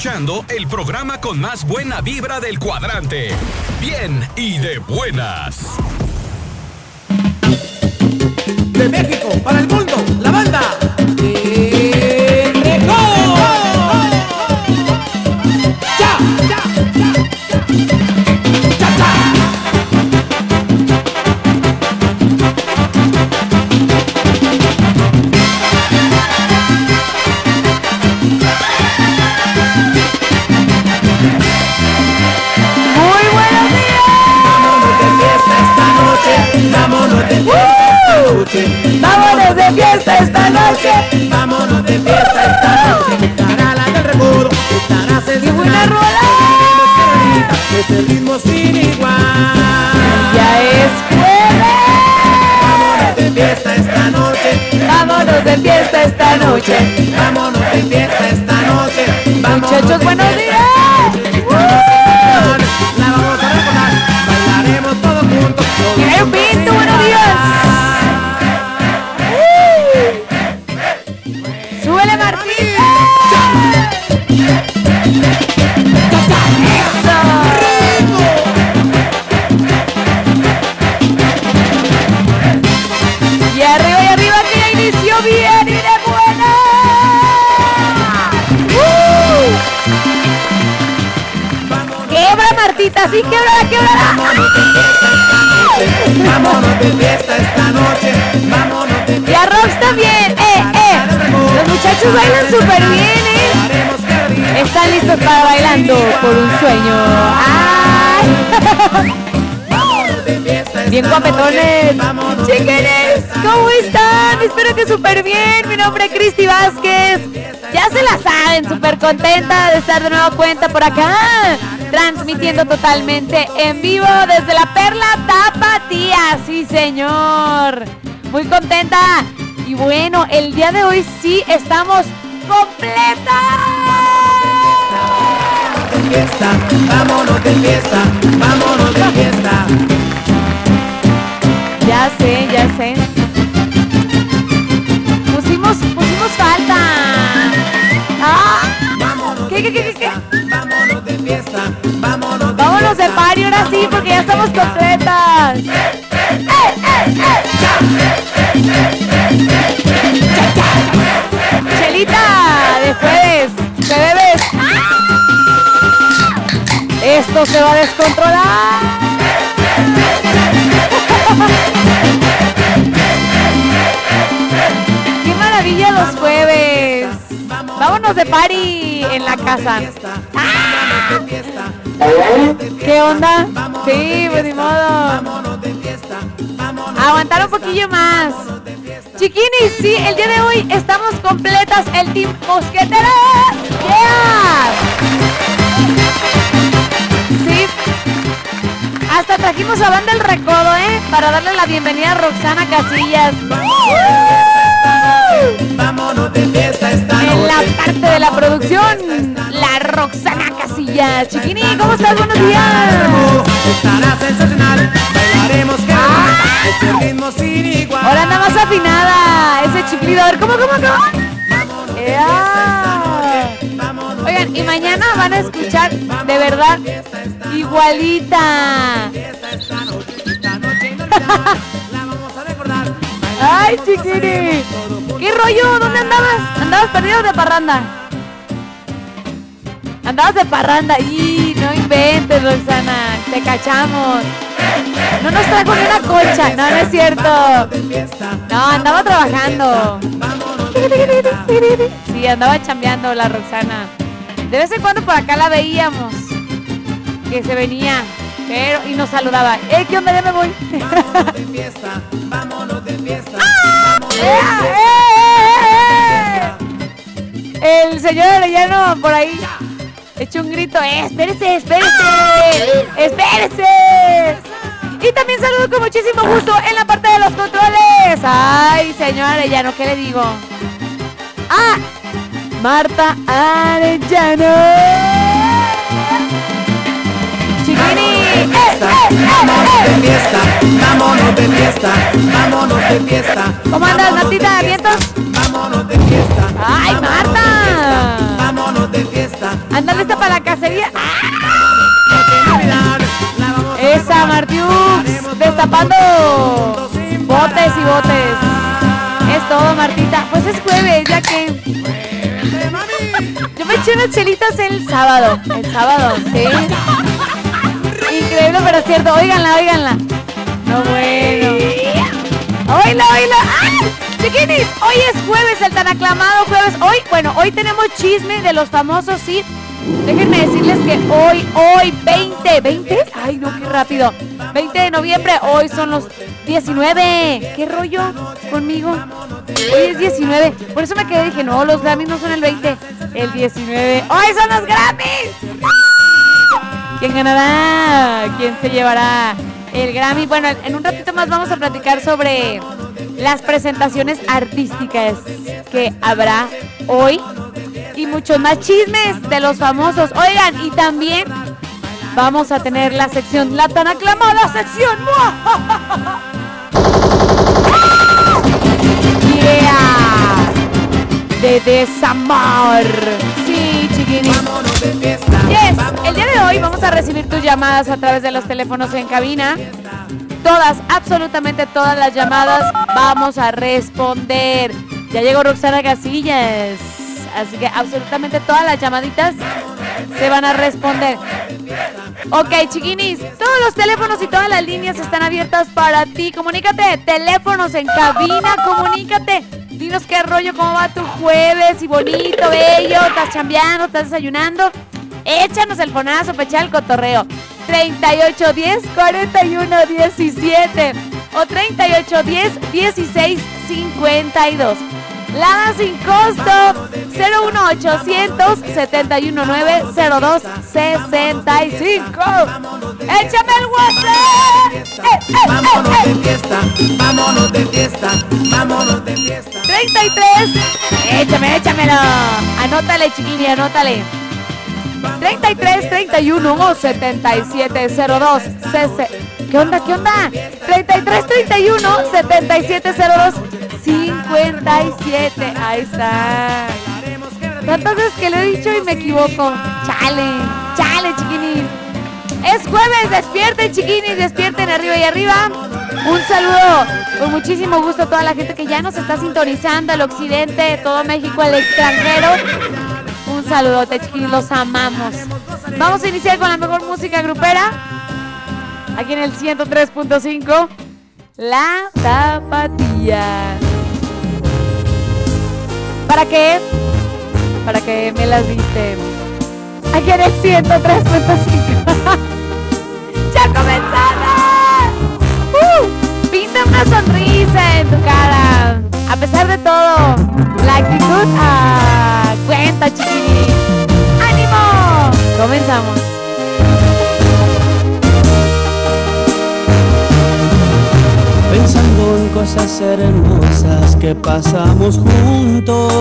El programa con más buena vibra del cuadrante. Bien y de buenas. De México para el mundo, noche. Vámonos de fiesta esta noche. Vámonos Muchachos, buenos muchachos bailan súper bien, eh. Están listos para bailando por un sueño. ¡Ay! Bien guapetones. Chiquines, ¿cómo están? Espero que súper bien. Mi nombre es Cristi Vázquez. Ya se la saben, súper contenta de estar de nuevo cuenta por acá. transmitiendo totalmente en vivo desde la Perla Tapatía. Sí, señor. Muy contenta. Y bueno, el día de hoy sí estamos completas. De fiesta, vámonos de fiesta, vámonos de fiesta. Ya sé, ya sé. Pusimos, pusimos falta. ¡Ah! Vámonos ¿Qué, qué, qué, qué, vámonos de fiesta, vámonos de Vámonos de party ahora sí, porque ya estamos completas. Se va a descontrolar. Qué maravilla los jueves. Vámonos de party en la casa. ¡Ah! ¿Qué onda? Sí, pues ni modo. Aguantar un poquillo más. Chiquinis, sí, el día de hoy estamos completas el Team Mosquetera. Hasta trajimos a Banda El Recodo, ¿eh? Para darle la bienvenida a Roxana Casillas. Vámonos de fiesta esta En la noche. parte de la producción, la Roxana Casillas. Chiquini, ¿cómo estás? Buenos días. Estará sensacional, bailaremos que ese ritmo sin igual. Ahora anda más afinada ese chiflido. A ver, ¿cómo, cómo, cómo? Oigan, y mañana van a escuchar de verdad igualita. ¡Ay, chiquini! ¿Qué rollo? ¿Dónde andabas? ¿Andabas perdido de parranda? Andabas de parranda. ¡Y no inventes, Roxana! Te cachamos. No nos trajo ni una colcha. No, no es cierto. No, andaba trabajando. Sí, andaba chambeando la Roxana. De vez en cuando por acá la veíamos. Que se venía. Pero, y nos saludaba. ¡Eh, qué onda! Ya me voy. De fiesta, vámonos de fiesta. ¡Eh, eh, eh, eh! El señor Arellano por ahí echó un grito. ¡Eh, espérese, espérese! ¡Espérese! Y también saludo con muchísimo gusto en la parte de los controles. ¡Ay, señor Arellano, qué le digo! ¡Ah! Marta Arellano. Chiquini. ¡Eh, eh, Vámonos de eh! fiesta, vámonos de fiesta, vámonos de fiesta. ¿Cómo andas, de Martita? fiesta, ¿Vientos? Vámonos de fiesta. ¡Ay, Marta! de fiesta, Vámonos de fiesta. ¿Anda lista para la cacería? Esa. Martiux, destapando botes y botes. Es todo, Martita. Pues es jueves, ya que yo me eché unas chelitas el sábado. El sábado, sí. Increíble, pero cierto. Óiganla, óiganla. No, bueno. Oíla, oíla. ¡Ay! Chiquinis, hoy es jueves, el tan aclamado jueves. Hoy, bueno, hoy tenemos chisme de los famosos, sí. Déjenme decirles que hoy, hoy, 20, 20, ay no, qué rápido. 20 de noviembre, hoy son los 19. ¿Qué rollo conmigo? Hoy es 19. Por eso me quedé, dije, no, los Grammys no son el 20, el 19. ¡Hoy son los Grammys! ¿Quién ganará? ¿Quién se llevará el Grammy? Bueno, en un ratito más vamos a platicar sobre las presentaciones artísticas que habrá hoy y muchos más chismes de los famosos. Oigan, y también vamos a tener la sección, la tan aclamada sección. Yeah. De desamor. Sí, chiquinis. Yes, el día de hoy vamos a recibir tus llamadas a través de los teléfonos en cabina. Todas, absolutamente todas las llamadas vamos a responder. Ya llegó Roxana Casillas. Así que absolutamente todas las llamaditas se van a responder. Ok, chiquinis, todos los teléfonos y todas las líneas están abiertas para ti. Comunícate, teléfonos en cabina, comunícate. Dinos qué rollo, cómo va tu jueves y bonito, bello. ¿Estás chambeando? ¿Estás desayunando? Échanos el fonazo, pecha el cotorreo. 3810 4117 o 3810 1652. Lada sin costo, 01800 719 0265. ¡Échame el WhatsApp! ¡Eh, eh, Vámonos eh, de fiesta, vámonos de fiesta, vámonos de fiesta. 33. Échame, échamelo. Anótale, chiquini, anótale. 33 31 77 02 cc. ¿Qué onda? ¿Qué onda? 33 31 77 02 57. Ahí está. Tantas veces que lo he dicho y me equivoco. Chale, chale, chiquinis. Es jueves, despierten, chiquinis, despierten arriba y arriba. Un saludo con muchísimo gusto a toda la gente que ya nos está sintonizando, al occidente, todo México, al extranjero. Un saludote, chiquinis, los amamos. Vamos a iniciar con la mejor música grupera. Aquí en el 103.5, La Tapatía. ¿Para qué? Para que me las diste. Aquí en el 103.5. ¡Ya comenzamos! ¡Uh! Pinta una sonrisa en tu cara. A pesar de todo, la actitud ah, cuenta, chiquini. ¡Ánimo! Comenzamos. Pensando en cosas hermosas que pasamos juntos.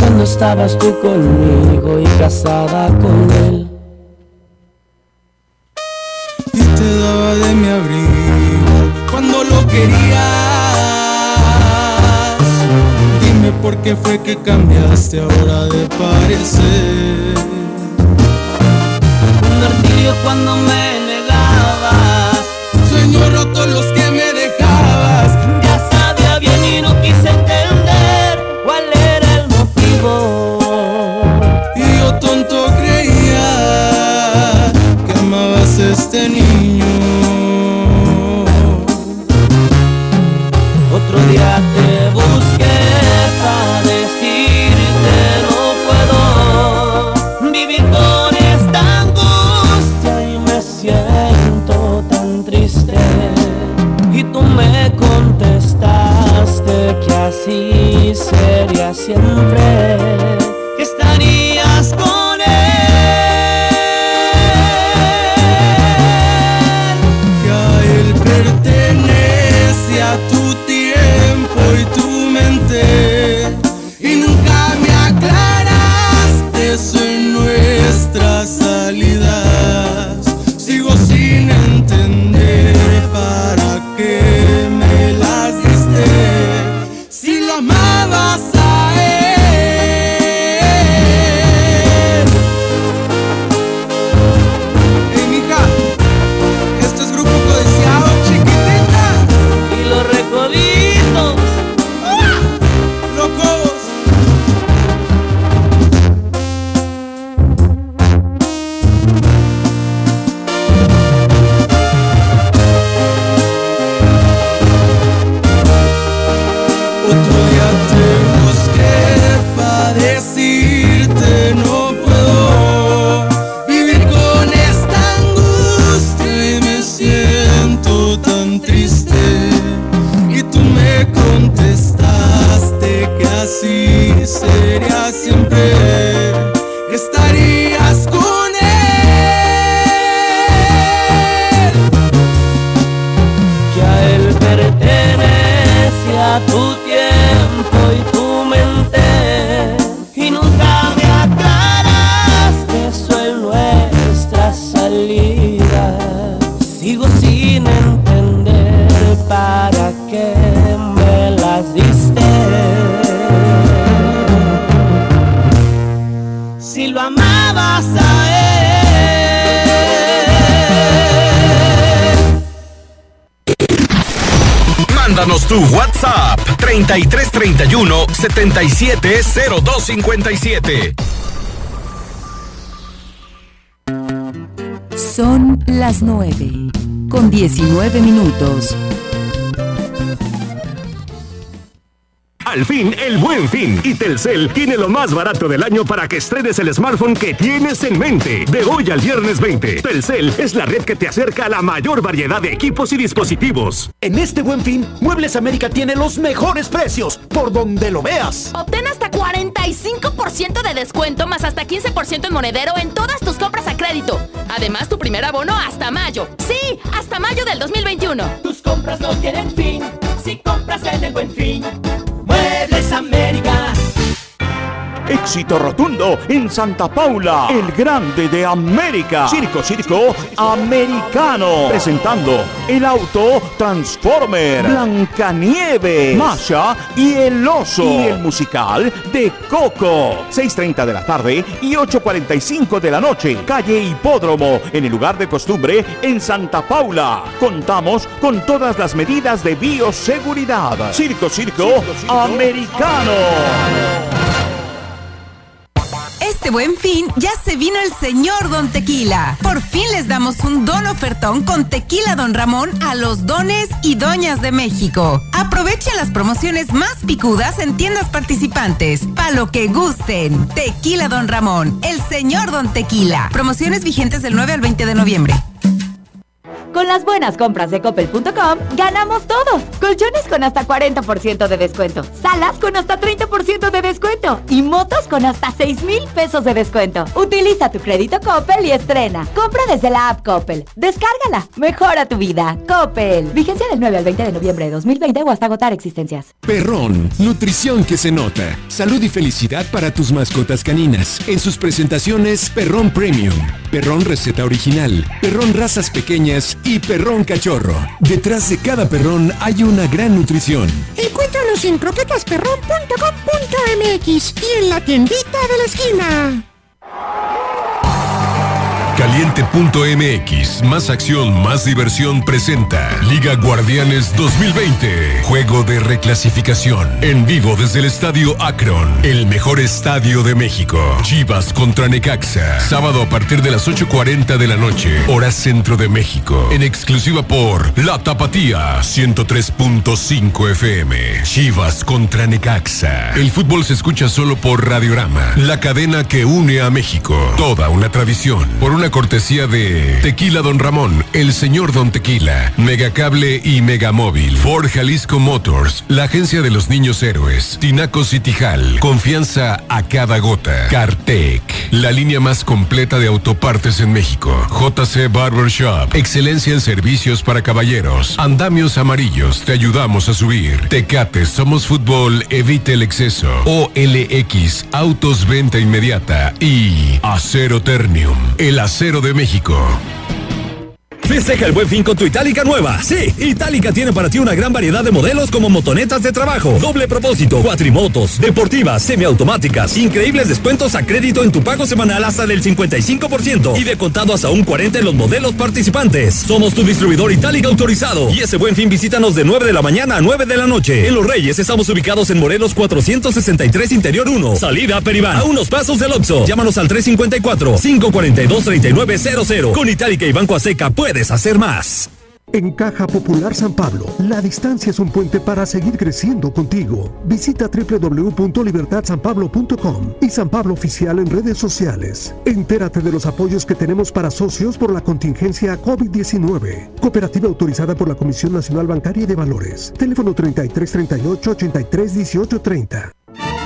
Cuando estabas tú conmigo y casada con él. Por qué fue que cambiaste ahora de parecer. Un martirio cuando me así sería siempre, 770257. Son las 9, con 19 minutos. Al fin, el buen fin. Y Telcel tiene lo más barato del año para que estrenes el smartphone que tienes en mente. De hoy al viernes 20, Telcel es la red que te acerca a la mayor variedad de equipos y dispositivos. En este buen fin, Muebles América tiene los mejores precios, por donde lo veas. Obtén hasta 45% de descuento más hasta 15% en monedero en todas tus compras a crédito. Además, tu primer abono hasta mayo. Sí, hasta mayo del 2021. Tus compras no tienen fin si compras en el buen fin. Muebles América. Éxito rotundo en Santa Paula, el grande de América. Circo Circo Americano. Presentando el auto Transformer, Blancanieve, Masha y el oso. Y el musical de Coco. 6.30 de la tarde y 8.45 de la noche. Calle Hipódromo, en el lugar de costumbre en Santa Paula. Contamos con todas las medidas de bioseguridad. Circo Circo, Americano. Este buen fin ya se vino el señor Don Tequila. Por fin les damos un don ofertón con Tequila Don Ramón a los dones y doñas de México. Aprovechen las promociones más picudas en tiendas participantes. Pa' lo que gusten. Tequila Don Ramón, el señor Don Tequila. Promociones vigentes del 9 al 20 de noviembre. Con las buenas compras de coppel.com, ganamos todos. Colchones con hasta 40% de descuento. Salas con hasta 30% de descuento. Y motos con hasta 6 mil pesos de descuento. Utiliza tu crédito Coppel y estrena. Compra desde la app Coppel. Descárgala. Mejora tu vida. Coppel. Vigencia del 9 al 20 de noviembre de 2020 o hasta agotar existencias. Perrón, nutrición que se nota. Salud y felicidad para tus mascotas caninas. En sus presentaciones, Perrón Premium, Perrón Receta Original, Perrón Razas Pequeñas y Perrón Cachorro. Detrás de cada perrón hay una gran nutrición. Encuéntralos en croquetasperrón.com.mx y en la tiendita de la esquina. Caliente.mx, más acción, más diversión presenta Liga Guardianes 2020, juego de reclasificación. En vivo desde el Estadio Akron, el mejor estadio de México. Chivas contra Necaxa, sábado a partir de las 8.40 de la noche, hora centro de México. En exclusiva por La Tapatía 103.5 FM. Chivas contra Necaxa. El fútbol se escucha solo por Radiorama, la cadena que une a México. Toda una tradición. Por una cortesía de Tequila Don Ramón, el señor Don Tequila, Megacable y Megamóvil, Ford Jalisco Motors, la agencia de los niños héroes, Tinaco Citijal, confianza a cada gota, Cartec, la línea más completa de autopartes en México, JC Barbershop, excelencia en servicios para caballeros, andamios amarillos, te ayudamos a subir, Tecate, somos fútbol, evite el exceso, OLX, autos venta inmediata y Acero Ternium, el acero de México. Festeja el buen fin con tu Itálica nueva. Sí, Itálica tiene para ti una gran variedad de modelos como motonetas de trabajo, doble propósito, cuatrimotos, deportivas, semiautomáticas, increíbles descuentos a crédito en tu pago semanal hasta del 55% y de contado hasta un 40 en los modelos participantes. Somos tu distribuidor Itálica autorizado y ese buen fin visítanos de 9 de la mañana a 9 de la noche. En Los Reyes estamos ubicados en Morelos 463 Interior 1, salida Peribán, a unos pasos del Oxo. Llámanos al 354 542 3900. Con Itálica y Banco Aseca hacer más. En Caja Popular San Pablo, la distancia es un puente para seguir creciendo contigo. Visita www.libertadsanpablo.com y San Pablo Oficial en redes sociales. Entérate de los apoyos que tenemos para socios por la contingencia COVID-19. Cooperativa autorizada por la Comisión Nacional Bancaria y de Valores. Teléfono 3338 83 18 30.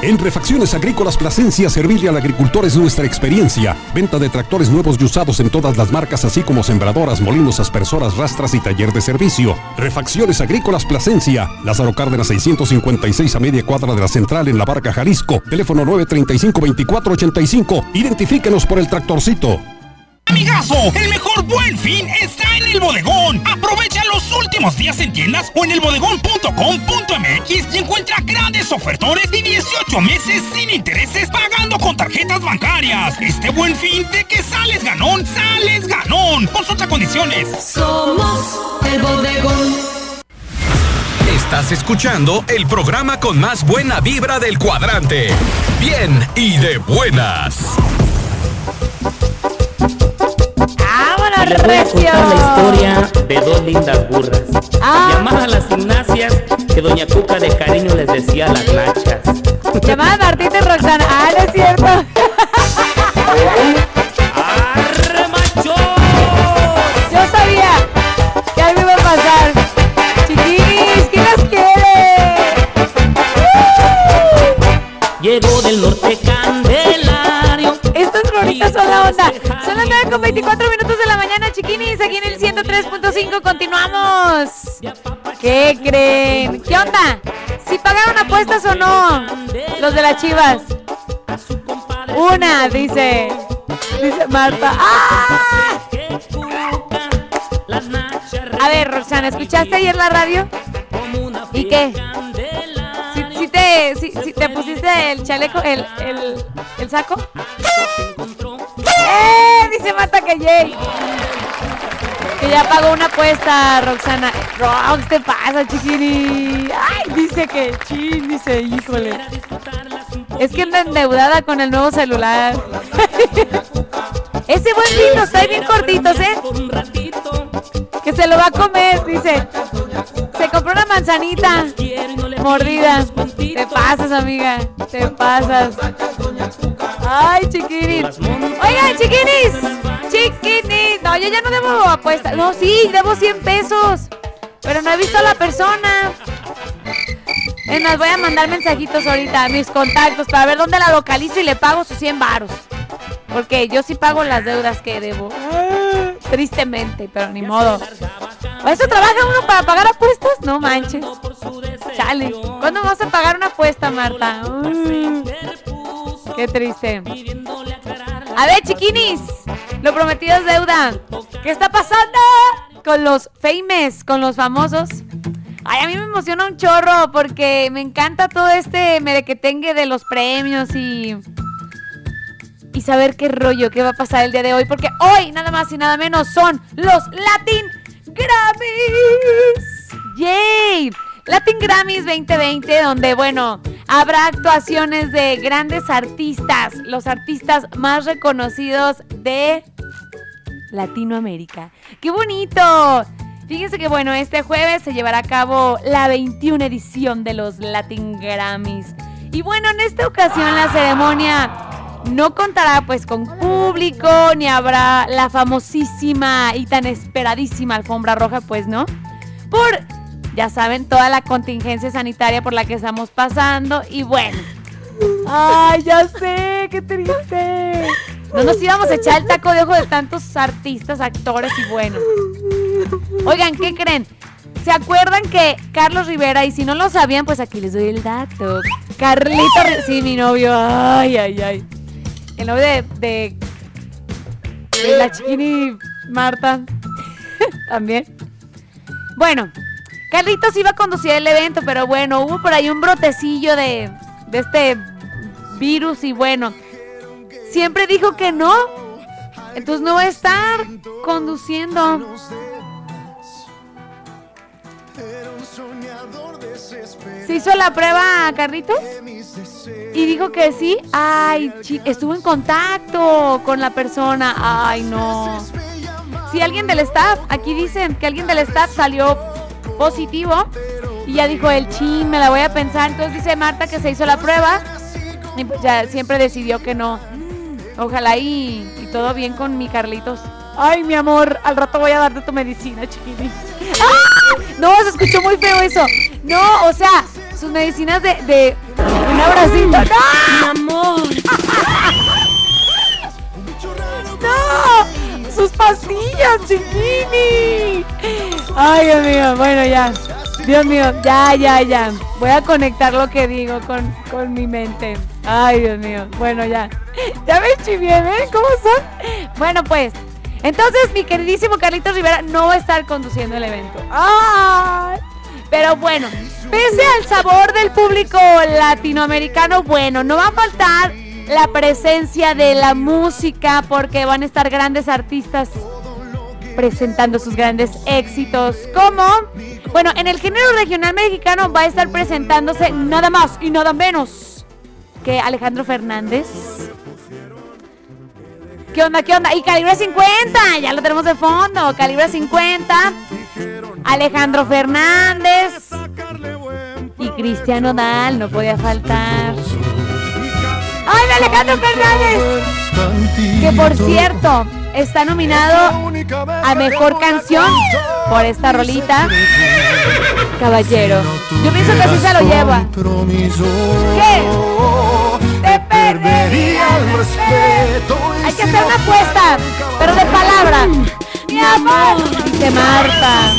En Refacciones Agrícolas Plasencia, servirle al agricultor es nuestra experiencia. Venta de tractores nuevos y usados en todas las marcas, así como sembradoras, molinos, aspersoras, rastras y taller de servicio. Refacciones Agrícolas Plasencia, Lázaro Cárdenas 656 a media cuadra de la central en La Barca, Jalisco. Teléfono 935-2485. Identifíquenos por el tractorcito. Amigazo, el mejor buen fin está en el bodegón. Aprovecha los últimos días en tiendas o en elbodegón.com.mx y encuentra grandes ofertores y 18 meses sin intereses pagando con tarjetas bancarias. Este buen fin de que sales ganón, sales ganón. Consulta condiciones. Somos el bodegón. Estás escuchando el programa con más buena vibra del cuadrante. Bien y de buenas. ¡Vámonos, Les voy a contar la historia de dos lindas burras. Ah. Llamadas las Ignacias, que Doña Cuca de cariño les decía las nachas. Llamada Martita y Roxana. Ah, no es cierto. Yo sabía que algo iba a pasar. Chiquinis, ¿quién las quiere? Llegó del norte Candelario. Estas rolitas son la onda. Son las 9 con 24 minutos de la mañana, chiquinis. Aquí en el 103.5 continuamos. ¿Qué creen? ¿Qué onda? ¿Si pagaron apuestas o no? Los de las chivas. Una, dice. Dice Marta. ¡Ah! A ver, Roxana, ¿escuchaste ayer la radio? ¿Y qué? ¿Si, si te, si, si te pusiste el chaleco, el, el, el saco? ¡Eh! Dice Marta que. Que ya pagó una apuesta, Roxana. Rox, te pasa, chiquini. Ay, dice que chin, dice, híjole. Es que anda endeudada con el nuevo celular. Ese buen vino, está bien cortitos, ¿eh? Que se lo va a comer, dice. Se compró una manzanita mordida. Te pasas, amiga. Te pasas. Ay, chiquinis. Oigan, chiquinis. Chiquinis. No, yo ya no debo apuestas. No, sí, debo 100 pesos. Pero no he visto a la persona. Más, voy a mandar mensajitos ahorita a mis contactos para ver dónde la localizo y le pago sus 100 varos. Porque yo sí pago las deudas que debo. Tristemente, pero ni modo. ¿Para eso trabaja uno para pagar apuestas? No manches. Chale. ¿Cuándo vas a pagar una apuesta, Marta? Qué triste. A ver, chiquinis. Lo prometido es deuda. ¿Qué está pasando con los fames, con los famosos? Ay, a mí me emociona un chorro porque me encanta todo este merequetengue de los premios y y saber qué rollo, qué va a pasar el día de hoy, porque hoy nada más y nada menos son los Latin Grammys. ¡Yay! Latin Grammys 2020, donde, bueno, habrá actuaciones de grandes artistas, los artistas más reconocidos de Latinoamérica. ¡Qué bonito! Fíjense que, bueno, este jueves se llevará a cabo la 21 edición de los Latin Grammys. Y bueno, en esta ocasión la ceremonia no contará pues con público, ni habrá la famosísima y tan esperadísima alfombra roja, pues no. Por, ya saben, toda la contingencia sanitaria por la que estamos pasando. Y bueno, ay, ya sé, qué triste. No nos íbamos a echar el taco de ojo de tantos artistas, actores y bueno. Oigan, ¿qué creen? ¿Se acuerdan que Carlos Rivera, y si no lo sabían, pues aquí les doy el dato. Carlito, sí, mi novio, ay, ay, ay. El novio de, de, de la chiquini Marta, también. Bueno, Carlitos iba a conducir el evento, pero bueno, hubo por ahí un brotecillo de, de este virus y bueno, siempre dijo que no. Entonces no va a estar conduciendo. ¿Se hizo la prueba, Carlitos? Y dijo que sí. Ay, estuvo en contacto con la persona. Ay, no. Si alguien del staff, aquí dicen que alguien del staff salió positivo y ya dijo el chin, me la voy a pensar. Entonces dice Marta que se hizo la prueba y pues ya siempre decidió que no. Ojalá y, y todo bien con mi Carlitos. Ay, mi amor, al rato voy a darte tu medicina, chiquitín. ¡Ah! No, se escuchó muy feo eso. No, o sea, sus medicinas de, de un abracito. ¡No! Mi amor. ¡No! ¡Sus pastillas, chiquini! Ay, Dios mío, bueno, ya. Dios mío, ya, ya, ya. Voy a conectar lo que digo con, con mi mente. Ay, Dios mío. Bueno, ya. Ya me chivié, ¿ven cómo son? Bueno, pues. Entonces, mi queridísimo Carlitos Rivera no va a estar conduciendo el evento. ¡Ay! Pero bueno, pese al sabor del público latinoamericano, bueno, no va a faltar la presencia de la música porque van a estar grandes artistas presentando sus grandes éxitos. Como, bueno, en el género regional mexicano va a estar presentándose nada más y nada menos que Alejandro Fernández. ¿Qué onda, qué onda? Y Calibre 50, ya lo tenemos de fondo. Calibre 50. Alejandro Fernández. Y Cristiano Dal, no podía faltar. ¡Ay, Alejandro Fernández! Que por cierto, está nominado a Mejor Canción por esta rolita. Caballero. Yo pienso que así se lo lleva. ¿Qué? Te perdería el respeto. Hay que hacer una apuesta, pero de palabra. Mi amor. Dice Marta.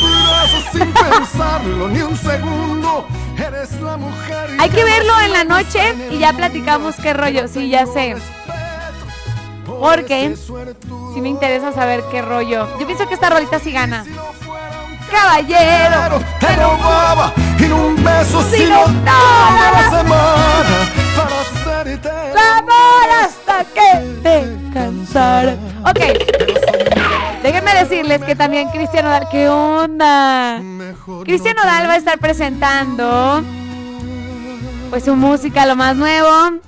Sin pensarlo ni un segundo, eres la mujer. Hay que verlo en la noche y ya platicamos qué rollo. Sí, ya sé. Porque sí me interesa saber qué rollo. Yo pienso que esta rolita sí gana. Caballero. Te robaba en un beso sin toda la semana amor hasta que te cansara. Ok. Déjenme decirles que también Cristiano Dal, ¿qué onda? Cristiano Dal va a estar presentando pues su música, lo más nuevo.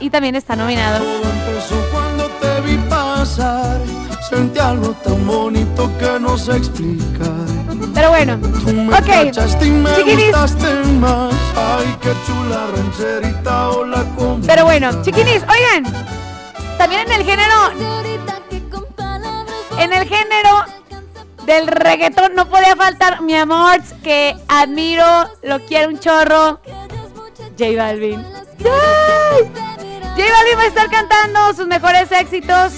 Y también está nominado. empezó cuando te vi pasar. Sentí algo tan bonito que no sé explicar. Pero bueno, Me ok. cachaste y me Chiquinis. gustaste más. Ay, qué chula rancherita o la con Pero bueno, chiquinis, oigan. También en el género. En el género del reggaetón no podía faltar mi amor, que admiro, lo quiero un chorro. J Balvin. ¡Ay! J Balvin va a estar cantando sus mejores éxitos.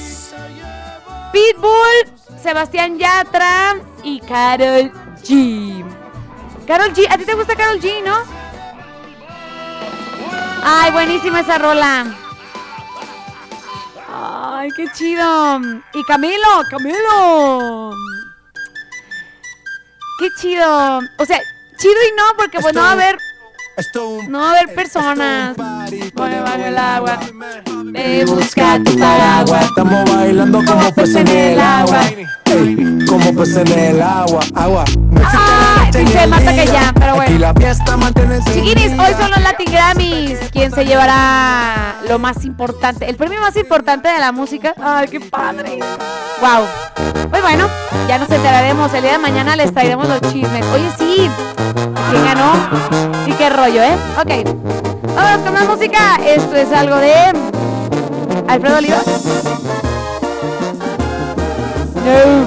Pitbull, Sebastián Yatra y Carol G. Carol G, ¿a ti te gusta Carol G, no? Ay, buenísima esa rola. Ay, qué chido. Y Camilo, Camilo. Qué chido. O sea, chido y no, porque pues no va a haber. No va a haber personas. Pone bajo el agua. Ve busca tu paraguas. Estamos bailando como peces en el agua. Ey, como peces en el agua. Agua. Ay, dice Marta que ya, pero bueno. la fiesta mantiene Chiquinis, hoy son los Latin Grammys. ¿Quién se llevará lo más importante? El premio más importante de la música. Ay, qué padre. Wow. Pues bueno, ya nos enteraremos. El día de mañana les traeremos los chismes. Oye, sí. ¿Quién ganó? Y qué rollo, ¿eh? Ok. Vamos con más música. Esto es algo de Alfredo Olivas. No.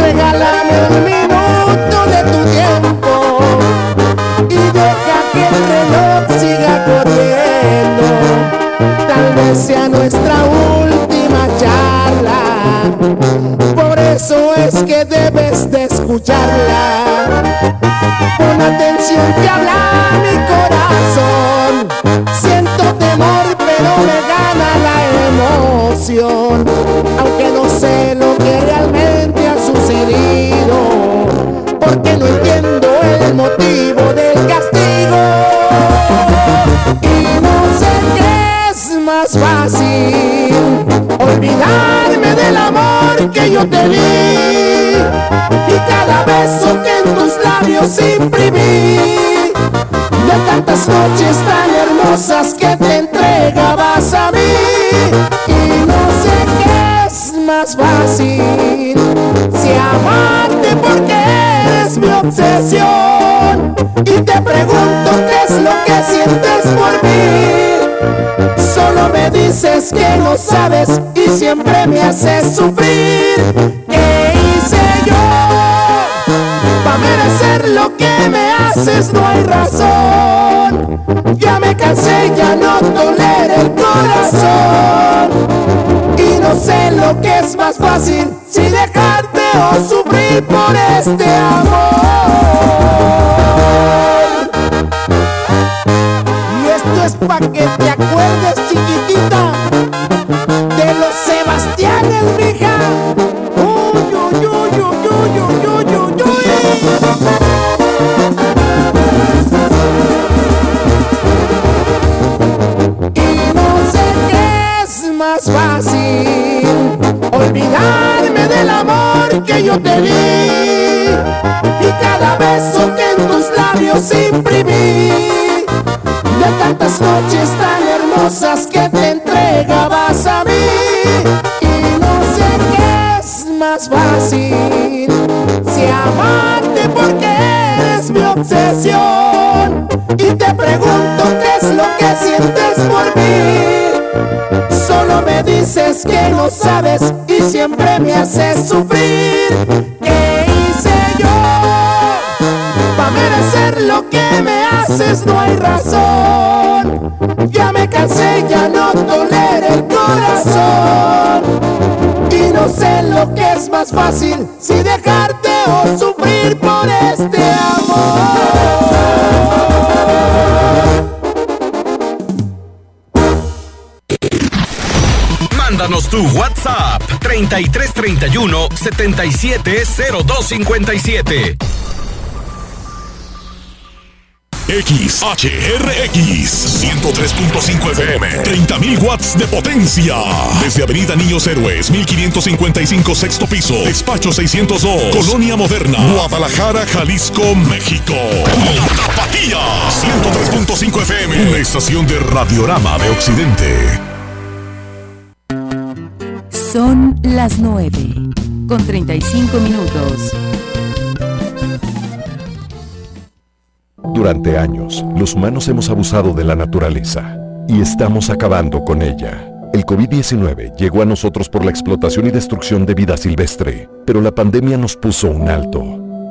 Regálame un minuto de tu tiempo y deja que el reloj siga corriendo. Tal vez sea nuestra última charla. Por eso es que debes de escucharla. Que habla mi corazón. Siento temor, pero me gana la emoción. Aunque no sé lo que realmente ha sucedido. Porque no entiendo el motivo del castigo. Y no sé qué es más fácil. Olvidarme del amor que yo te di. Y cada beso en tus labios imprimí. De tantas noches tan hermosas que te entregabas a mí. Y no sé qué es más fácil. Si amarte porque eres mi obsesión. Y te pregunto qué es lo que sientes por mí. Solo me dices que no sabes y siempre me haces sufrir. Para merecer lo que me haces no hay razón. Ya me cansé, ya no tolero el corazón. Y no sé lo que es más fácil, si dejarte o sufrir por este amor. Y esto es pa' que te acuerdes, chiquitita, de los Sebastianes, mija. Que yo te di. Y cada beso que en tus labios imprimí, de tantas noches tan hermosas que te entregabas a mí. Y no sé qué es más fácil, si amarte porque eres mi obsesión. Y te pregunto qué es lo que sientes. Solo me dices que no sabes y siempre me haces sufrir. ¿Qué hice yo? Para merecer lo que me haces no hay razón. Ya me cansé, ya no tolero el corazón. Y no sé lo que es más fácil, si dejarte o sufrir 3331 770257. XHRX 103.5 FM 30.000 watts de potencia. Desde Avenida Niños Héroes 1555 sexto piso Despacho 602 Colonia Moderna Guadalajara, Jalisco, México. La Tapatía 103.5 FM Una estación de Radiorama de Occidente Son las 9 con 35 minutos. Durante años, los humanos hemos abusado de la naturaleza y estamos acabando con ella. El COVID-19 llegó a nosotros por la explotación y destrucción de vida silvestre, pero la pandemia nos puso un alto.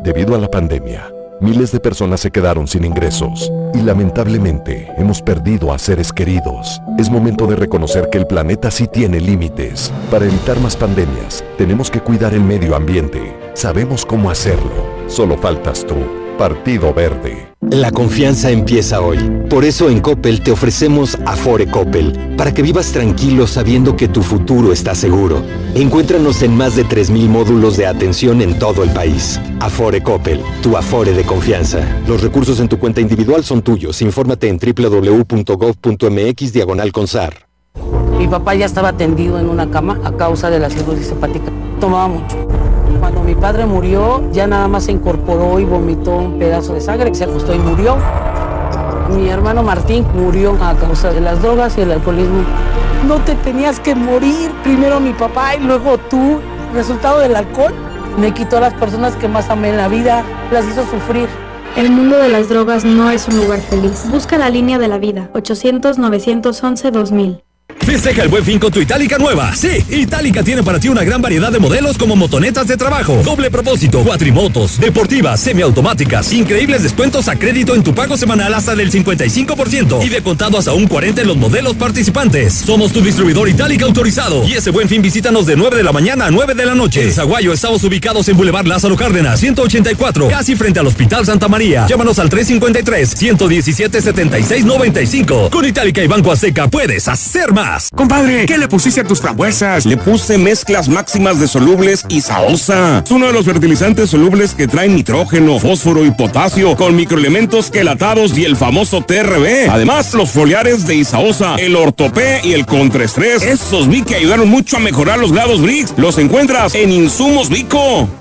Debido a la pandemia, miles de personas se quedaron sin ingresos y lamentablemente hemos perdido a seres queridos. Es momento de reconocer que el planeta sí tiene límites. Para evitar más pandemias, tenemos que cuidar el medio ambiente. Sabemos cómo hacerlo. Solo faltas tú. Partido Verde. La confianza empieza hoy. Por eso en Coppel te ofrecemos Afore Coppel, para que vivas tranquilo sabiendo que tu futuro está seguro. Encuéntranos en más de 3.000 módulos de atención en todo el país. Afore Coppel, tu Afore de confianza. Los recursos en tu cuenta individual son tuyos. Infórmate en www.gov.mx diagonal consar. Mi papá ya estaba tendido en una cama a causa de la cirrosis hepática. Tomaba mucho. Cuando mi padre murió, ya nada más se incorporó y vomitó un pedazo de sangre, se acostó y murió. Mi hermano Martín murió a causa de las drogas y el alcoholismo. No te tenías que morir, primero mi papá y luego tú. Resultado del alcohol me quitó a las personas que más amé en la vida, las hizo sufrir. El mundo de las drogas no es un lugar feliz. Busca la línea de la vida. 800-911-2000. Festeja el buen fin con tu Itálica nueva. Sí, Itálica tiene para ti una gran variedad de modelos como motonetas de trabajo, doble propósito, cuatrimotos, deportivas, semiautomáticas, increíbles descuentos a crédito en tu pago semanal hasta del 55% y de contado hasta un 40 en los modelos participantes. Somos tu distribuidor Itálica autorizado y ese buen fin visítanos de 9 de la mañana a 9 de la noche. En Zaguayo estamos ubicados en Boulevard Lázaro Cárdenas, 184, casi frente al Hospital Santa María. Llámanos al 353 117 7695. Con Itálica y Banco Azteca puedes hacer más. Compadre, ¿qué le pusiste a tus frambuesas? Le puse mezclas máximas de solubles y saosa. Es uno de los fertilizantes solubles que traen nitrógeno, fósforo y potasio con microelementos quelatados y el famoso TRB. Además, los foliares de Isaosa, el ortopé y el contraestrés. Esos vi que ayudaron mucho a mejorar los grados Brix. Los encuentras en Insumos Vico.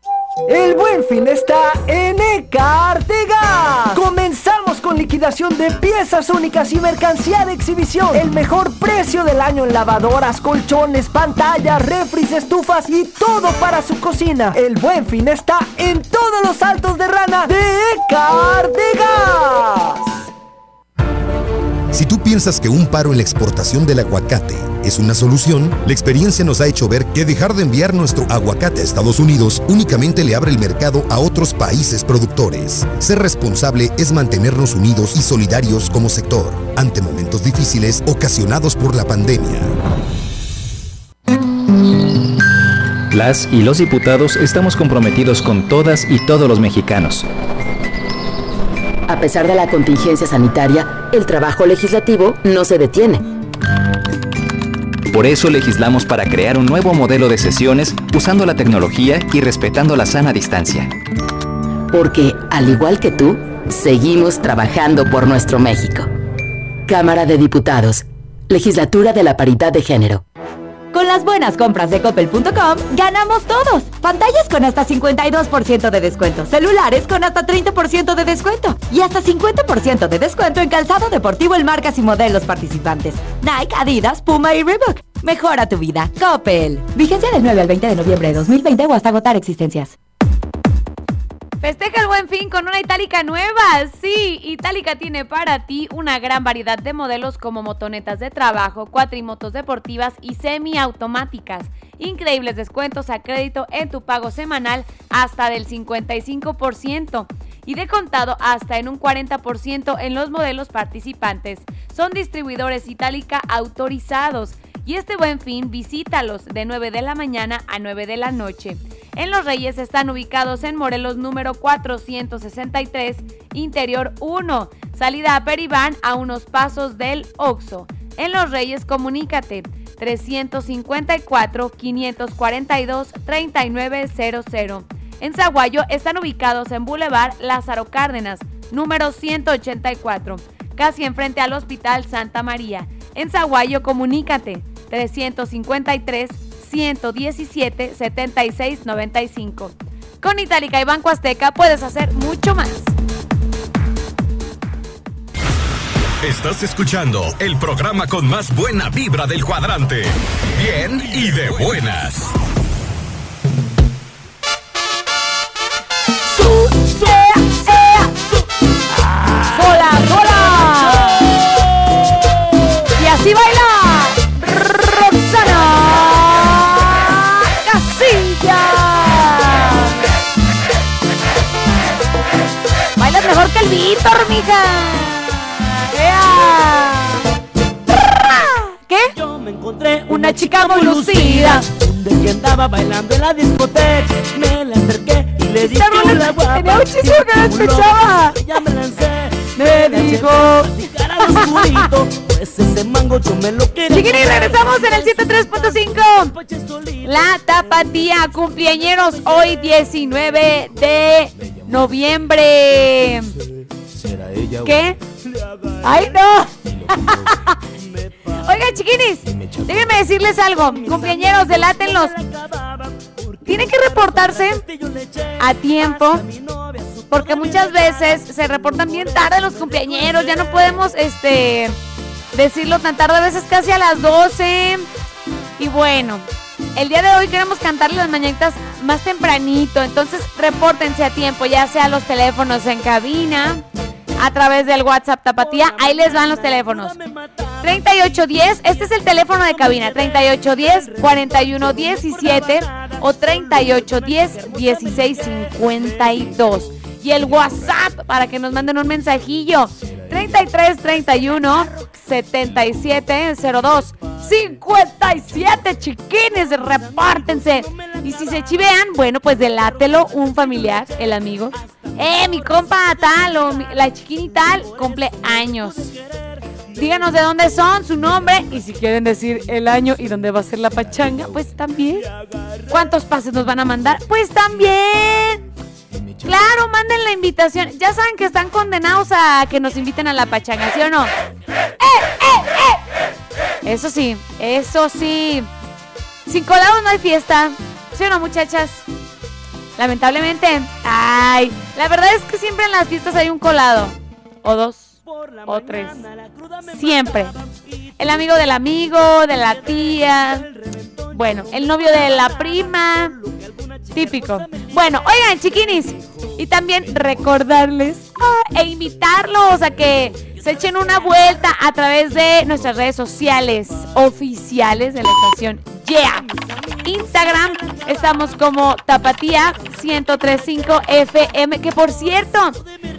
El buen fin está en Ecartega. Comenzamos con liquidación de piezas únicas y mercancía de exhibición. El mejor precio del año en lavadoras, colchones, pantallas, refris, estufas y todo para su cocina. El buen fin está en todos los altos de rana de Ecartega. Si tú piensas que un paro en la exportación del aguacate es una solución, la experiencia nos ha hecho ver que dejar de enviar nuestro aguacate a Estados Unidos únicamente le abre el mercado a otros países productores. Ser responsable es mantenernos unidos y solidarios como sector ante momentos difíciles ocasionados por la pandemia. Las y los diputados estamos comprometidos con todas y todos los mexicanos. A pesar de la contingencia sanitaria, el trabajo legislativo no se detiene. Por eso legislamos para crear un nuevo modelo de sesiones usando la tecnología y respetando la sana distancia. Porque, al igual que tú, seguimos trabajando por nuestro México. Cámara de Diputados, Legislatura de la Paridad de Género. Con las buenas compras de coppel.com, ganamos todos. Pantallas con hasta 52% de descuento, celulares con hasta 30% de descuento y hasta 50% de descuento en calzado deportivo en marcas y modelos participantes. Nike, Adidas, Puma y Reebok. Mejora tu vida. Coppel. Vigencia del 9 al 20 de noviembre de 2020 o hasta agotar existencias. Festeja el buen fin con una Itálica nueva. Sí, Itálica tiene para ti una gran variedad de modelos como motonetas de trabajo, cuatrimotos deportivas y semiautomáticas. Increíbles descuentos a crédito en tu pago semanal hasta del 55% y de contado hasta en un 40% en los modelos participantes. Son distribuidores Itálica autorizados. Y este buen fin visítalos de 9 de la mañana a 9 de la noche. En Los Reyes están ubicados en Morelos número 463, Interior 1, salida a Peribán a unos pasos del Oxo. En Los Reyes comunícate 354 542 3900. En Zaguayo están ubicados en Boulevard Lázaro Cárdenas, número 184, casi enfrente al Hospital Santa María. En Zaguayo comunícate 353 117 76 95. Con Itálica y Banco Azteca puedes hacer mucho más. Estás escuchando el programa con más buena vibra del cuadrante. Bien y de buenas. Y baila Roxana Casilla. Bailas mejor que el Víctor, mija. ¡Ea! ¿Qué? Yo me encontré Una chica muy lucida. de que andaba bailando en la discoteca. Me la acerqué y le dije una guapa. tenía muchísimo que no escuchaba. Ya me lancé. Me dijo. Pues ese mango yo me lo. Chiquini, regresamos en el 103.5. La tapatía cumpleañeros hoy 19 de noviembre. ¿Qué? ¡Ay, no! Oigan, chiquinis, déjenme decirles algo. Cumpleañeros, delátenlos. Tienen que reportarse a tiempo. Porque muchas veces se reportan bien tarde los cumpleañeros. Ya no podemos este decirlo tan tarde, a veces casi a las 12. Y bueno, el día de hoy queremos cantarle las mañanitas más tempranito. Entonces, repórtense a tiempo, ya sea los teléfonos en cabina, a través del WhatsApp Tapatía. Ahí les van los teléfonos. 3810, este es el teléfono de cabina. 3810 4117 o 3810 1652. Y el WhatsApp para que nos manden un mensajillo. 3331 7702 57 chiquines, repártense. Y si se chivean, bueno, pues delátelo un familiar, el amigo. Eh, mi compa tal o la chiquini tal cumple años. Díganos de dónde son, su nombre y si quieren decir el año y dónde va a ser la pachanga, pues también. ¿Cuántos pases nos van a mandar? Pues también. Claro, manden la invitación. Ya saben que están condenados a que nos inviten a la pachanga, ¿sí o no? Eso sí, eso sí. Sin colados no hay fiesta. ¿Sí o no, muchachas? Lamentablemente. Ay, la verdad es que siempre en las fiestas hay un colado. O dos. O tres. Siempre. El amigo del amigo, de la tía. Bueno, el novio de la prima. Típico. Bueno, oigan, chiquinis. Y también recordarles ah, e invitarlos a que se echen una vuelta a través de nuestras redes sociales oficiales de la estación Yeah. Instagram estamos como Tapatía 1035 FM, que por cierto,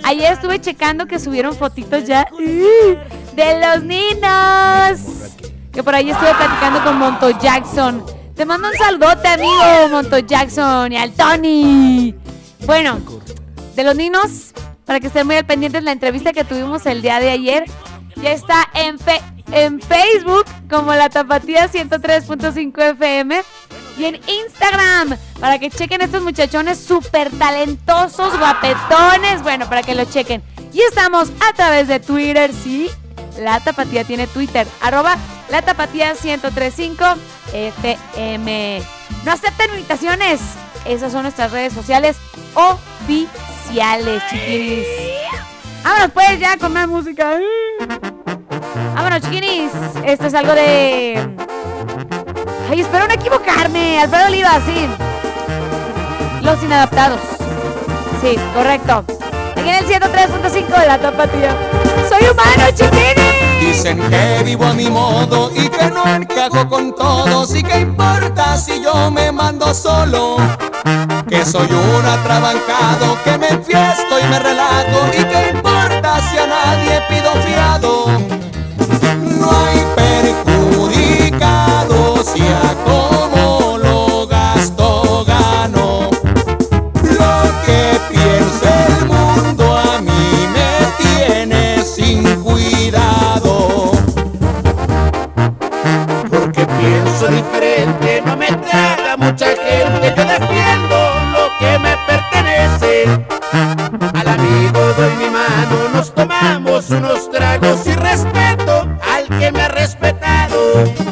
ayer estuve checando que subieron fotitos ya ¡uh! de los niños. Que por ahí estuve platicando con Monto Jackson. Te mando un saludote, amigo Monto Jackson y al Tony. Bueno, de los niños, para que estén muy al pendientes la entrevista que tuvimos el día de ayer, ya está en fe en Facebook como la Tapatía 103.5 FM y en Instagram para que chequen estos muchachones súper talentosos, guapetones, bueno, para que lo chequen. Y estamos a través de Twitter, sí, la Tapatía tiene Twitter, arroba la Tapatía 1035 FM. No acepten invitaciones, esas son nuestras redes sociales oficiales, chiquinis. Vámonos pues ya con más música. Vámonos, chiquinis. Esto es algo de. Ay, espero no equivocarme. Alfredo Oliva, sí. Los inadaptados. Sí, correcto. En el 103.5 de la tapatía. Soy humano, chiquinis. Dicen que vivo a mi modo y que no encajo con todos. ¿Y qué importa si yo me mando solo? Que soy un atrabancado, que me enfiesto y me relajo. ¿Y qué importa si a nadie pido fiado? Doy mi mano, nos tomamos unos tragos y respeto al que me ha respetado.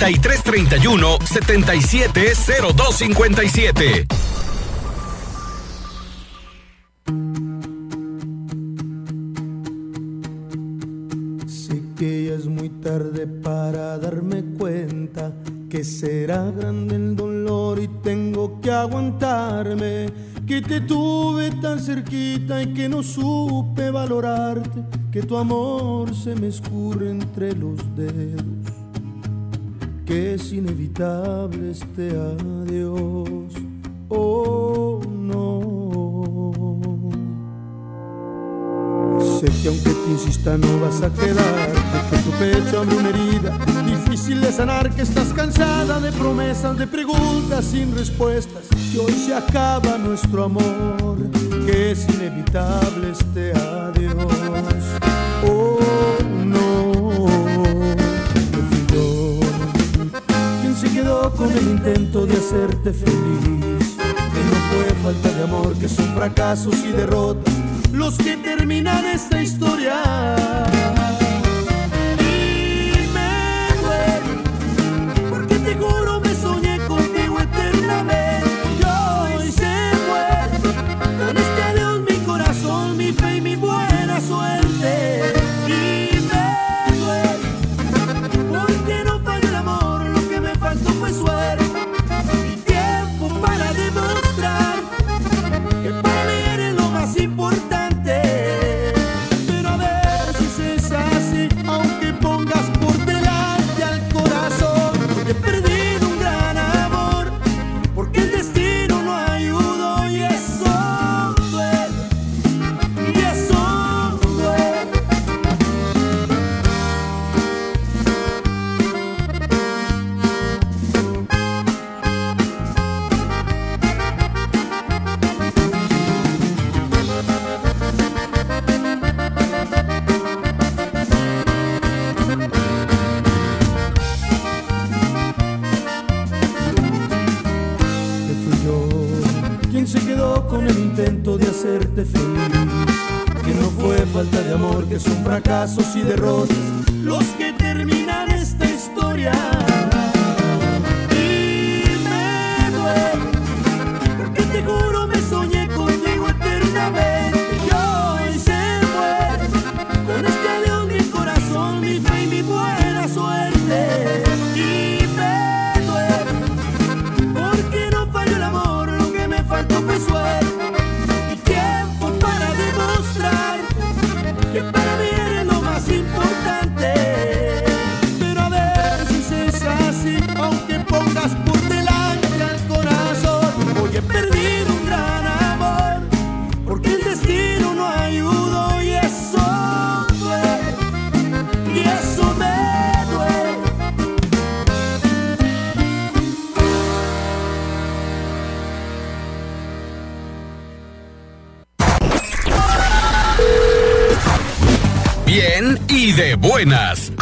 3331 770257. Sé que ya es muy tarde para darme cuenta que será grande el dolor y tengo que aguantarme. Que te tuve tan cerquita y que no supe valorarte. Que tu amor se me escurre entre los dedos. Inevitable este adiós. Oh, no. Sé que aunque te insista no vas a quedarte, que tu pecho abre una herida difícil de sanar, que estás cansada de promesas, de preguntas sin respuestas, que hoy se acaba nuestro amor, feliz, que no fue falta de amor, que son fracasos y derrotas los que terminan esta historia.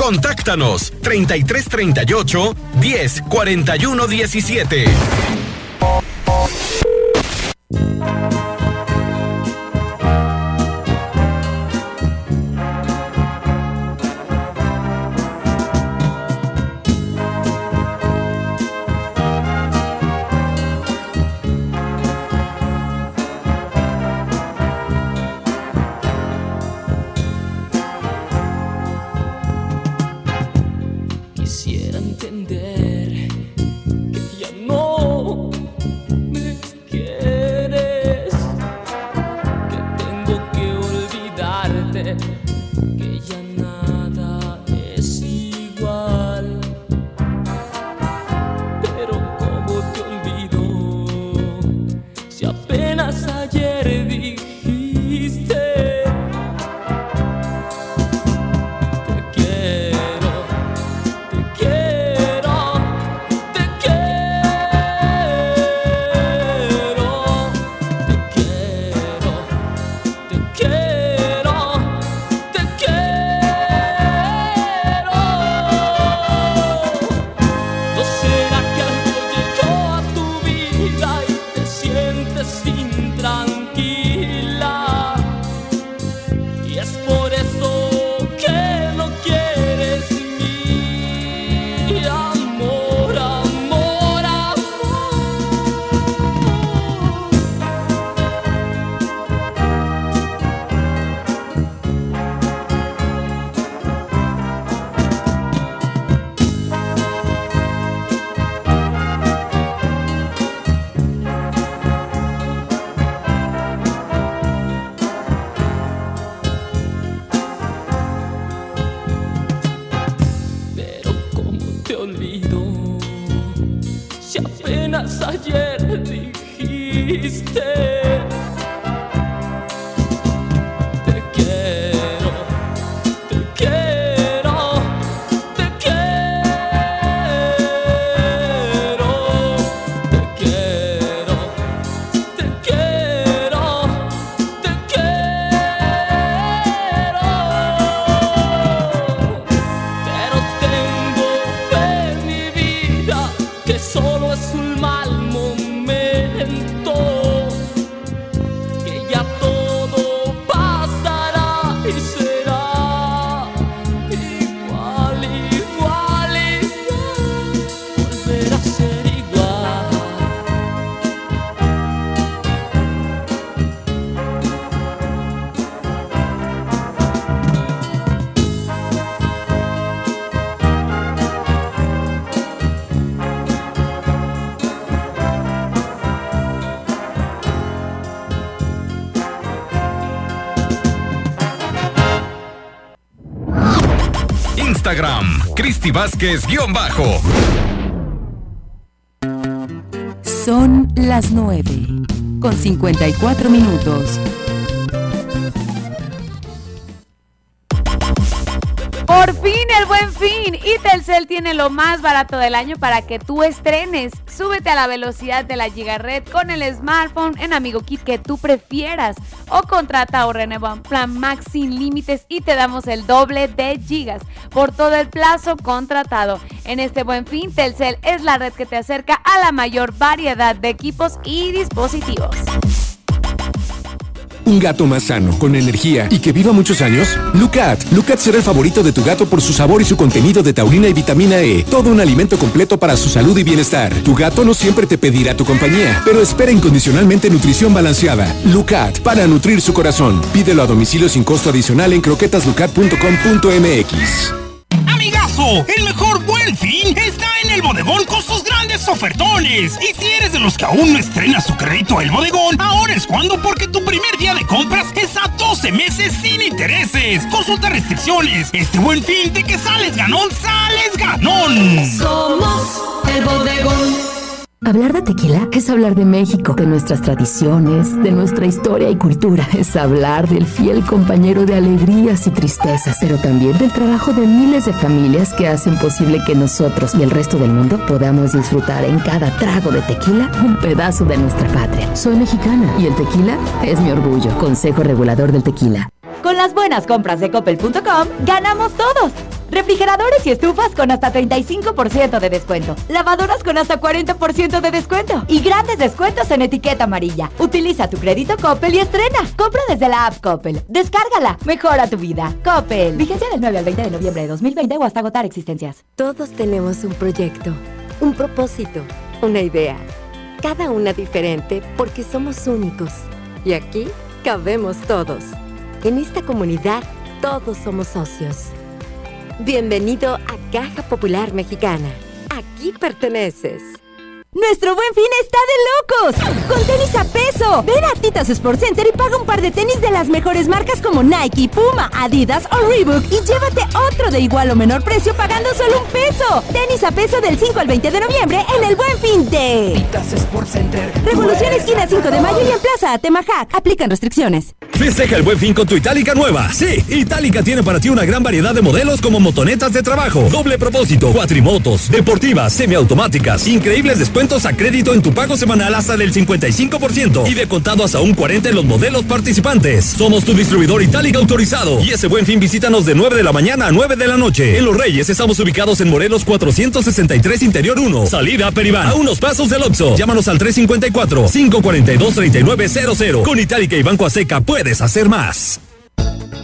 Contáctanos 3338 10 41 17. Instagram, Cristi Vázquez-bajo. Son las 9, con 54 minutos. Por fin el buen fin y Telcel tiene lo más barato del año para que tú estrenes Súbete a la velocidad de la Gigared con el smartphone en Amigo Kit que tú prefieras o contrata o renueva un plan Max sin límites y te damos el doble de gigas por todo el plazo contratado. En este buen fin, Telcel es la red que te acerca a la mayor variedad de equipos y dispositivos un gato más sano, con energía y que viva muchos años? Lucat. Lucat será el favorito de tu gato por su sabor y su contenido de taurina y vitamina E. Todo un alimento completo para su salud y bienestar. Tu gato no siempre te pedirá tu compañía, pero espera incondicionalmente nutrición balanceada. Lucat, para nutrir su corazón. Pídelo a domicilio sin costo adicional en croquetaslucat.com.mx. El mejor buen fin está en el bodegón con sus grandes ofertones. Y si eres de los que aún no estrenas su crédito el bodegón, ahora es cuando porque tu primer día de compras es a 12 meses sin intereses. Consulta restricciones. Este buen fin de que sales ganón, sales ganón. Somos el bodegón. Hablar de tequila es hablar de México, de nuestras tradiciones, de nuestra historia y cultura. Es hablar del fiel compañero de alegrías y tristezas, pero también del trabajo de miles de familias que hacen posible que nosotros y el resto del mundo podamos disfrutar en cada trago de tequila un pedazo de nuestra patria. Soy mexicana y el tequila es mi orgullo. Consejo Regulador del Tequila. Con las buenas compras de coppel.com, ganamos todos. Refrigeradores y estufas con hasta 35% de descuento. Lavadoras con hasta 40% de descuento. Y grandes descuentos en etiqueta amarilla. Utiliza tu crédito Coppel y estrena. Compra desde la app Coppel. Descárgala. Mejora tu vida. Coppel. Vigencia del 9 al 20 de noviembre de 2020 o hasta agotar existencias. Todos tenemos un proyecto, un propósito, una idea. Cada una diferente porque somos únicos. Y aquí cabemos todos. En esta comunidad todos somos socios. Bienvenido a Caja Popular Mexicana. Aquí perteneces. ¡Nuestro buen fin está de locos! ¡Con tenis a peso! Ven a Titas Sport Center y paga un par de tenis de las mejores marcas como Nike, Puma, Adidas o Reebok y llévate otro de igual o menor precio pagando solo un peso. Tenis a peso del 5 al 20 de noviembre en el buen fin de... Titas Sport Center. Revolución Esquina 5 de mayo y en Plaza Atemajac. Aplican restricciones. Festeja el buen fin con tu Itálica nueva. Sí, Itálica tiene para ti una gran variedad de modelos como motonetas de trabajo, doble propósito, cuatrimotos, deportivas, semiautomáticas, increíbles descuentos a crédito en tu pago semanal hasta del 55% y de contado hasta un 40 en los modelos participantes. Somos tu distribuidor Itálica autorizado y ese buen fin visítanos de 9 de la mañana a 9 de la noche. En Los Reyes estamos ubicados en Morelos 463 Interior 1, salida Peribán, a unos pasos del Oxo. Llámanos al 354 542 3900. Con Itálica y Banco Aseca puedes hacer más.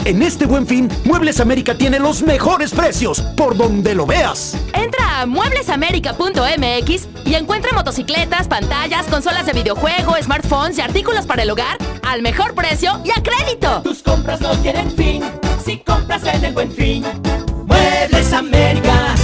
En este buen fin, Muebles América tiene los mejores precios, por donde lo veas. Entra a mueblesamerica.mx y encuentra motocicletas, pantallas, consolas de videojuego, smartphones y artículos para el hogar al mejor precio y a crédito. Tus compras no tienen fin si compras en el buen fin. Muebles América.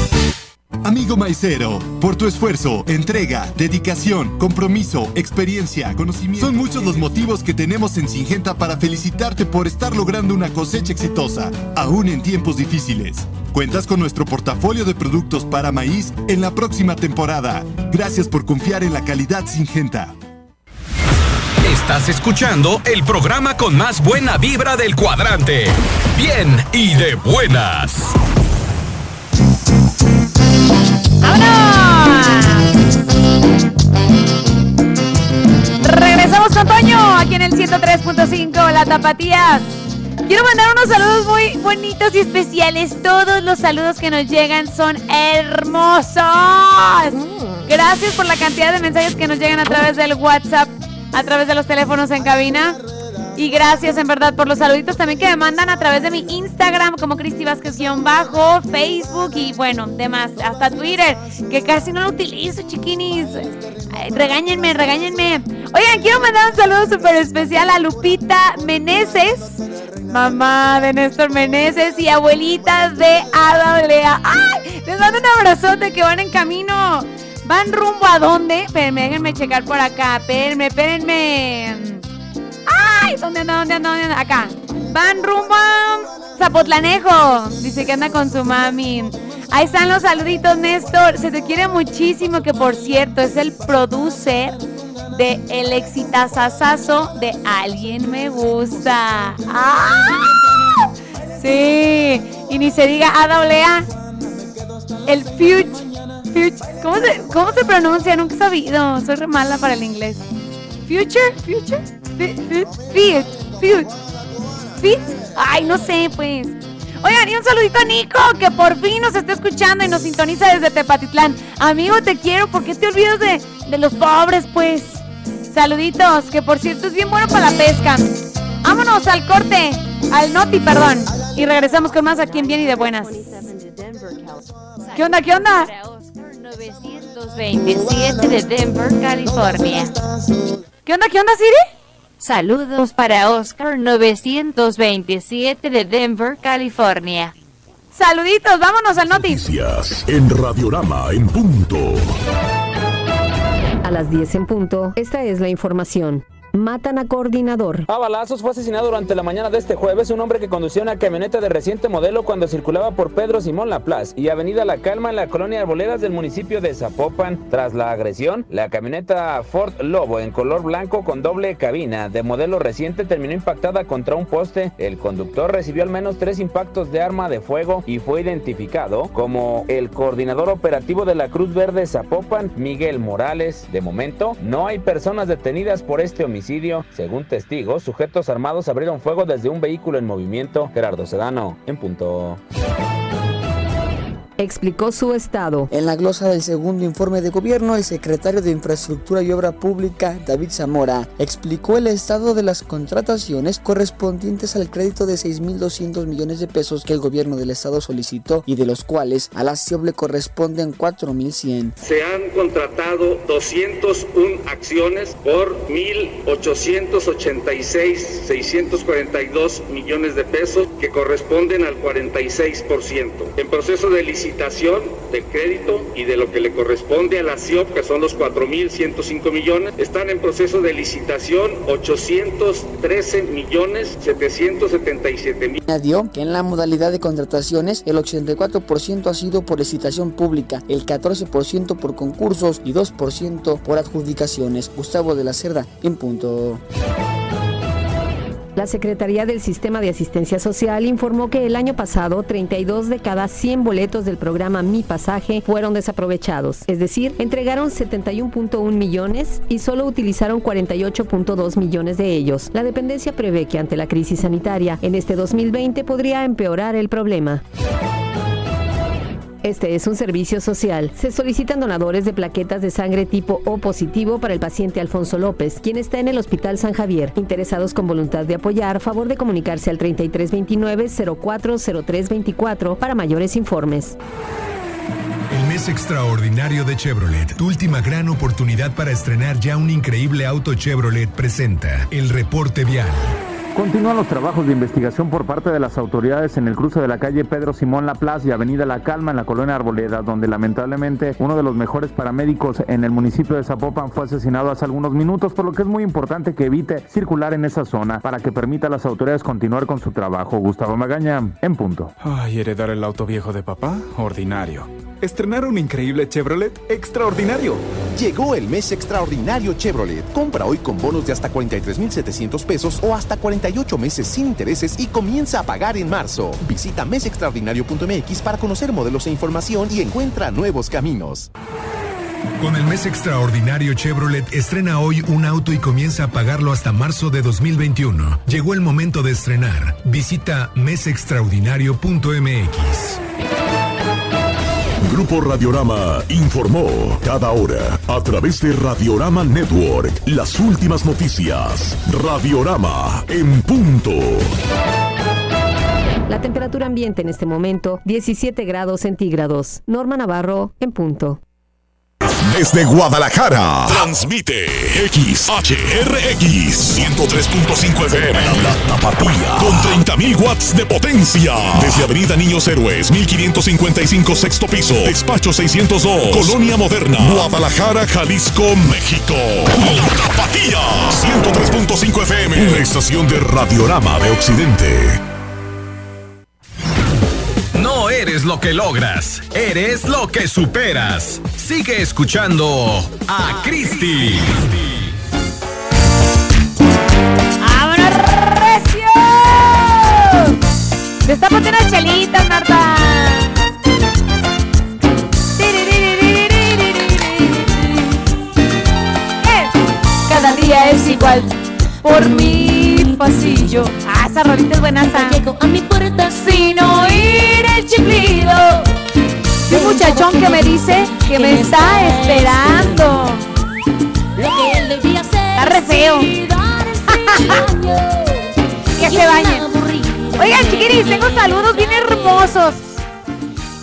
Amigo maicero, por tu esfuerzo, entrega, dedicación, compromiso, experiencia, conocimiento. Son muchos los motivos que tenemos en Singenta para felicitarte por estar logrando una cosecha exitosa, aún en tiempos difíciles. Cuentas con nuestro portafolio de productos para maíz en la próxima temporada. Gracias por confiar en la calidad Singenta. Estás escuchando el programa con más buena vibra del cuadrante. Bien y de buenas. Regresamos con Toño aquí en el 103.5 La Tapatías. Quiero mandar unos saludos muy bonitos y especiales. Todos los saludos que nos llegan son hermosos. Gracias por la cantidad de mensajes que nos llegan a través del WhatsApp, a través de los teléfonos en cabina. Y gracias en verdad por los saluditos también que me mandan a través de mi Instagram como Cristi Vázquez-bajo, Facebook y bueno, demás, hasta Twitter, que casi no lo utilizo, chiquinis. Regáñenme, regáñenme. Oigan, quiero mandar un saludo súper especial a Lupita Meneses, mamá de Néstor Meneses y abuelitas de Ada Lea. ¡Ay! Les mando un abrazote que van en camino. ¿Van rumbo a dónde? Espérenme, déjenme checar por acá. Espérenme, espérenme. ¡Ay! ¿Dónde anda? ¿Dónde anda? ¿Dónde anda? Acá. Van rumbo Zapotlanejo. Dice que anda con su mami. Ahí están los saluditos, Néstor. Se te quiere muchísimo, que por cierto es el producer de el exitazazazo de Alguien Me Gusta. ¡Ah! Sí. Y ni se diga Olea. El. Future. ¿Cómo se, ¿Cómo se pronuncia? Nunca he sabido. Soy re mala para el inglés. Future, future, fit, fit, fit, fit. Ay, no sé, pues. Oigan, y un saludito a Nico, que por fin nos está escuchando y nos sintoniza desde Tepatitlán. Amigo, te quiero, ¿por qué te olvidas de, de los pobres, pues? Saluditos, que por cierto es bien bueno para la pesca. Vámonos al corte, al noti, perdón. Y regresamos con más aquí en Bien y de Buenas. ¿Qué onda, qué onda? 927 de Denver, California. ¿Qué onda, qué onda, Siri? Saludos para Oscar 927 de Denver, California. Saluditos, vámonos al noti. Noticias en Radiorama en punto. A las 10 en punto, esta es la información. Matan a coordinador. A balazos fue asesinado durante la mañana de este jueves un hombre que conducía una camioneta de reciente modelo cuando circulaba por Pedro Simón Laplace y Avenida La Calma en la colonia Arboledas del municipio de Zapopan. Tras la agresión, la camioneta Ford Lobo en color blanco con doble cabina de modelo reciente terminó impactada contra un poste. El conductor recibió al menos tres impactos de arma de fuego y fue identificado como el coordinador operativo de la Cruz Verde Zapopan, Miguel Morales. De momento, no hay personas detenidas por este homicidio. Según testigos, sujetos armados abrieron fuego desde un vehículo en movimiento. Gerardo Sedano, en punto explicó su estado. En la glosa del segundo informe de gobierno, el secretario de Infraestructura y Obra Pública, David Zamora, explicó el estado de las contrataciones correspondientes al crédito de 6.200 millones de pesos que el gobierno del estado solicitó y de los cuales a la CIOB le corresponden 4.100. Se han contratado 201 acciones por 1.886.642 millones de pesos que corresponden al 46%. En proceso de licitación de crédito y de lo que le corresponde a la CIOP, que son los 4.105 millones, están en proceso de licitación 813 millones 777 mil. Añadió que en la modalidad de contrataciones el 84% ha sido por licitación pública, el 14% por concursos y 2% por adjudicaciones. Gustavo de la Cerda, en punto. La Secretaría del Sistema de Asistencia Social informó que el año pasado 32 de cada 100 boletos del programa Mi Pasaje fueron desaprovechados, es decir, entregaron 71.1 millones y solo utilizaron 48.2 millones de ellos. La dependencia prevé que ante la crisis sanitaria en este 2020 podría empeorar el problema. Este es un servicio social. Se solicitan donadores de plaquetas de sangre tipo O positivo para el paciente Alfonso López, quien está en el Hospital San Javier. Interesados con voluntad de apoyar, favor de comunicarse al 3329-040324 para mayores informes. El mes extraordinario de Chevrolet, tu última gran oportunidad para estrenar ya un increíble auto Chevrolet, presenta el reporte vial. Continúan los trabajos de investigación por parte de las autoridades en el cruce de la calle Pedro Simón La Plaza y Avenida La Calma en la colonia Arboleda, donde lamentablemente uno de los mejores paramédicos en el municipio de Zapopan fue asesinado hace algunos minutos, por lo que es muy importante que evite circular en esa zona para que permita a las autoridades continuar con su trabajo. Gustavo Magaña, en punto. Ay, heredar el auto viejo de papá, ordinario. Estrenar un increíble Chevrolet extraordinario. Llegó el mes extraordinario Chevrolet. Compra hoy con bonos de hasta 43,700 pesos o hasta 48 meses sin intereses y comienza a pagar en marzo. Visita mesextraordinario.mx para conocer modelos e información y encuentra nuevos caminos. Con el mes extraordinario Chevrolet estrena hoy un auto y comienza a pagarlo hasta marzo de 2021. Llegó el momento de estrenar. Visita mesextraordinario.mx. Grupo Radiorama informó cada hora a través de Radiorama Network las últimas noticias. Radiorama en punto. La temperatura ambiente en este momento 17 grados centígrados. Norma Navarro en punto. Desde Guadalajara. Transmite XHRX 103.5 FM. La Tapatía. Con 30.000 watts de potencia. Desde Avenida Niños Héroes, 1555 sexto piso. Despacho 602. Colonia Moderna. Guadalajara, Jalisco, México. La Tapatía. 103.5 FM. Una estación de Radiorama de Occidente. Eres lo que logras, eres lo que superas. Sigue escuchando a Cristi. ¡Vámonos, recio! Destápate unas chelitas, Marta. Eh, Cada día es igual por mi pasillo. Ah, esa rolita es buena. Llego a mi puerta sin oír el chiflido. Un muchachón que me dice que me está esperando. Lo que él debía hacer Está re feo. que se bañen. Oigan, chiquiris, tengo saludos bien hermosos.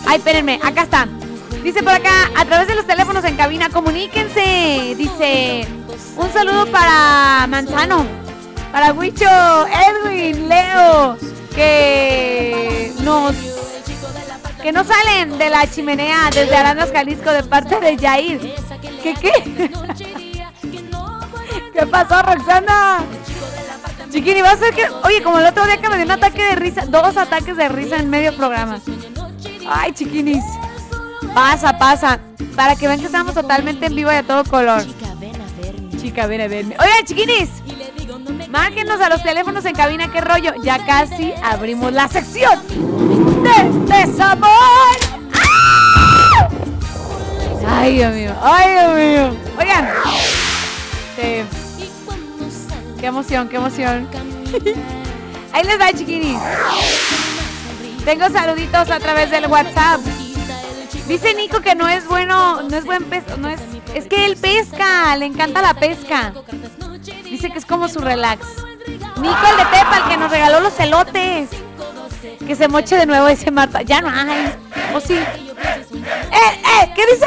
Ay, espérenme, acá están. Dice por acá, a través de los teléfonos en cabina, comuníquense. Dice, un saludo para Manzano, para Huicho, Edwin, Leo, que nos que no salen de la chimenea desde Arandas, Jalisco, de parte de Yair. ¿Qué qué? ¿Qué pasó, Roxana? Chiquini, vas a ser que. Oye, como el otro día que me dio un ataque de risa, dos ataques de risa en medio programa. Ay, chiquinis. Pasa, pasa. Para que vean que estamos totalmente en vivo y a todo color. Chica, ven a verme. Oigan, chiquinis. Márquenos a los teléfonos en cabina, qué rollo. Ya casi abrimos la sección de desamor. ¡Ah! Ay, Dios mío. Ay, Dios mío. Oigan. Qué emoción, qué emoción. Ahí les va, chiquinis. Tengo saluditos a través del WhatsApp. Dice Nico que no es bueno, no es buen pez, no es, es que él pesca, le encanta la pesca. Dice que es como su relax. Nico el de Tepa, el que nos regaló los elotes. Que se moche de nuevo, dice Marta. Ya no hay. ¿O sí? ¡Eh, eh! ¿Qué dice?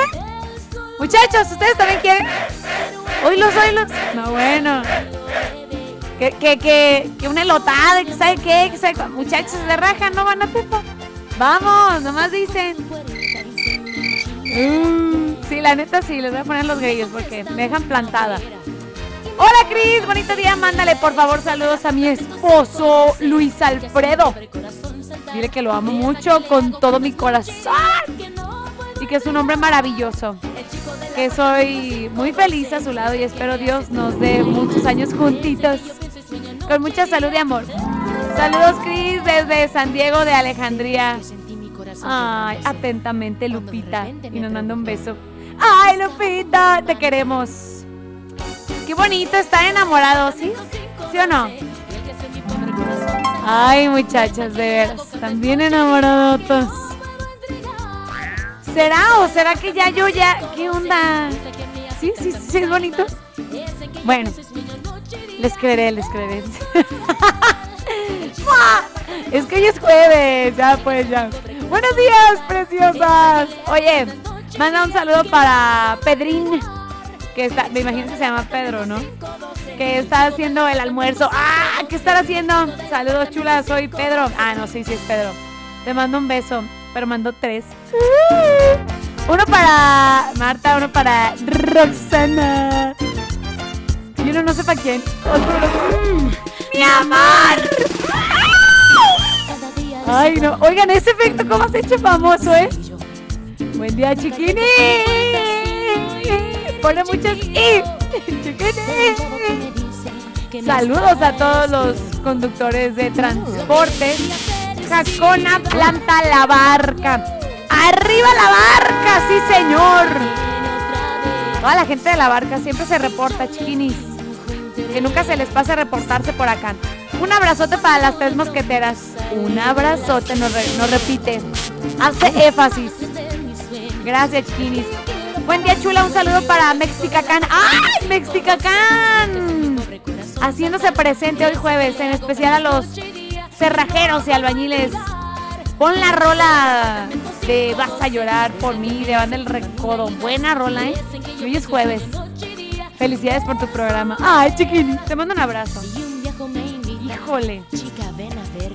Muchachos, ¿ustedes también quieren? Oílos, oílos. No, bueno. Que, que, que, que una elotada, que sabe qué, que sabe. Muchachos de raja, no van a Tepa. Vamos, nomás dicen. Mm, sí, la neta sí, les voy a poner los grillos porque me dejan plantada. Hola Cris, bonito día, mándale por favor saludos a mi esposo Luis Alfredo. Dile que lo amo mucho con todo mi corazón y que es un hombre maravilloso. Que soy muy feliz a su lado y espero Dios nos dé muchos años juntitos. Con mucha salud y amor. Saludos Cris desde San Diego de Alejandría. Ay, atentamente Lupita. Y nos manda un beso. Ay, Lupita, te queremos. Qué bonito estar enamorado, ¿sí? ¿Sí o no? Ay, muchachas, de veras. También enamorados. ¿Será o será que ya yo ya... ¿Qué onda? ¿Sí? ¿Sí? ¿Sí es bonito? Bueno, les creeré, les creeré. es que hoy es jueves, ya pues ya. Buenos días, preciosas. Oye, manda un saludo para Pedrín, que está, me imagino que se llama Pedro, ¿no? Que está haciendo el almuerzo. ¡Ah! ¿Qué estar haciendo? Saludos, chula, soy Pedro. Ah, no, sí, sí es Pedro. Te mando un beso, pero mando tres. Uno para Marta, uno para Roxana. Y uno no sé para quién. Otro, ¡Mi amor! Ay, no. Oigan, ese efecto, ¿cómo se ha hecho famoso, eh? Buen día, chiquini. Pone muchas y. Chiquini. Saludos a todos los conductores de transporte. Jacona, planta la barca. ¡Arriba la barca! ¡Sí, señor! Toda la gente de la barca siempre se reporta, chiquinis. Que nunca se les pase reportarse por acá. Un abrazote para las tres mosqueteras. Un abrazote, nos repite. Hace énfasis. Gracias, chiquinis. Buen día, chula. Un saludo para Mexicacán. ¡Ay, Mexicacán! Haciéndose presente hoy jueves, en especial a los cerrajeros y albañiles. Pon la rola de Vas a llorar por mí, de Banda del Recodo. Buena rola, ¿eh? Hoy es jueves. Felicidades por tu programa. Ay, chiquini, te mando un abrazo. Híjole.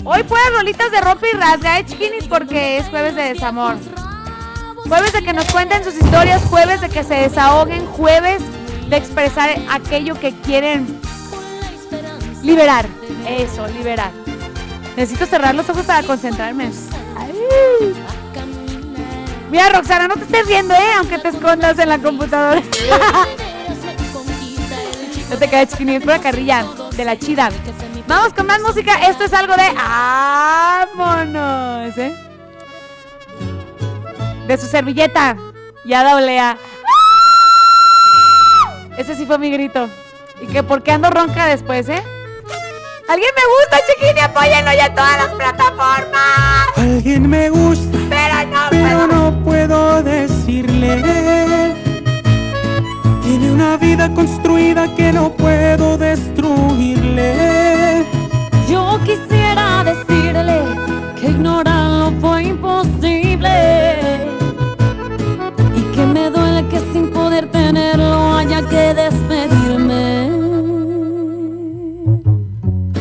Hoy puedes rolitas de ropa y rasga, ¿eh, chiquinis? Porque es jueves de desamor. Jueves de que nos cuenten sus historias, jueves de que se desahoguen, jueves de expresar aquello que quieren liberar. Eso, liberar. Necesito cerrar los ojos para concentrarme. Mira, Roxana, no te estés viendo, ¿eh? Aunque te escondas en la computadora. no te quedes chiquini, es pura carrilla de la chida. Vamos con más música. Esto es algo de. ¡Vámonos! ¿eh? de su servilleta. Ya doblea. ¡Ah! Ese sí fue mi grito. Y que por qué ando ronca después, ¿eh? Alguien me gusta, chiquini, apóyenlo ya en todas las plataformas. Alguien me gusta, pero no, pero puedo. no puedo decirle. Tiene una vida construida que no puedo destruirle. Yo quisiera decirle que ignorar fue imposible. Y que me duele que sin poder tenerlo haya que despedirme.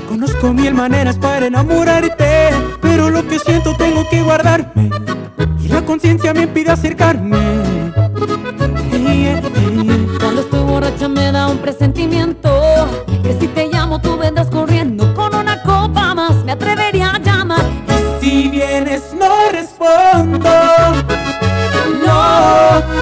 Conozco mil maneras para enamorarte, pero lo que siento tengo que guardarme. Y la conciencia me impide acercarme. Cuando estoy borracha me da un presentimiento que si te llamo tú vendrás fondo. No.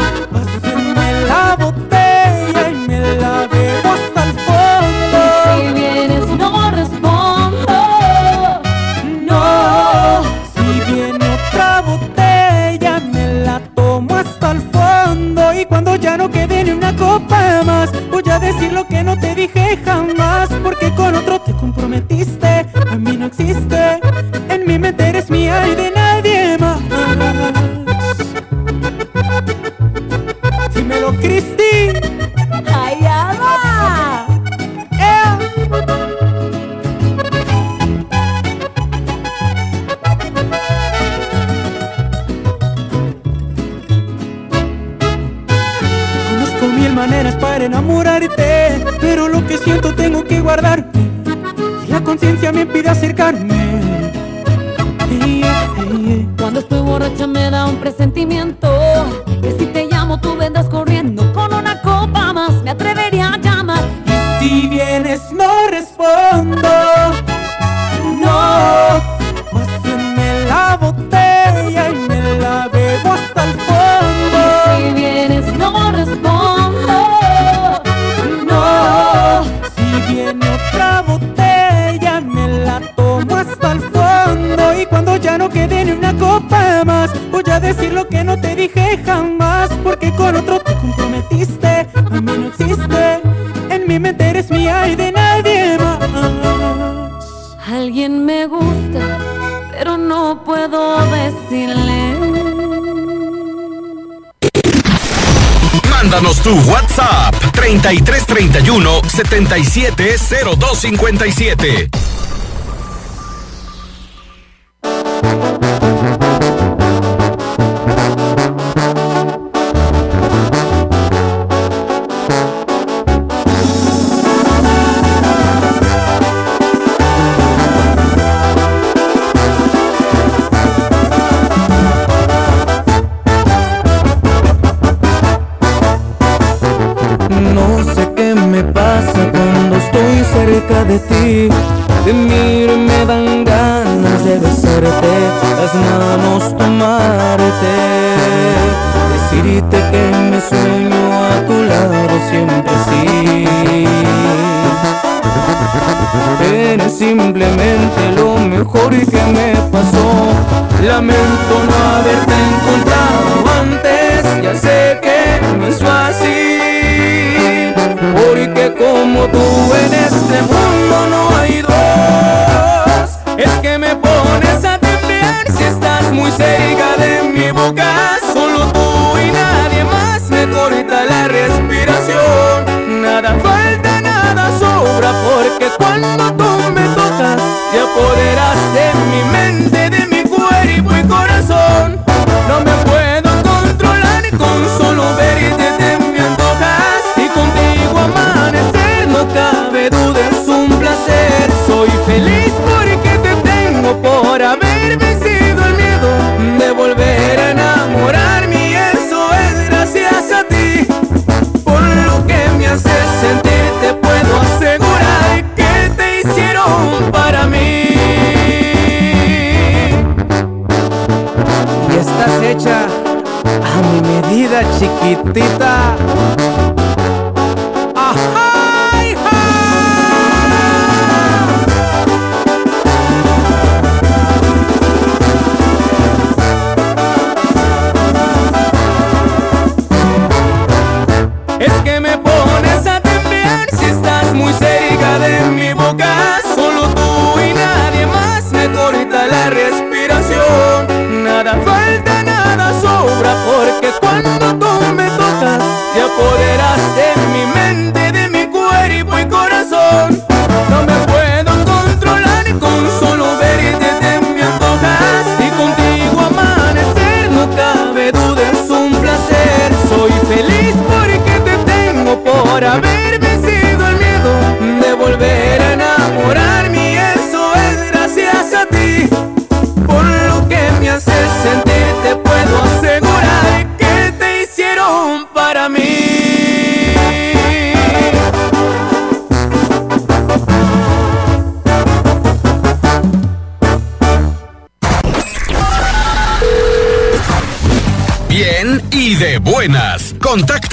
77 0257.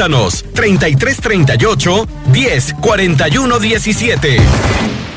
Contáctanos 3338 10 41 17.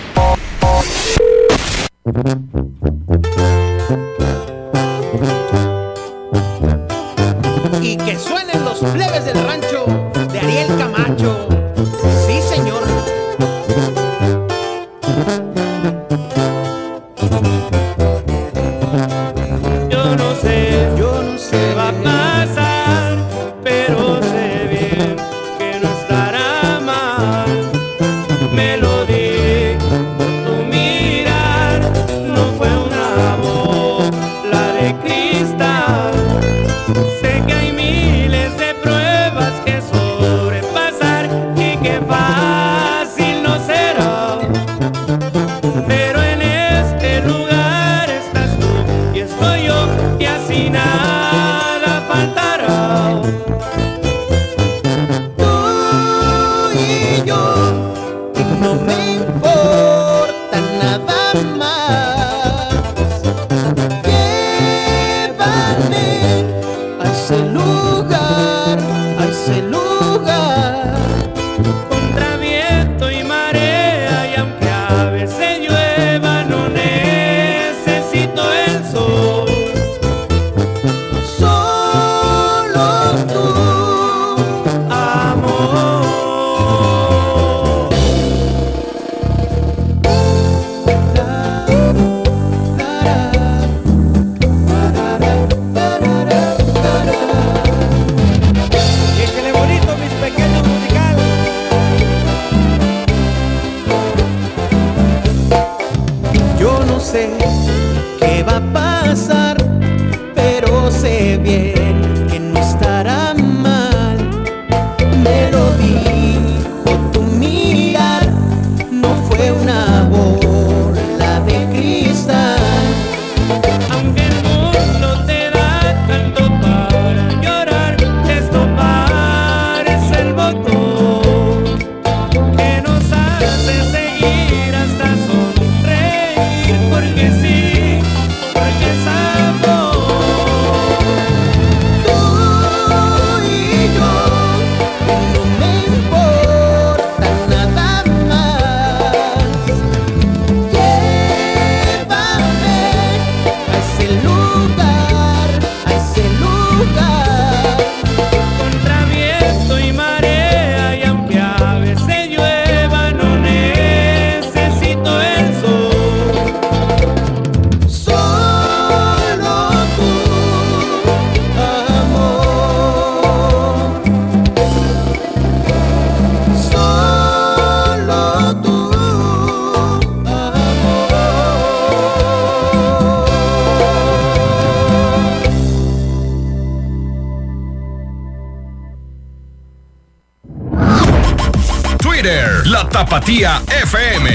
FM.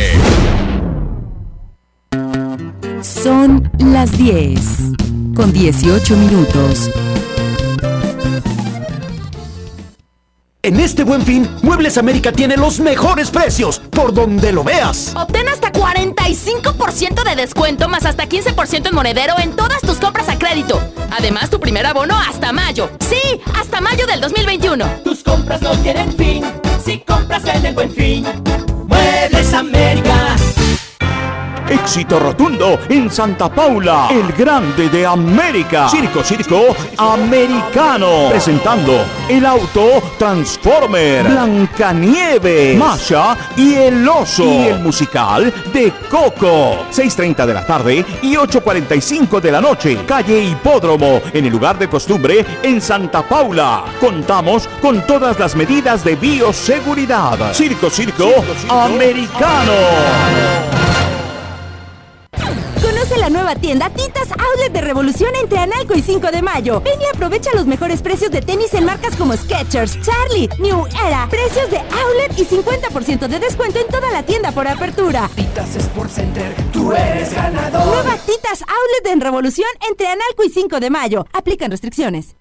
Son las 10 con 18 minutos. En este buen fin, Muebles América tiene los mejores precios, por donde lo veas. Obtén hasta 45% de descuento más hasta 15% en monedero en todas tus compras a crédito. Además, tu primer abono hasta mayo. Sí, hasta mayo del 2021. Tus compras no tienen fin si compras en el buen fin. América. Éxito rotundo en Santa Paula, el grande de América. Circo, circo americano. Presentando el auto Transformer, Blancanieve, Masha y el oso. Y el musical de Coco. 6.30 de la tarde y 8.45 de la noche. Calle Hipódromo, en el lugar de costumbre en Santa Paula. Contamos con todas las medidas de bioseguridad. Circo, circo, americano. Conoce la nueva tienda Tintas Outlet de Revolución entre Analco y 5 de mayo. Ven y aprovecha los mejores precios de tenis en marcas como Skechers, Charlie, New Era. Precios de outlet y 50% de descuento en toda la tienda por apertura. Titas Sports Center, tú eres ganador. Nueva Titas Outlet en Revolución entre Analco y 5 de mayo. Aplican restricciones.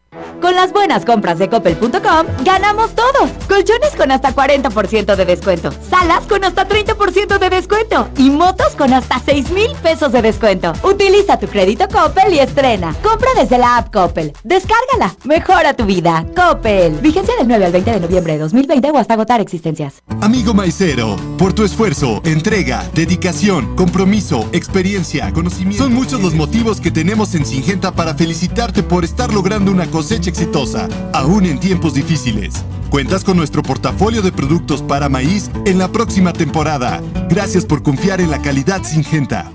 Con las buenas compras de coppel.com, ganamos todos. Colchones con hasta 40% de descuento. Salas con hasta 30% de descuento. Y motos con hasta 6 mil pesos de descuento. Utiliza tu crédito Coppel y estrena. Compra desde la app Coppel. Descárgala. Mejora tu vida. Coppel. Vigencia del 9 al 20 de noviembre de 2020 o hasta agotar existencias. Amigo maicero, por tu esfuerzo, entrega, dedicación, compromiso, experiencia, conocimiento. Son muchos los motivos que tenemos en Singenta para felicitarte por estar logrando una cosecha exitosa, aún en tiempos difíciles. Cuentas con nuestro portafolio de productos para maíz en la próxima temporada. Gracias por confiar en la calidad Singenta.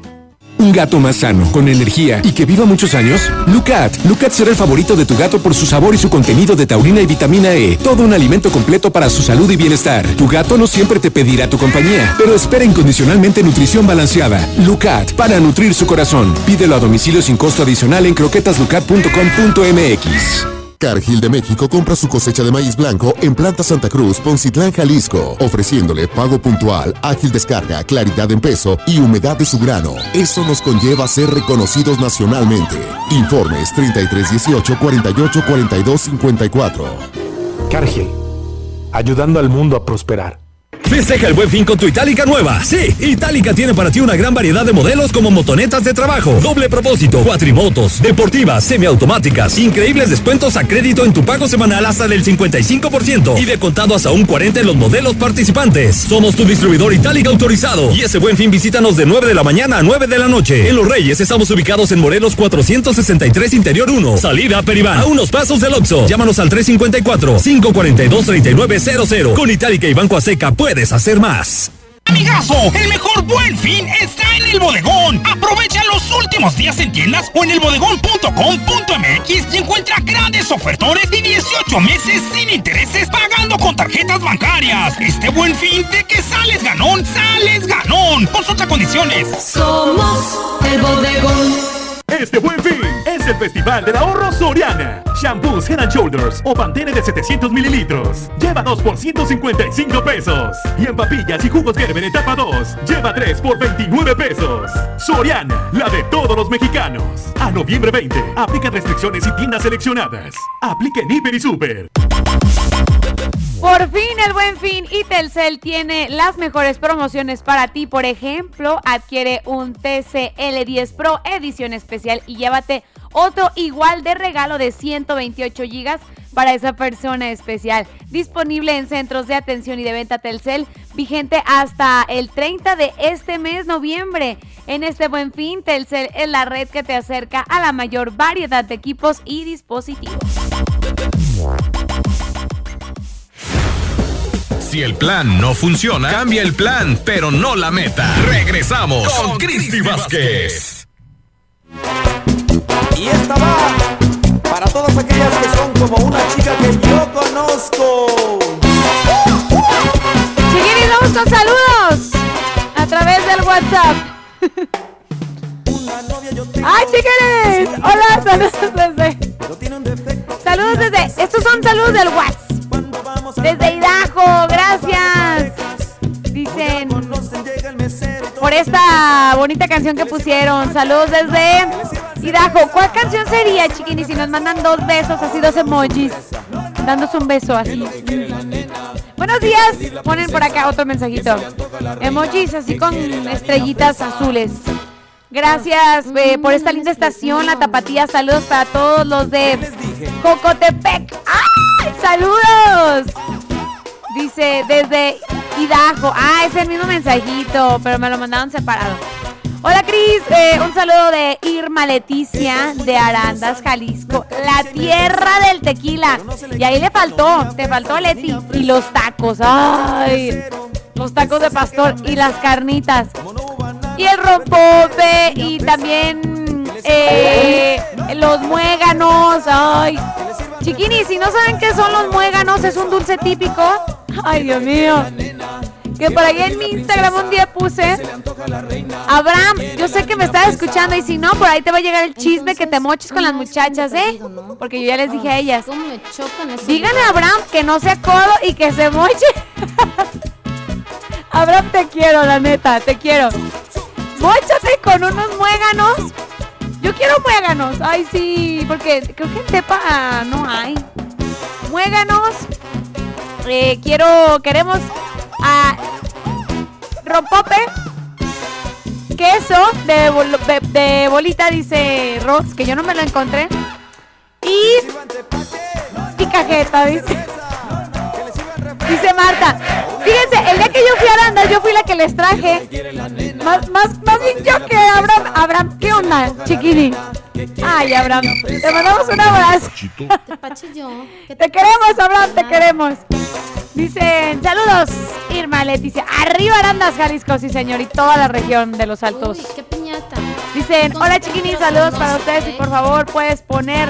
Un gato más sano, con energía y que viva muchos años? Lucat. Lucat será el favorito de tu gato por su sabor y su contenido de taurina y vitamina E. Todo un alimento completo para su salud y bienestar. Tu gato no siempre te pedirá tu compañía, pero espera incondicionalmente nutrición balanceada. Lucat, para nutrir su corazón. Pídelo a domicilio sin costo adicional en croquetaslucat.com.mx. Cargill de México compra su cosecha de maíz blanco en Planta Santa Cruz, Poncitlán, Jalisco, ofreciéndole pago puntual, ágil descarga, claridad en peso y humedad de su grano. Eso nos conlleva a ser reconocidos nacionalmente. Informes 3318 48 42 54. Cargill, ayudando al mundo a prosperar. Festeja el buen fin con tu Itálica nueva. Sí, Itálica tiene para ti una gran variedad de modelos como motonetas de trabajo, doble propósito, cuatrimotos, deportivas, semiautomáticas, increíbles descuentos a crédito en tu pago semanal hasta del 55% y de contado hasta un 40 en los modelos participantes. Somos tu distribuidor Itálica autorizado y ese buen fin visítanos de 9 de la mañana a 9 de la noche. En Los Reyes estamos ubicados en Morelos 463 Interior 1, salida Peribán, a unos pasos del Oxxo. Llámanos al 354 542 3900. Con Itálica y Banco Aseca puedes hacer más. Amigazo, el mejor buen fin está en el bodegón. Aprovecha los últimos días en tiendas o en elbodegón.com.mx y encuentra grandes ofertones y 18 meses sin intereses pagando con tarjetas bancarias. Este buen fin de que sales ganón, sales ganón. Consulta condiciones. Somos el bodegón. Este buen fin es el Festival del Ahorro Soriana. Shampoos Head and Shoulders o Pantene de 700 mililitros. Lleva 2 por 155 pesos. Y en papillas y jugos Gerber etapa 2, lleva 3 por 29 pesos. Soriana, la de todos los mexicanos. A noviembre 20, aplica restricciones y tiendas seleccionadas. Aplica en Hiper y Super. Por fin el buen fin y Telcel tiene las mejores promociones para ti. Por ejemplo, adquiere un TCL10 Pro edición especial y llévate otro igual de regalo de 128 gigas para esa persona especial. Disponible en centros de atención y de venta Telcel, vigente hasta el 30 de este mes, noviembre. En este buen fin, Telcel es la red que te acerca a la mayor variedad de equipos y dispositivos. Si el plan no funciona, cambia el plan, pero no la meta. Regresamos con Cristi Vázquez. Y esta va para todas aquellas que son como una chica que yo conozco. Con saludos a través del WhatsApp. ¡Ay, chiquiris! Hola, saludos desde. Saludos desde. Estos son saludos del WhatsApp. Desde Idaho, gracias. Dicen por esta bonita canción que pusieron. Saludos desde Idaho. ¿Cuál canción sería, chiquinis? Si nos mandan dos besos, así dos emojis, dándose un beso así. Buenos días. Ponen por acá otro mensajito. Emojis así con estrellitas azules. Gracias eh, por esta linda estación, la Tapatía. Saludos para todos los de Cocotepec. ¡Ay! ¡Saludos! Dice desde Idaho. Ah, es el mismo mensajito, pero me lo mandaron separado. Hola Cris, eh, un saludo de Irma Leticia de Arandas, Jalisco, la tierra del tequila. Y ahí le faltó, te faltó Leti. Y los tacos, ay, los tacos de pastor y las carnitas. Y el rompope y también eh, los muéganos, ay. Chiquini, si no saben qué son los muéganos, es un dulce típico. Ay, Dios mío. Que por ahí en mi Instagram un día puse. Abraham, yo sé que me estás escuchando y si no, por ahí te va a llegar el chisme que te moches con las muchachas, ¿eh? Porque yo ya les dije a ellas. Díganle a Abraham que no sea codo y que se moche. Abraham, te quiero, la neta, te quiero. Móchate con unos muéganos Yo quiero muéganos. Ay, sí, porque creo que en Tepa ah, no hay. Muéganos. Eh, quiero, queremos a rompope. Queso de bolita, dice Rox, que yo no me lo encontré. Y, y cajeta, dice. Dice Marta. Fíjense, el día que yo fui a Arandas, yo fui la que les traje. Más, más, más bien yo que Abraham. Abraham, ¿qué onda, chiquini? Ay, Abraham, te mandamos un abrazo. Te queremos, Abraham, te queremos. Dicen, saludos, Irma Leticia. Arriba Arandas, Jalisco, sí, señor, y toda la región de los Altos. qué piñata. Dicen, hola chiquinis, saludos para ustedes y por favor puedes poner,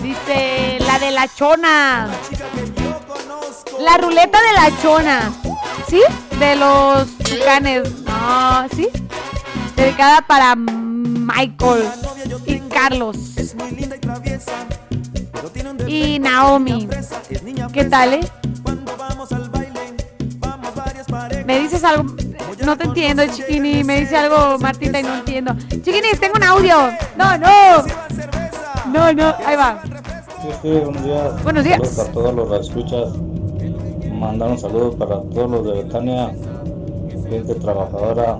dice, la de la chona. La ruleta de la chona. ¿Sí? De los tucanes. No, ¿sí? Dedicada para Michael y Carlos. Y Naomi. ¿Qué tal, eh? Me dices algo. No te entiendo, Chiquini. Me dice algo Martita y no entiendo. Chiquinis, tengo un audio. No, no. No, no. Ahí va. Sí, sí, buenos días. Buenos días. Saludos para todos los que escuchas. Mandar un saludo para todos los de Betania, gente trabajadora.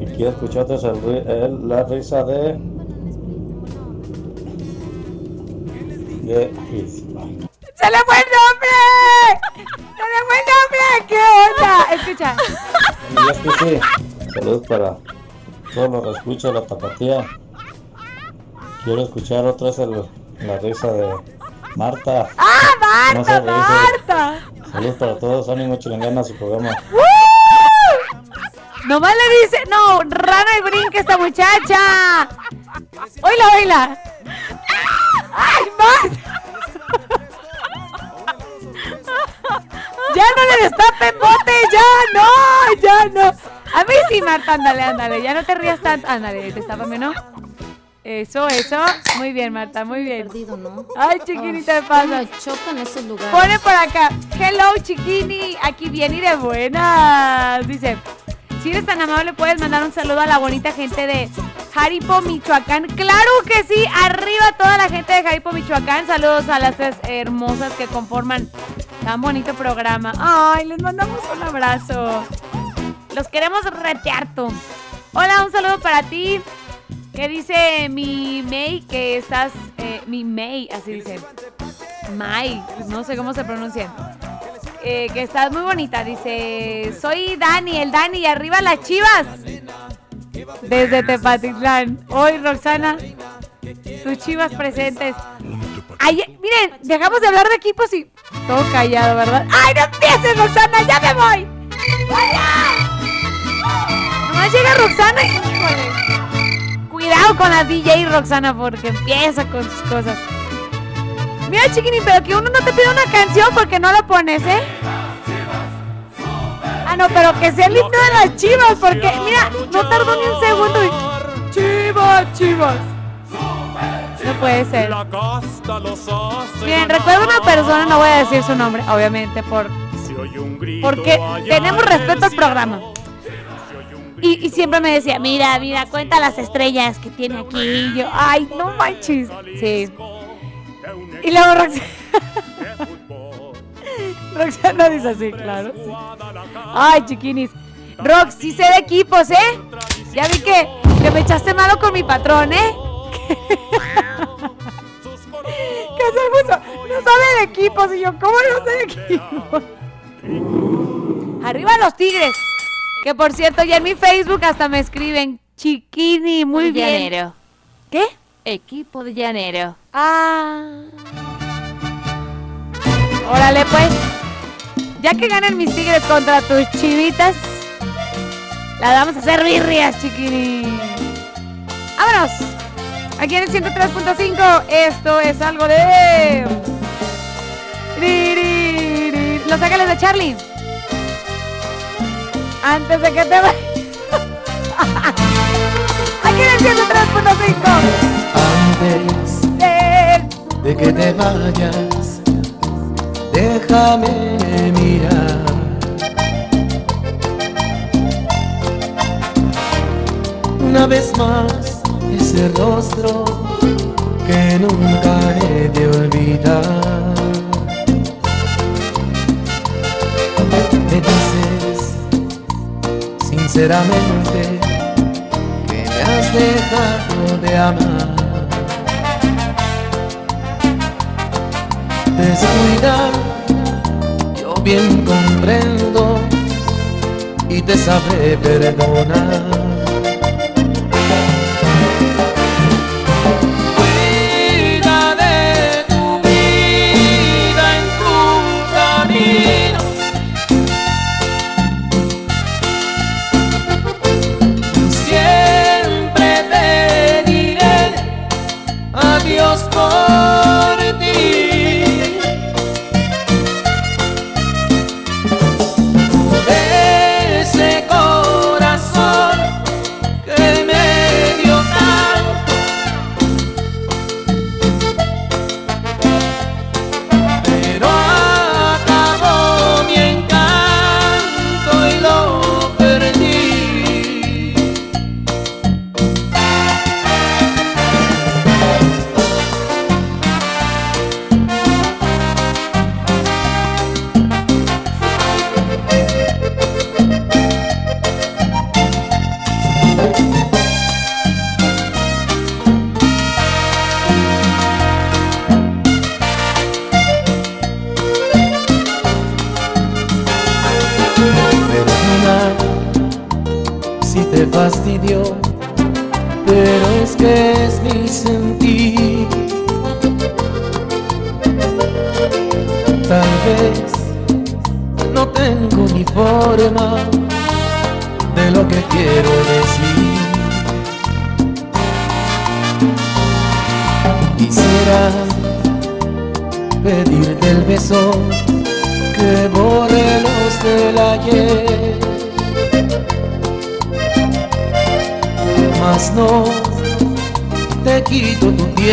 Y quiero escucharte el el- la risa de. de. ¡Se le fue el nombre! ¡Se le fue el nombre! ¿Qué onda? Escucha. Buenos días, Cristi. Saludos para todos los que escuchan la tapatía. Quiero escuchar otra vez el- la risa de Marta. ¡Ah, Marta, Marta! Saludos para todos, ánimo chilangana su programa. ¡Uh! Nomás le dice, no, rana y brinca esta muchacha. Oíla, oíla. ¡Ay, Marta! Ya no le destapen bote, ya no, ya no. A mí sí, Marta, ándale, ándale. Ya no te rías tanto. Ándale, destápame, ¿no? Eso, eso. Muy bien, Marta, muy bien. Ay, chiquinita de pasa. Me chocan esos lugares. Pone por acá. Hello, chiquini. Aquí viene y de buenas. Dice. Si eres tan amable, puedes mandar un saludo a la bonita gente de Jaripo, Michoacán. Claro que sí. Arriba toda la gente de Jaripo, Michoacán. Saludos a las tres hermosas que conforman tan bonito programa. Ay, les mandamos un abrazo. Los queremos retear tú. Hola, un saludo para ti. Que dice mi May que estás. eh, mi May, así dice. May, no sé cómo se pronuncia. Eh, que estás muy bonita. Dice: Soy Dani, el Dani, arriba las chivas. Desde Tepatitlán. Hoy, Roxana, tus chivas presentes. Ay, miren, dejamos de hablar de equipos y todo callado, ¿verdad? ¡Ay, no empieces, Roxana! ¡Ya me voy! Nomás llega Roxana. Cuidado con la DJ Roxana porque empieza con sus cosas. Mira, chiquini, pero que uno no te pide una canción porque no la pones, ¿eh? Ah, no, pero que sea el himno de las chivas porque, mira, no tardó ni un segundo y. ¡Chivas, chivas! No puede ser. Miren, recuerdo una persona, no voy a decir su nombre, obviamente, por porque tenemos respeto al programa. Y, siempre me decía, mira, mira, cuenta las estrellas que tiene aquí. Y yo, ay, no manches. Sí. Y luego Roxana. Roxana dice así, claro. Ay, chiquinis. Rox, sí sé de equipos, ¿eh? Ya vi que, que me echaste malo con mi patrón, ¿eh? se puso, no sabe de equipos. Y yo, ¿cómo no sé de equipos? Arriba los tigres. Que por cierto, ya en mi Facebook hasta me escriben Chiquini, muy bien. llanero. ¿Qué? Equipo de llanero. Ah. Órale, pues. Ya que ganen mis tigres contra tus chivitas, la vamos a hacer birrias, chiquini. ¡Vámonos! Aquí en el 103.5, esto es algo de. Los ángeles de Charlie. Antes de que te vayas. Aquí en el 103.5. Antes de... que te vayas, déjame mirar. Una vez más ese ese rostro que nunca he de olvidar. Sinceramente que me has dejado de amar. Descuida, yo bien comprendo y te sabré perdonar.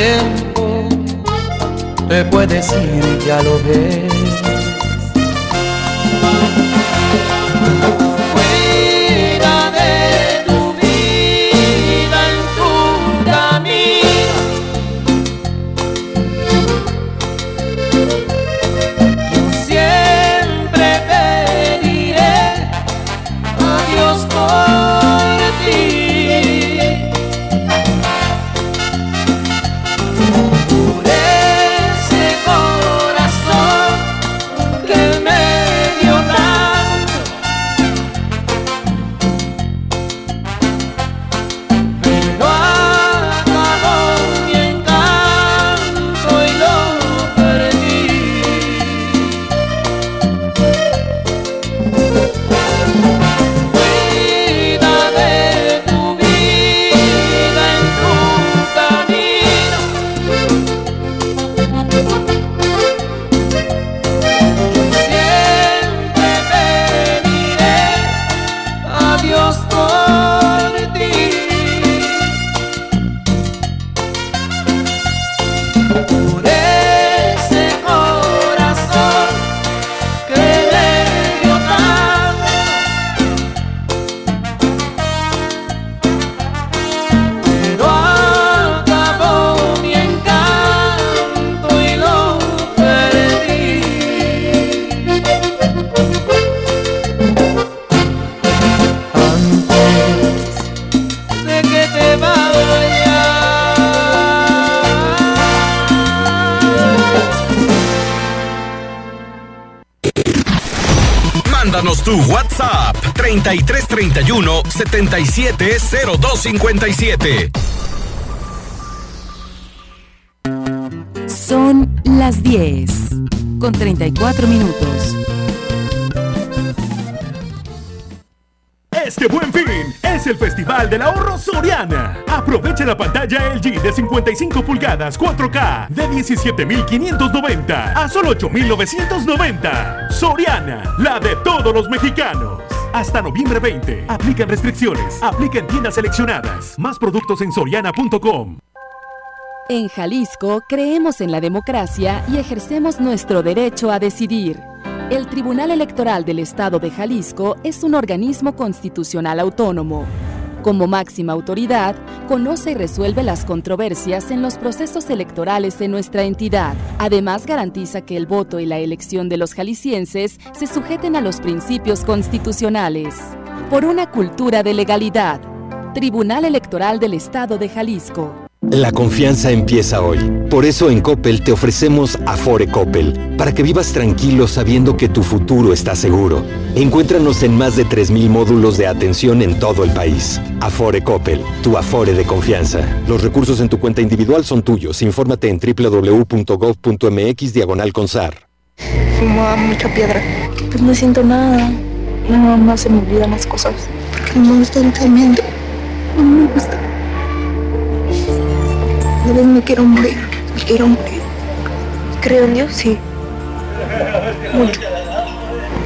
Tiempo, te puedes ir, ya lo ves. 3331 770257. Son las 10 con 34 minutos. Este buen fin es el Festival del Ahorro Soriana. Aprovecha la pantalla LG de 55 pulgadas 4K de 17.590 a solo 8.990. Soriana, la de todos los mexicanos. Hasta noviembre 20. Aplican restricciones. Aplica en tiendas seleccionadas. Más productos en soriana.com. En Jalisco creemos en la democracia y ejercemos nuestro derecho a decidir. El Tribunal Electoral del Estado de Jalisco es un organismo constitucional autónomo. Como máxima autoridad, conoce y resuelve las controversias en los procesos electorales en nuestra entidad. Además, garantiza que el voto y la elección de los jaliscienses se sujeten a los principios constitucionales. Por una cultura de legalidad. Tribunal Electoral del Estado de Jalisco. La confianza empieza hoy. Por eso en Coppel te ofrecemos Afore Coppel, para que vivas tranquilo sabiendo que tu futuro está seguro. Encuéntranos en más de 3.000 módulos de atención en todo el país. Afore Coppel, tu Afore de confianza. Los recursos en tu cuenta individual son tuyos. Infórmate en www.gov.mx diagonal consar. Fumaba mucha piedra. Pues no siento nada. Nada más se me olvidan las cosas. Porque no me gusta el tremendo. No me gusta. Me quiero morir. Me quiero morir. Creo en Dios, sí. Mucho.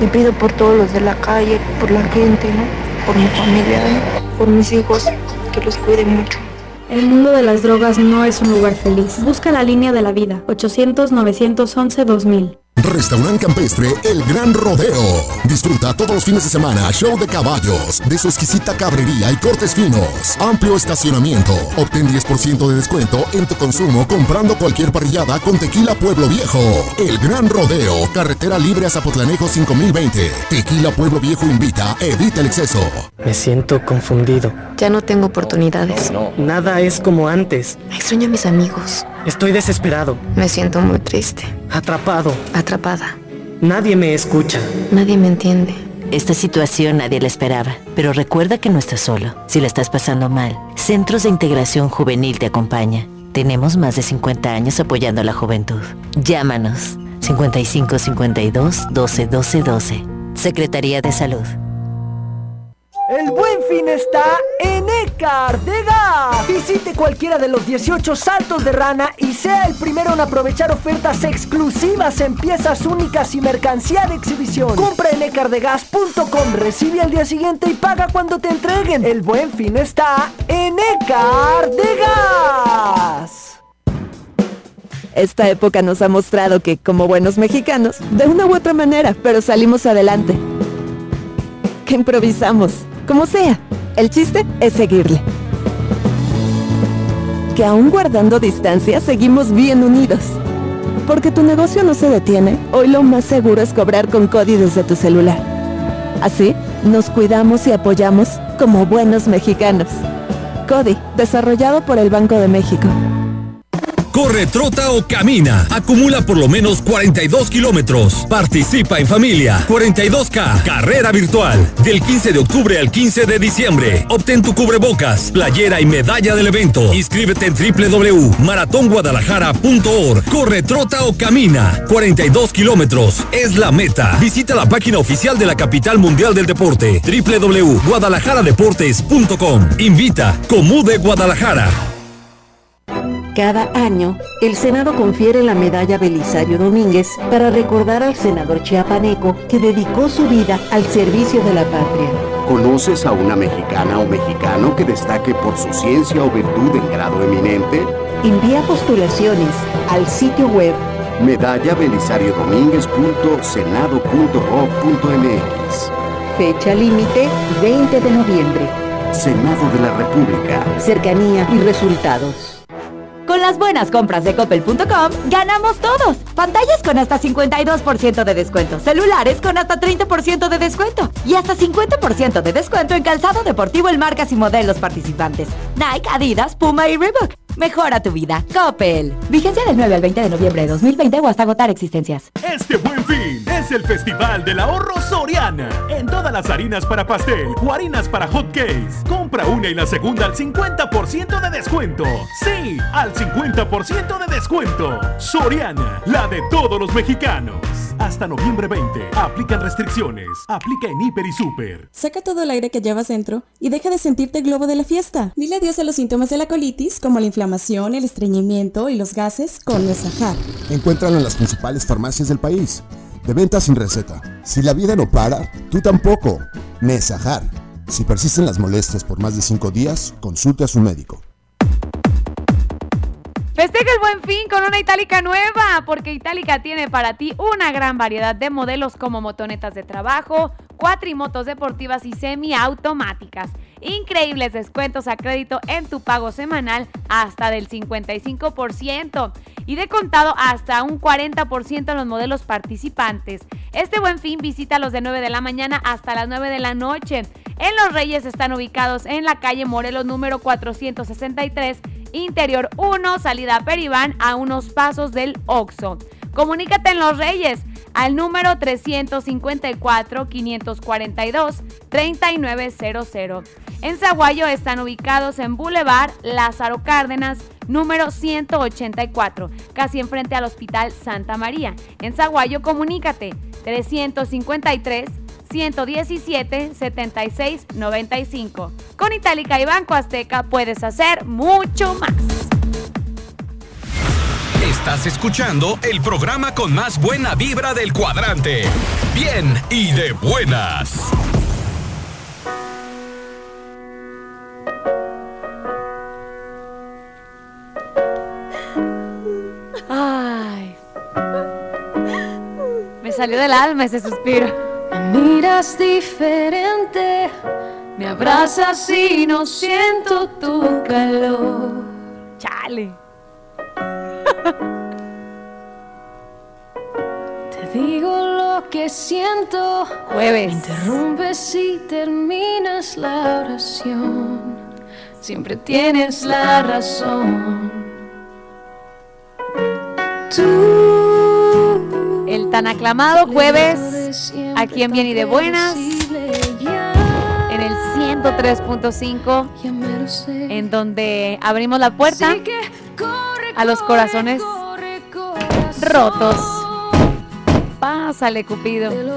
Le pido por todos los de la calle, por la gente, ¿no? Por mi familia, por mis hijos, que los cuide mucho. El mundo de las drogas no es un lugar feliz. Busca la línea de la vida. 800-911-2000. Restaurante Campestre El Gran Rodeo. Disfruta todos los fines de semana show de caballos, de su exquisita cabrería y cortes finos. Amplio estacionamiento. Obtén 10% de descuento en tu consumo comprando cualquier parrillada con Tequila Pueblo Viejo. El Gran Rodeo. Carretera libre a Zapotlanejo 5020. Tequila Pueblo Viejo invita. Evita el exceso. Me siento confundido. Ya no tengo oportunidades. Nada es como antes. Extraño a mis amigos. Estoy desesperado. Me siento muy triste. Atrapado. Atrapada. Nadie me escucha. Nadie me entiende. Esta situación nadie la esperaba, pero recuerda que no estás solo. Si la estás pasando mal, Centros de Integración Juvenil te acompaña. Tenemos más de 50 años apoyando a la juventud. Llámanos 55 52 12 12 12. Secretaría de Salud. El buen fin está en Ecar de Gas. Visite cualquiera de los 18 saltos de rana y sea el primero en aprovechar ofertas exclusivas en piezas únicas y mercancía de exhibición. Compra en ecardegas.com, recibe al día siguiente y paga cuando te entreguen. El buen fin está en Ecar de Gas. Esta época nos ha mostrado que, como buenos mexicanos, de una u otra manera, pero salimos adelante. Que improvisamos, como sea. El chiste es seguirle. Que aún guardando distancia, seguimos bien unidos. Porque tu negocio no se detiene, hoy lo más seguro es cobrar con Cody desde tu celular. Así, nos cuidamos y apoyamos como buenos mexicanos. Cody, desarrollado por el Banco de México. Corre, trota o camina. Acumula por lo menos 42 kilómetros. Participa en familia. 42K. Carrera virtual. Del 15 de octubre al 15 de diciembre. Obtén tu cubrebocas, playera y medalla del evento. Inscríbete en www.maratonguadalajara.org. Corre, trota o camina. 42 kilómetros. Es la meta. Visita la página oficial de la capital mundial del deporte. www.guadalajaradeportes.com. Invita Comude Guadalajara. Cada año, el Senado confiere la medalla Belisario Domínguez para recordar al senador chiapaneco que dedicó su vida al servicio de la patria. ¿Conoces a una mexicana o mexicano que destaque por su ciencia o virtud en grado eminente? Envía postulaciones al sitio web medallabelisario.senado.gov.mx Fecha límite 20 de noviembre. Senado de la República. Cercanía y resultados. Con las buenas compras de coppel.com, ganamos todos. Pantallas con hasta 52% de descuento, celulares con hasta 30% de descuento y hasta 50% de descuento en calzado deportivo en marcas y modelos participantes. Nike, Adidas, Puma y Reebok. Mejora tu vida. Coppel. Vigencia del 9 al 20 de noviembre de 2020 o hasta agotar existencias. Este buen fin es el Festival del Ahorro Soriana. En todas las harinas para pastel o harinas para hot cakes. Compra una y la segunda al 50% de descuento. Sí, al 50% de descuento. Soriana, la de todos los mexicanos. Hasta noviembre 20. Aplican restricciones. Aplica en Hiper y Super. Saca todo el aire que llevas dentro y deja de sentirte globo de la fiesta. Dile adiós a los síntomas de la colitis como la inflamación, el estreñimiento y los gases con Nesajar. Encuéntralo en las principales farmacias del país. De venta sin receta. Si la vida no para, tú tampoco. Nesajar. Si persisten las molestias por más de 5 días, consulte a su médico. Festeja el buen fin con una Itálica nueva, porque Itálica tiene para ti una gran variedad de modelos como motonetas de trabajo, cuatrimotos deportivas y semiautomáticas. Increíbles descuentos a crédito en tu pago semanal hasta del 55% y de contado hasta un 40% en los modelos participantes. Este buen fin visita los de 9 de la mañana hasta las 9 de la noche. En Los Reyes están ubicados en la calle Morelos número 463, interior 1, salida Peribán a unos pasos del Oxo. Comunícate en Los Reyes al número 354-542-3900. En Zaguayo están ubicados en Boulevard Lázaro Cárdenas, número 184, casi enfrente al Hospital Santa María. En Zaguayo, comunícate 353 117 76 95. Con Itálica y Banco Azteca puedes hacer mucho más. Estás escuchando el programa con más buena vibra del cuadrante. Bien y de buenas. Ay. Me salió del alma ese suspiro. Me miras diferente, me abrazas y no siento tu calor. Chale. Te digo lo que siento. Jueves. Interrumpes y terminas la oración. Siempre tienes la razón. Tú. El tan aclamado jueves, aquí en Bien y de Buenas, en el 103.5, en donde abrimos la puerta a los corazones rotos. Pásale, Cupido. El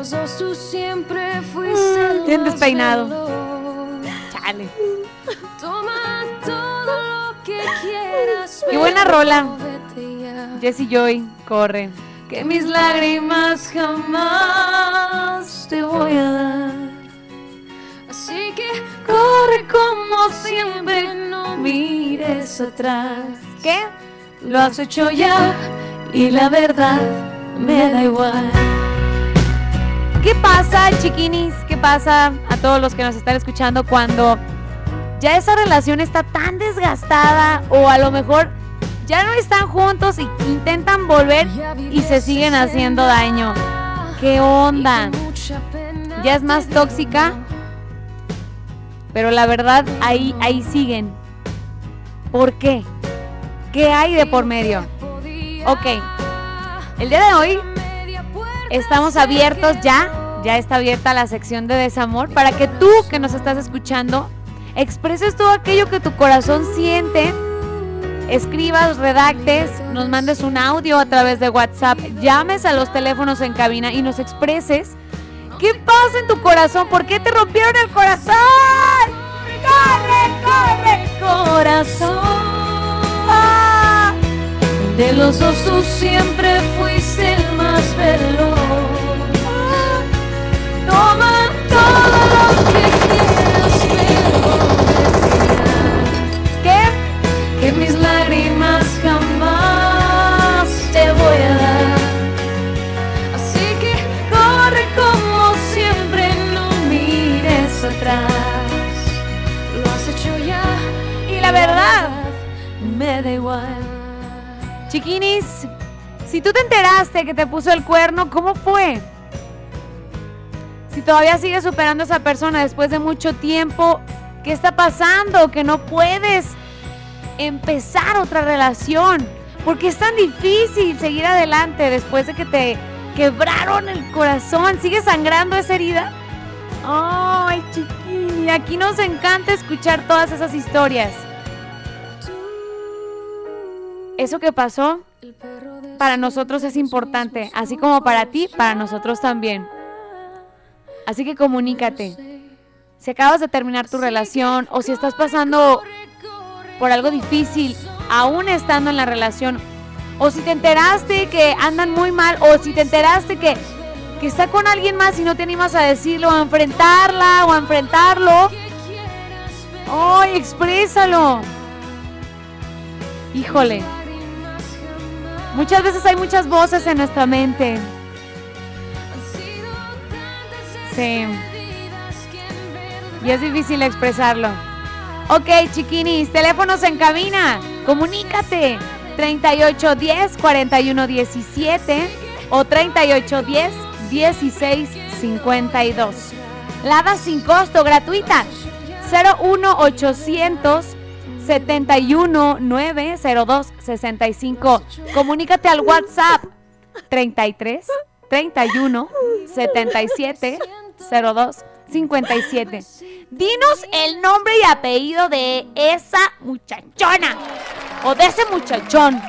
Bien despeinado. Chale. Toma todo lo que quieras. Qué buena rola. Jesse Joy, corre. Que mis lágrimas jamás te voy a dar. Así que corre como siempre, no mires atrás. ¿Qué? Lo has hecho ya y la verdad me da igual. ¿Qué pasa, chiquinis? ¿Qué pasa a todos los que nos están escuchando cuando ya esa relación está tan desgastada o a lo mejor ya no están juntos y intentan volver y se siguen haciendo daño? ¿Qué onda? Ya es más tóxica, pero la verdad ahí, ahí siguen. ¿Por qué? ¿Qué hay de por medio? Ok, el día de hoy estamos abiertos ya, ya está abierta la sección de desamor para que tú que nos estás escuchando expreses todo aquello que tu corazón siente, escribas, redactes, nos mandes un audio a través de WhatsApp, llames a los teléfonos en cabina y nos expreses qué pasa en tu corazón, por qué te rompieron el corazón. ¡Corre, corre, corazón. De los dos siempre fuiste el más veloz. Chiquinis, si tú te enteraste que te puso el cuerno, ¿cómo fue? Si todavía sigues superando a esa persona después de mucho tiempo, ¿qué está pasando? Que no puedes empezar otra relación. Porque es tan difícil seguir adelante después de que te quebraron el corazón. ¿Sigue sangrando esa herida? Ay, chiquini, aquí nos encanta escuchar todas esas historias. Eso que pasó para nosotros es importante, así como para ti, para nosotros también. Así que comunícate. Si acabas de terminar tu relación o si estás pasando por algo difícil, aún estando en la relación, o si te enteraste que andan muy mal, o si te enteraste que, que está con alguien más y no te animas a decirlo, a enfrentarla, o a enfrentarlo, ¡ay, exprésalo! Híjole. Muchas veces hay muchas voces en nuestra mente. Sí. Y es difícil expresarlo. Ok, chiquinis, teléfonos en cabina. Comunícate. 3810 4117 o 3810 1652. Lada sin costo, gratuita. 01800 71 902 65. Comunícate al WhatsApp 33 31 77 02 57. Dinos el nombre y apellido de esa muchachona o de ese muchachón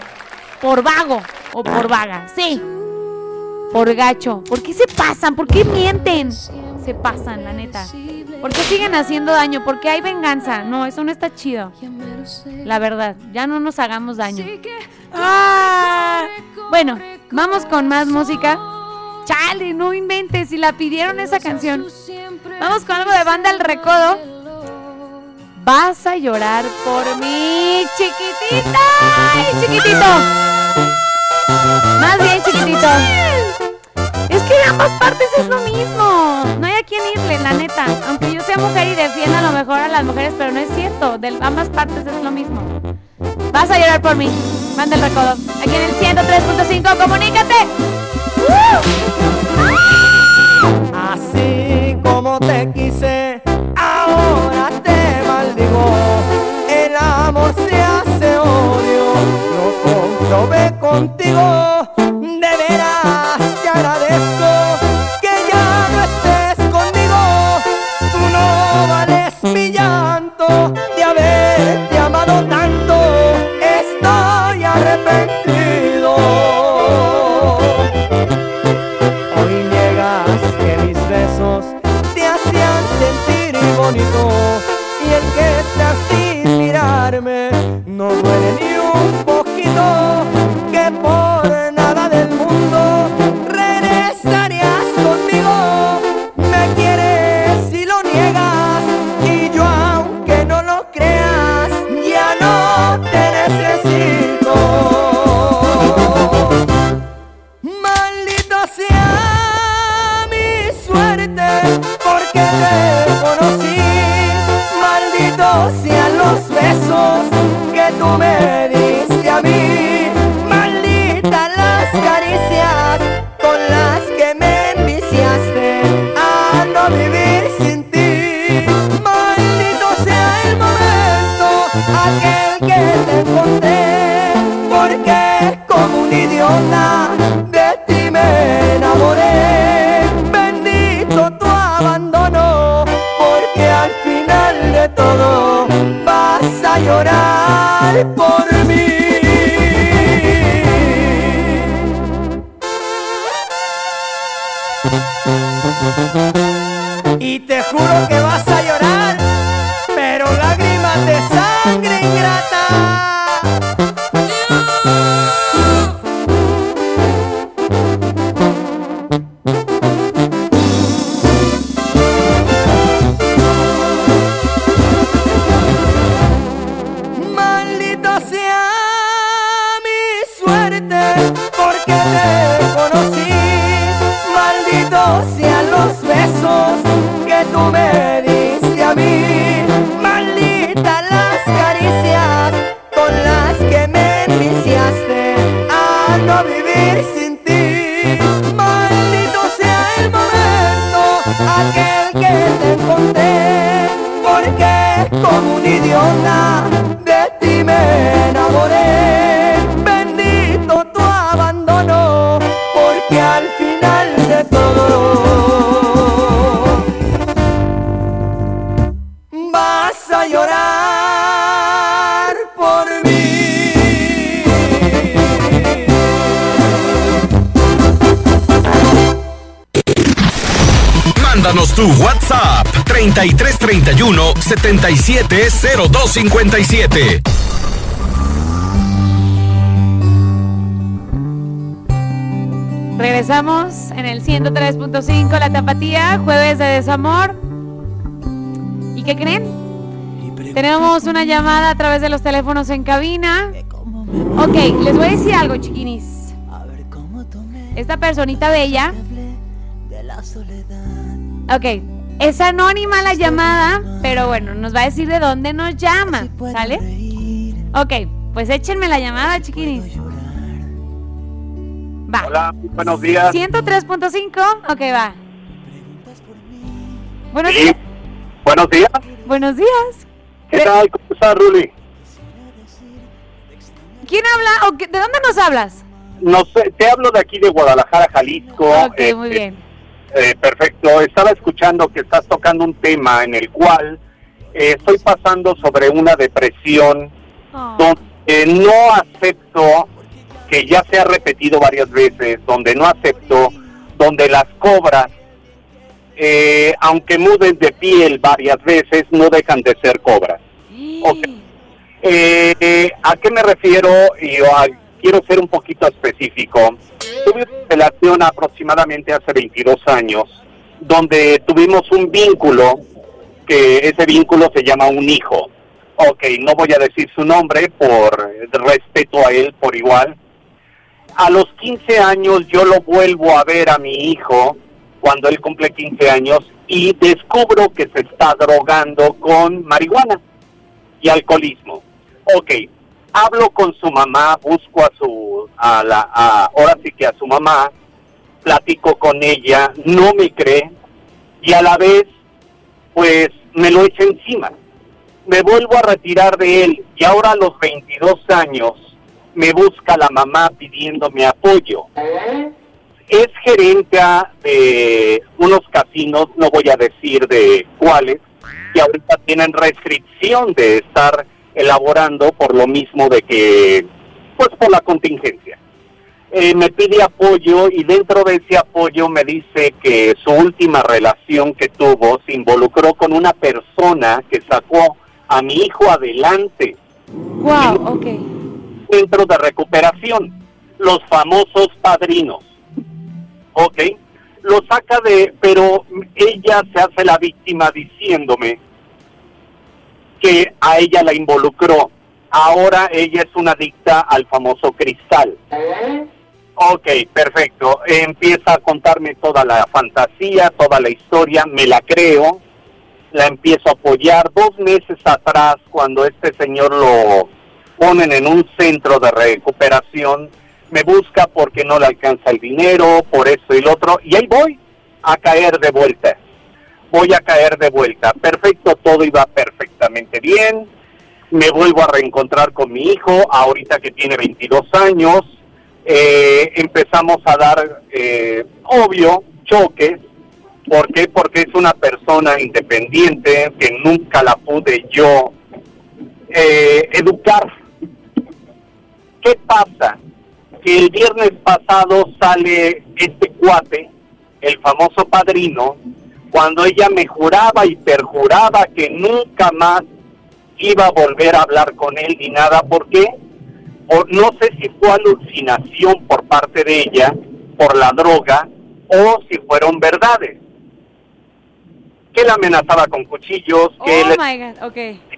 por vago o por vaga. Sí. Por gacho. ¿Por qué se pasan? ¿Por qué mienten? Se pasan, la neta. ¿Por qué siguen haciendo daño? ¿Por qué hay venganza? No, eso no está chido. La verdad, ya no nos hagamos daño. Ah, bueno, vamos con más música. Chale, no inventes, si la pidieron esa canción. Vamos con algo de banda El Recodo. Vas a llorar por mí, chiquitita. ¡Ay, chiquitito! Más bien, chiquitito. De ambas partes es lo mismo. No hay a quién irle, la neta. Aunque yo sea mujer y defienda a lo mejor a las mujeres, pero no es cierto. De ambas partes es lo mismo. Vas a llorar por mí. Manda el recodo. Aquí en el 103.5, comunícate. Así como te quise, ahora te maldigo. El amor se hace odio, lo comprobé contigo. No duele ni un poquito idiota de ti me enamoré. Bendito tu abandono, porque al final de todo vas a llorar por mí. Y te juro que vas a llorar, WhatsApp 3331 770257. Regresamos en el 103.5 La Tapatía, jueves de desamor. ¿Y qué creen? Tenemos una llamada a través de los teléfonos en cabina. Ok, les voy a decir algo, chiquinis. Esta personita bella. Ok, Es anónima la llamada, pero bueno, nos va a decir de dónde nos llama, ¿sale? Ok, pues échenme la llamada, chiquinis. Va. Hola, buenos días. 103.5, ok, va. Buenos Sí. días. Buenos días. Buenos días. ¿Qué tal? ¿Cómo estás, Ruli? ¿Quién habla? o qué- ¿De dónde nos hablas? No sé, te hablo de aquí de Guadalajara, Jalisco. Ok, Eh, muy eh, bien. Eh, perfecto. Estaba escuchando que estás tocando un tema en el cual eh, estoy pasando sobre una depresión donde no acepto, que ya se ha repetido varias veces, donde no acepto, donde las cobras, eh, aunque muden de piel varias veces, no dejan de ser cobras. Ok. Eh, ¿A qué me refiero? Y ah, quiero ser un poquito específico. Tuve una relación aproximadamente hace 22 años, donde tuvimos un vínculo, que ese vínculo se llama un hijo. Ok, no voy a decir su nombre por respeto a él por igual. A los 15 años yo lo vuelvo a ver a mi hijo cuando él cumple 15 años y descubro que se está drogando con marihuana y alcoholismo. Ok, hablo con su mamá, busco a su, a la, ahora sí que a su mamá, platico con ella, no me cree y a la vez, pues me lo echa encima. Me vuelvo a retirar de él y ahora a los 22 años me busca la mamá pidiéndome apoyo. Es gerente de unos casinos, no voy a decir de cuáles, que ahorita tienen restricción de estar elaborando por lo mismo de que, pues por la contingencia. Eh, me pide apoyo y dentro de ese apoyo me dice que su última relación que tuvo se involucró con una persona que sacó a mi hijo adelante. Wow, ok. Centro de recuperación, los famosos padrinos. Ok, lo saca de, pero ella se hace la víctima diciéndome que a ella la involucró. Ahora ella es una adicta al famoso cristal. Ok, perfecto. Empieza a contarme toda la fantasía, toda la historia, me la creo, la empiezo a apoyar. Dos meses atrás, cuando este señor lo ponen en un centro de recuperación, me busca porque no le alcanza el dinero, por eso y lo otro, y ahí voy a caer de vuelta. Voy a caer de vuelta. Perfecto, todo iba perfectamente bien. Me vuelvo a reencontrar con mi hijo, ahorita que tiene 22 años. Eh, empezamos a dar, eh, obvio, choques. ¿Por qué? Porque es una persona independiente que nunca la pude yo eh, educar. ¿Qué pasa? Que el viernes pasado sale este cuate, el famoso padrino, cuando ella me juraba y perjuraba que nunca más iba a volver a hablar con él ni nada. ¿Por qué? O no sé si fue alucinación por parte de ella por la droga o si fueron verdades. Que la amenazaba con cuchillos, que Oh le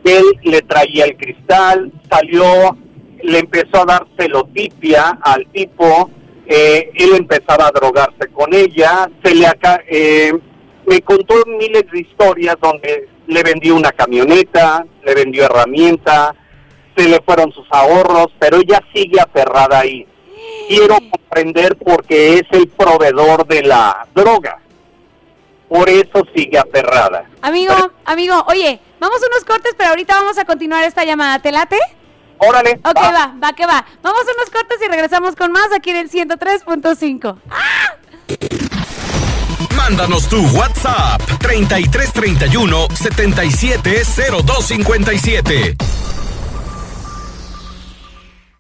él le traía el cristal, salió, le empezó a dar celotipia al tipo, eh, él empezaba a drogarse con ella, se le aca eh, me contó miles de historias donde le vendió una camioneta, le vendió herramienta, se le fueron sus ahorros, pero ella sigue aferrada ahí. Quiero comprender porque es el proveedor de la droga. Por eso sigue aferrada. Amigo, amigo, oye, vamos a unos cortes, pero ahorita vamos a continuar esta llamada. ¿Te late? Órale. Ok, va, va, que va. Vamos a unos cortes y regresamos con más aquí en el 103.5. Mándanos tu WhatsApp 3331 770257.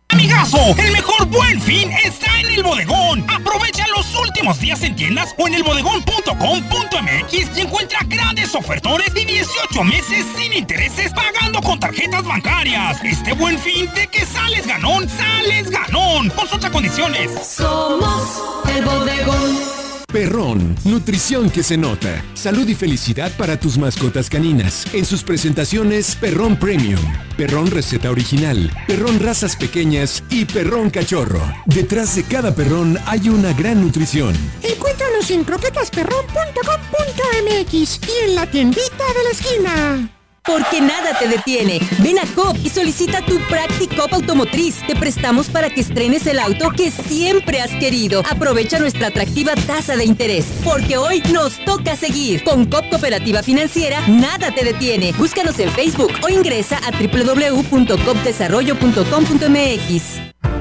Amigazo, el mejor buen fin está en el bodegón. Aprovecha los últimos días en tiendas o en elbodegón.com.mx y encuentra grandes ofertones y 18 meses sin intereses pagando con tarjetas bancarias. Este buen fin de que sales ganón, sales ganón. Consulta condiciones. Somos el bodegón. Perrón, nutrición que se nota. Salud y felicidad para tus mascotas caninas. En sus presentaciones, Perrón Premium, Perrón Receta Original, Perrón Razas Pequeñas y Perrón Cachorro. Detrás de cada perrón hay una gran nutrición. Encuéntralos Búscanos en croquetasperrón.com.mx y en la tiendita de la esquina. Porque nada te detiene. Ven a COP y solicita tu Practicop automotriz. Te prestamos para que estrenes el auto que siempre has querido. Aprovecha nuestra atractiva tasa de interés. Porque hoy nos toca seguir. Con COP Cooperativa Financiera, nada te detiene. Búscanos en Facebook o ingresa a www.copdesarrollo.com.mx.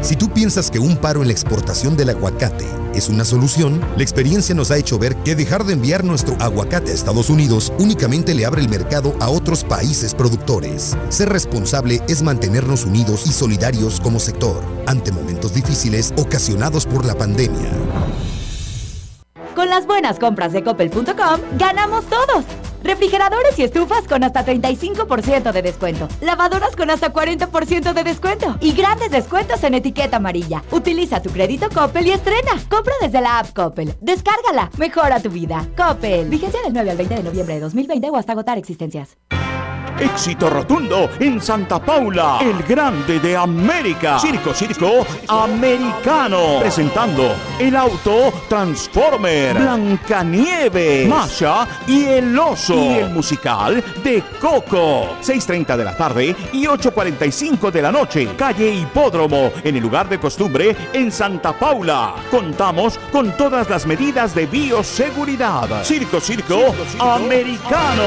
Si tú piensas que un paro en la exportación del aguacate es una solución, la experiencia nos ha hecho ver que dejar de enviar nuestro aguacate a Estados Unidos únicamente le abre el mercado a otros países productores. Ser responsable es mantenernos unidos y solidarios como sector ante momentos difíciles ocasionados por la pandemia. Con las buenas compras de coppel.com, ganamos todos. Refrigeradores y estufas con hasta 35% de descuento. Lavadoras con hasta 40% de descuento. Y grandes descuentos en etiqueta amarilla. Utiliza tu crédito Coppel y estrena. Compra desde la app Coppel. Descárgala. Mejora tu vida. Coppel. Vigencia del 9 al 20 de noviembre de 2020 o hasta agotar existencias. Éxito rotundo en Santa Paula, el grande de América. Circo, circo americano. Presentando el auto Transformer, Blancanieve, Masha y el oso. Y el musical de Coco. 6.30 de la tarde y 8.45 de la noche. Calle Hipódromo, en el lugar de costumbre en Santa Paula. Contamos con todas las medidas de bioseguridad. Circo, circo, americano.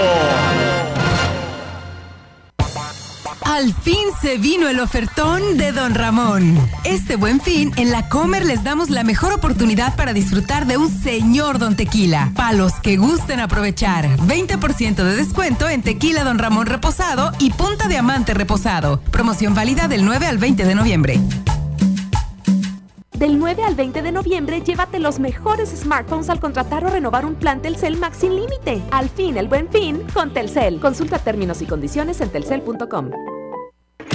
Al fin se vino el ofertón de Don Ramón. Este buen fin, en la Comer les damos la mejor oportunidad para disfrutar de un señor Don Tequila. Para los que gusten aprovechar, 20% de descuento en Tequila Don Ramón Reposado y Punta Diamante Reposado. Promoción válida del 9 al 20 de noviembre. Del 9 al 20 de noviembre, llévate los mejores smartphones al contratar o renovar un plan Telcel Max sin límite. Al fin, el buen fin con Telcel. Consulta términos y condiciones en telcel.com.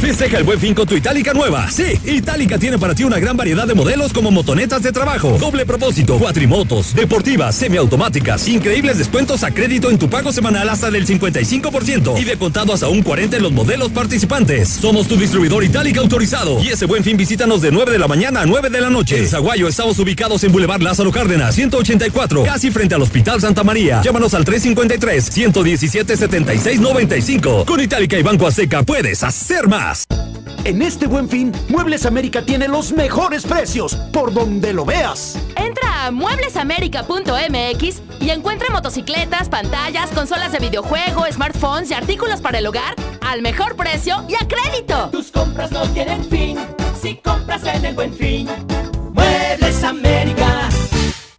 Festeja el buen fin con tu Itálica nueva. Sí, Itálica tiene para ti una gran variedad de modelos como motonetas de trabajo, doble propósito, cuatrimotos, deportivas, semiautomáticas, increíbles descuentos a crédito en tu pago semanal hasta del 55% y de contado hasta un 40 en los modelos participantes. Somos tu distribuidor Itálica autorizado y ese buen fin visítanos de 9 de la mañana a 9 de la noche. En Zaguayo estamos ubicados en Boulevard Lázaro Cárdenas, 184, casi frente al Hospital Santa María. Llámanos al 353 117 7695. Con Itálica y Banco Azteca puedes hacer más. En este buen fin, Muebles América tiene los mejores precios, por donde lo veas. Entra a mueblesamerica.mx y encuentra motocicletas, pantallas, consolas de videojuego, smartphones y artículos para el hogar al mejor precio y a crédito. Tus compras no tienen fin si compras en el buen fin. Muebles América.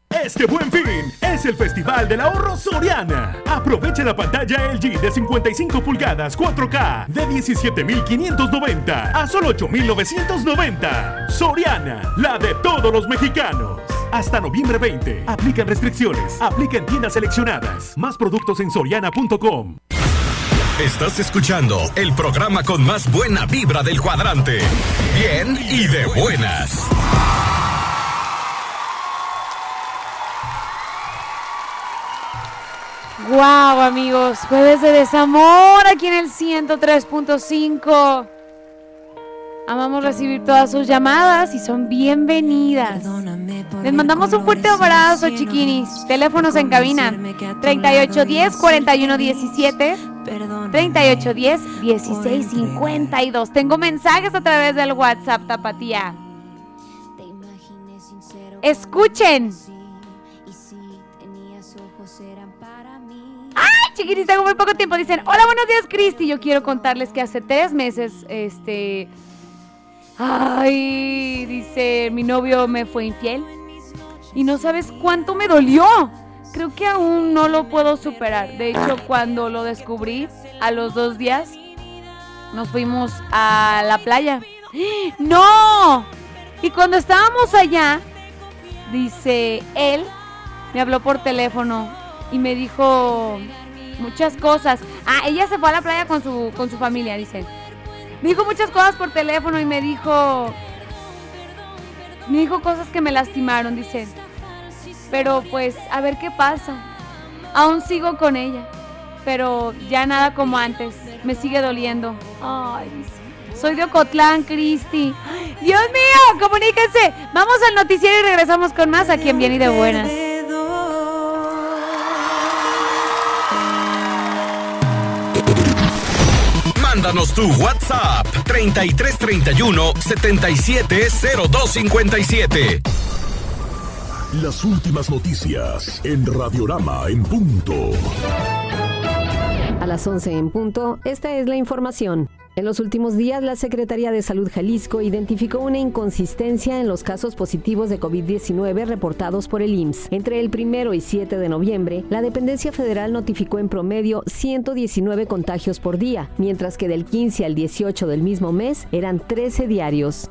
Este buen fin es el Festival del Ahorro Soriana. Aprovecha la pantalla LG de 55 pulgadas 4K de 17.590 a solo 8.990. Soriana, la de todos los mexicanos. Hasta noviembre 20. Aplican restricciones. Aplica en tiendas seleccionadas. Más productos en soriana.com. Estás escuchando el programa con más buena vibra del cuadrante. Bien y de buenas. Wow, amigos, jueves de desamor aquí en el 103.5. Amamos recibir todas sus llamadas y son bienvenidas. Les mandamos un fuerte abrazo, chiquinis. Teléfonos en cabina 3810 4117 3810 1652. Tengo mensajes a través del WhatsApp, Tapatía. Escuchen. Chiquitis! Tengo muy poco tiempo. Dicen, hola, buenos días, Cristi. Yo quiero contarles que hace tres meses, este... Ay, dice, mi novio me fue infiel. Y no sabes cuánto me dolió. Creo que aún no lo puedo superar. De hecho, cuando lo descubrí, a los dos días, nos fuimos a la playa. ¡No! Y cuando estábamos allá, dice, él me habló por teléfono y me dijo muchas cosas. Ah, ella se fue a la playa con su, con su familia, dice. Me dijo muchas cosas por teléfono y me dijo... Me dijo cosas que me lastimaron, dice. Pero pues, a ver qué pasa. Aún sigo con ella. Pero ya nada como antes. Me sigue doliendo. Ay, dice. Soy de Ocotlán, Cristi. Dios mío, comuníquense. Vamos al noticiero y regresamos con más aquí en Bien y de Buenas. Mándanos tu WhatsApp 3331 770257. Las últimas noticias en Radiorama en punto. A las 11 en punto, esta es la información. En los últimos días, la Secretaría de Salud Jalisco identificó una inconsistencia en los casos positivos de COVID-19 reportados por el IMSS. Entre el 1 y 7 de noviembre, la dependencia federal notificó en promedio 119 contagios por día, mientras que del 15 al 18 del mismo mes eran 13 diarios.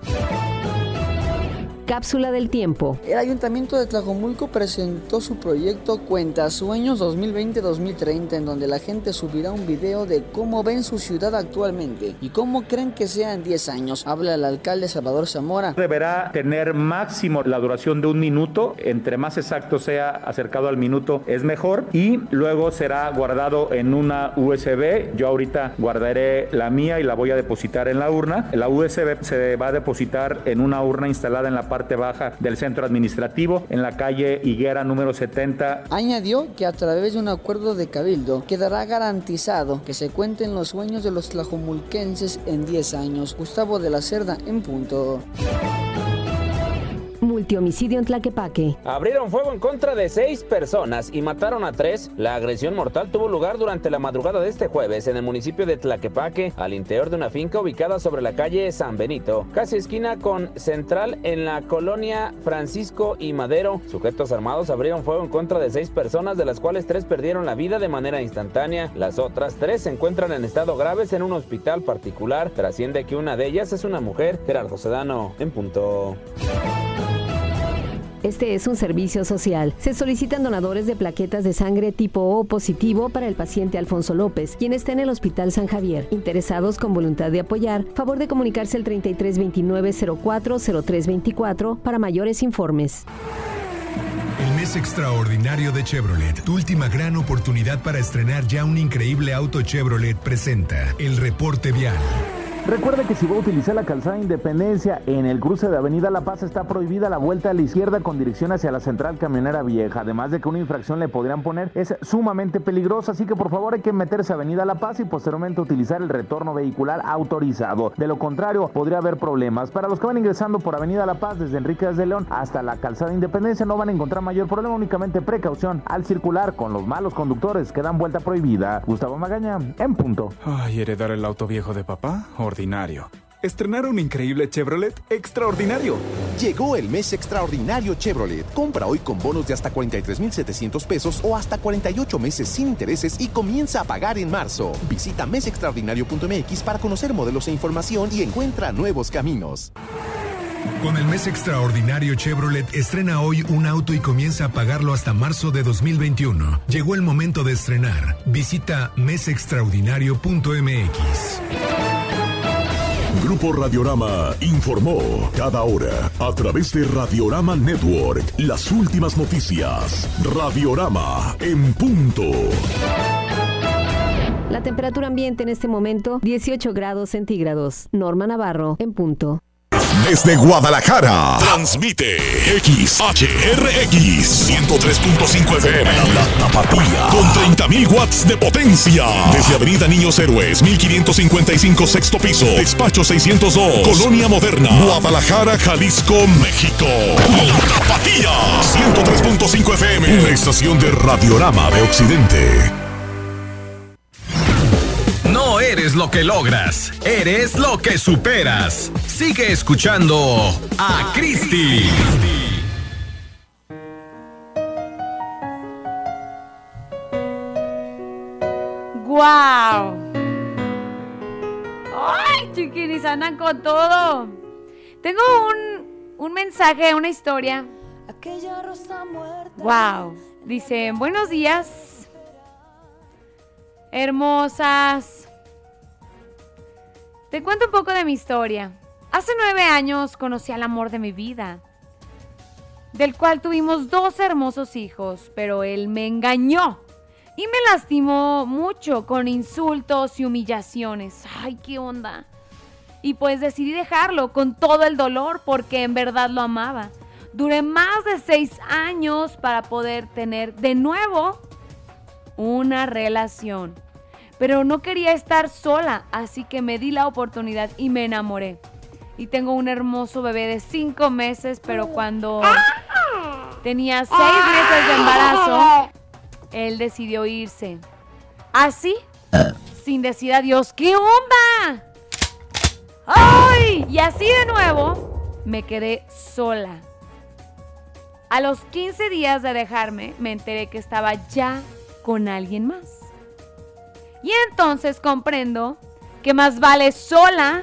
Cápsula del tiempo. El Ayuntamiento de Tlajomulco presentó su proyecto Cuenta Sueños 2020-2030 en donde la gente subirá un video de cómo ven su ciudad actualmente y cómo creen que sea en 10 años. Habla el alcalde Salvador Zamora. Deberá tener máximo la duración de un minuto, entre más exacto sea acercado al minuto es mejor y luego será guardado en una USB. Yo ahorita guardaré la mía y la voy a depositar en la urna. La USB se va a depositar en una urna instalada en la parte baja del centro administrativo, en la calle Higuera número 70. Añadió que a través de un acuerdo de cabildo quedará garantizado que se cuenten los sueños de los tlajomulquenses en 10 años. Gustavo de la Cerda en punto. Multihomicidio en Tlaquepaque. Abrieron fuego en contra de seis personas y mataron a tres. La agresión mortal tuvo lugar durante la madrugada de este jueves en el municipio de Tlaquepaque, al interior de una finca ubicada sobre la calle San Benito, casi esquina con Central en la colonia Francisco y Madero. Sujetos armados abrieron fuego en contra de seis personas, de las cuales tres perdieron la vida de manera instantánea. Las otras tres se encuentran en estado graves en un hospital particular. Trasciende que una de ellas es una mujer. Gerardo Sedano, en punto. Este es un servicio social. Se solicitan donadores de plaquetas de sangre tipo O positivo para el paciente Alfonso López, quien está en el Hospital San Javier. Interesados con voluntad de apoyar, favor de comunicarse al 3329 04 0324 para mayores informes. El mes extraordinario de Chevrolet, tu última gran oportunidad para estrenar ya un increíble auto Chevrolet, presenta el reporte vial. Recuerde que si va a utilizar la calzada Independencia en el cruce de Avenida La Paz está prohibida la vuelta a la izquierda con dirección hacia la central camionera vieja. Además de que una infracción le podrían poner es sumamente peligrosa, así que por favor hay que meterse a Avenida La Paz y posteriormente utilizar el retorno vehicular autorizado. De lo contrario, podría haber problemas. Para los que van ingresando por Avenida La Paz desde Enríquez de León hasta la calzada Independencia no van a encontrar mayor problema, únicamente precaución al circular con los malos conductores que dan vuelta prohibida. Gustavo Magaña, en punto. Ay, heredar el auto viejo de papá, ordinario. Estrenar un increíble Chevrolet extraordinario. Llegó el mes extraordinario Chevrolet. Compra hoy con bonos de hasta 43,700 pesos o hasta 48 meses sin intereses y comienza a pagar en marzo. Visita mesextraordinario.mx para conocer modelos e información y encuentra nuevos caminos. Con el mes extraordinario Chevrolet, estrena hoy un auto y comienza a pagarlo hasta marzo de 2021. Llegó el momento de estrenar. Visita mesextraordinario.mx. Grupo Radiorama informó cada hora a través de Radiorama Network las últimas noticias. Radiorama en punto. La temperatura ambiente en este momento 18 grados centígrados. Norma Navarro en punto. Desde Guadalajara, transmite XHRX 103.5 FM, La Tapatía, con 30.000 watts de potencia. Desde Avenida Niños Héroes, 1555 sexto piso, despacho 602, Colonia Moderna, Guadalajara, Jalisco, México. La Tapatía, 103.5 FM, una estación de Radiorama de Occidente. No eres lo que logras, eres lo que superas. Sigue escuchando a Cristi. ¡Guau! ¡Ay, chiquinis, andan con todo! Tengo un, un mensaje, una historia. ¡Wow! Dice, buenos días, hermosas. Te cuento un poco de mi historia. Hace nueve años conocí al amor de mi vida, del cual tuvimos dos hermosos hijos, pero él me engañó y me lastimó mucho con insultos y humillaciones. ¡Ay, qué onda! Y pues decidí dejarlo con todo el dolor porque en verdad lo amaba. Duré más de seis años para poder tener de nuevo una relación. Pero no quería estar sola, así que me di la oportunidad y me enamoré. Y tengo un hermoso bebé de cinco meses, pero cuando tenía seis meses de embarazo, él decidió irse. Así, sin decir adiós. ¿Qué onda? ¡Ay! Y así de nuevo, me quedé sola. A los 15 días de dejarme, me enteré que estaba ya con alguien más. Y entonces comprendo que más vale sola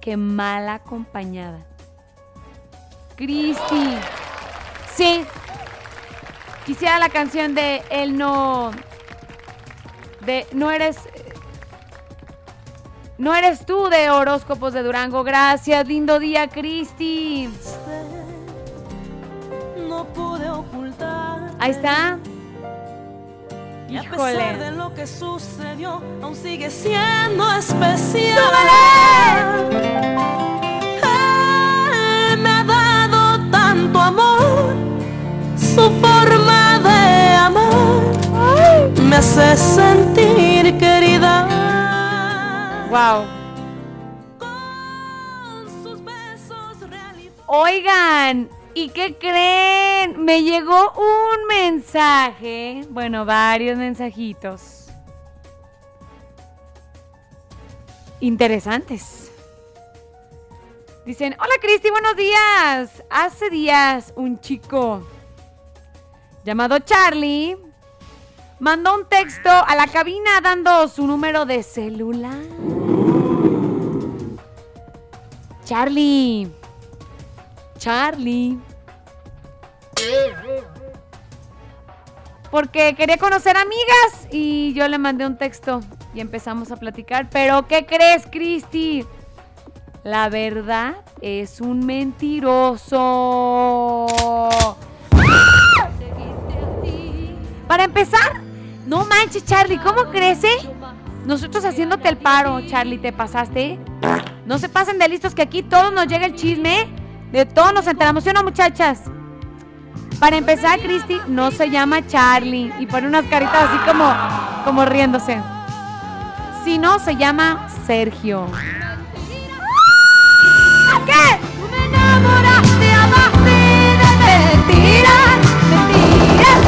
que mal acompañada. Cristi. Sí. Quisiera la canción de Él no. De No eres. No eres tú de Horóscopos de Durango. Gracias, lindo día, Cristi. No pude ocultar. Ahí está. Y a Híjole. pesar de lo que sucedió, aún sigue siendo especial. Él me ha dado tanto amor, su forma de amar me hace sentir querida. Wow. Oigan, ¿y qué creen? Me llegó un mensaje, bueno, varios mensajitos. Interesantes. Dicen, hola Cristi, buenos días. Hace días un chico llamado Charlie mandó un texto a la cabina dando su número de celular. Charlie. Charlie. Porque quería conocer amigas y yo le mandé un texto y empezamos a platicar. Pero ¿qué crees, Cristi? La verdad es un mentiroso. Para empezar, no manches, Charlie, ¿cómo crece? Nosotros haciéndote el paro, Charlie, ¿te pasaste? No se pasen de listos que aquí todos nos llega el chisme. De todos nos enteramos, ¿sí o no, muchachas? Para empezar, Cristi no se llama Charlie y pone unas caritas así como, como riéndose. Si no, se llama Sergio. ¿Qué? Tú me enamoraste a base de mentiras, mentiras.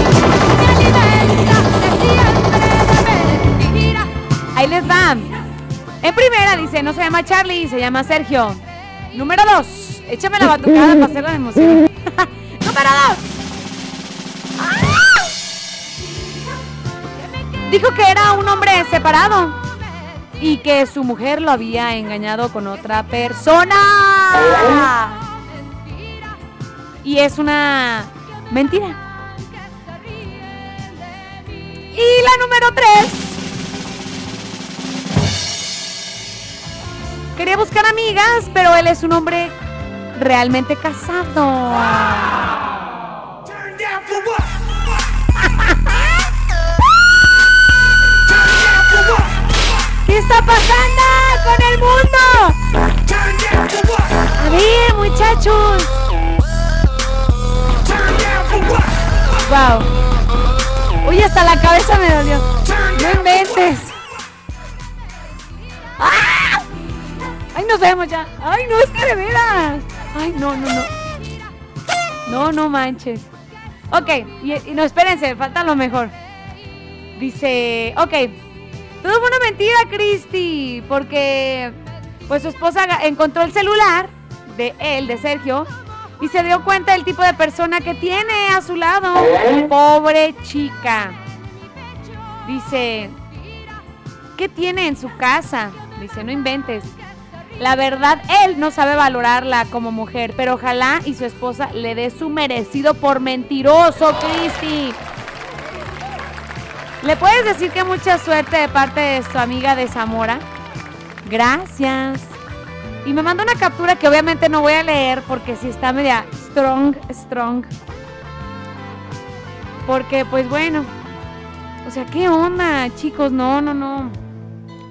Ahí les va. En primera dice, no se llama Charlie, se llama Sergio. Número dos, échame la batucada para hacer la emoción. Número dos. Dijo que era un hombre separado y que su mujer lo había engañado con otra persona. Y es una mentira. Y la número tres. Quería buscar amigas, pero él es un hombre realmente casado. ¿Qué está pasando con el mundo? A ver, muchachos. Wow. Uy, hasta la cabeza me dolió. No inventes. ¡Ah! Ay, nos vemos ya. Ay, no, es que de veras. Ay, no, no, no. No, no manches. Ok, y, y no, espérense, falta lo mejor. Dice, ok, todo fue una mentira, Cristi, porque pues su esposa encontró el celular de él, de Sergio, y se dio cuenta del tipo de persona que tiene a su lado. Pobre chica. Dice, ¿qué tiene en su casa? Dice, no inventes. La verdad, él no sabe valorarla como mujer, pero ojalá y su esposa le dé su merecido por mentiroso, Cristi. ¿Le puedes decir que mucha suerte de parte de su amiga de Zamora? Gracias. Y me manda una captura que obviamente no voy a leer porque si está media strong, strong. Porque pues bueno. O sea, ¿qué onda, chicos? No, no, no.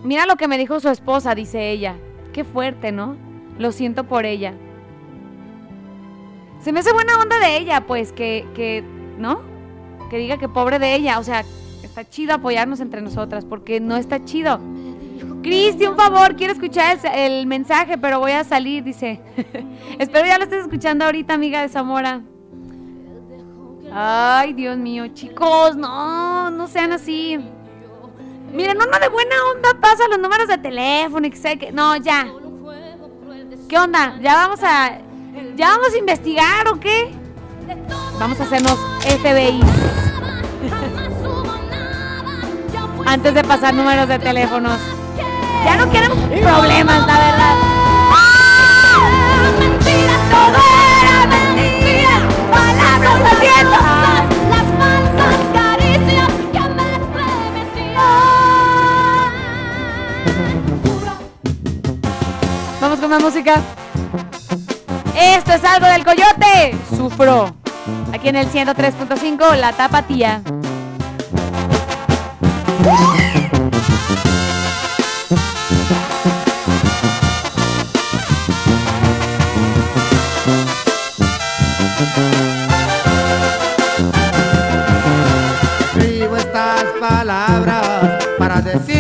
Mira lo que me dijo su esposa, dice ella. Qué fuerte, ¿no? Lo siento por ella. Se me hace buena onda de ella, pues, que, que, ¿no? Que diga que pobre de ella, o sea, está chido apoyarnos entre nosotras, porque no está chido. Cristi, un favor, quiero escuchar el, el mensaje, pero voy a salir, dice. Espero ya lo estés escuchando ahorita, amiga de Zamora. Ay, Dios mío, chicos, no, no sean así. Miren, uno de buena onda pasa los números de teléfono y que sé que. No, ya. ¿Qué onda? ¿Ya vamos a. ¿Ya vamos a investigar o qué? Vamos a hacernos FBI. Antes de pasar números de teléfonos. Ya no queremos problemas, la verdad. Todo era mentira. Haciendo con más música. Esto es algo del coyote. Sufro. Aquí en el 103.5, la tapatía. Escribo estas palabras para decirte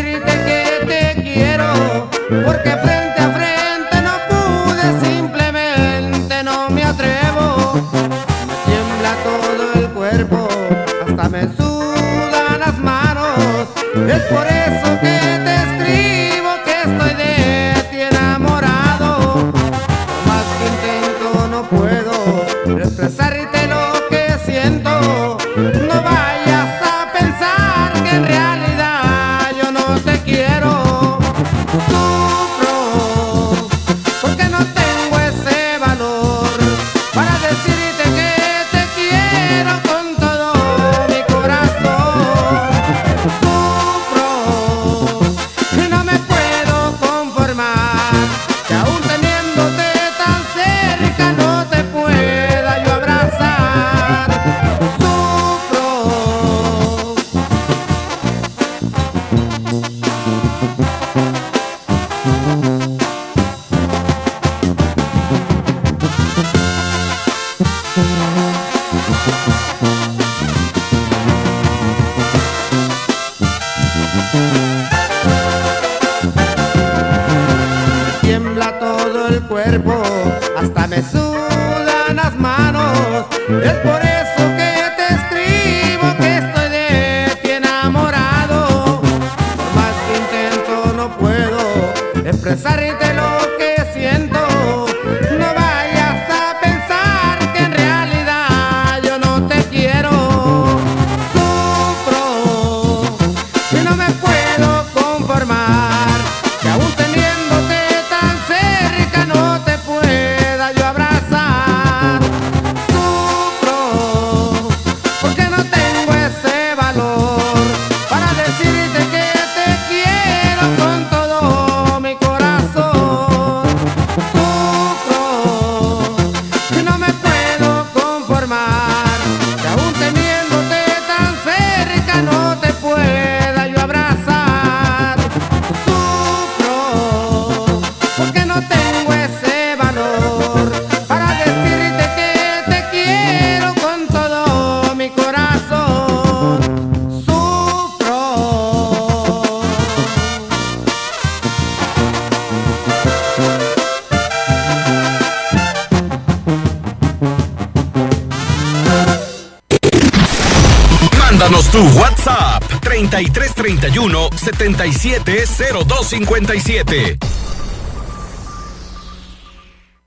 3331 770257.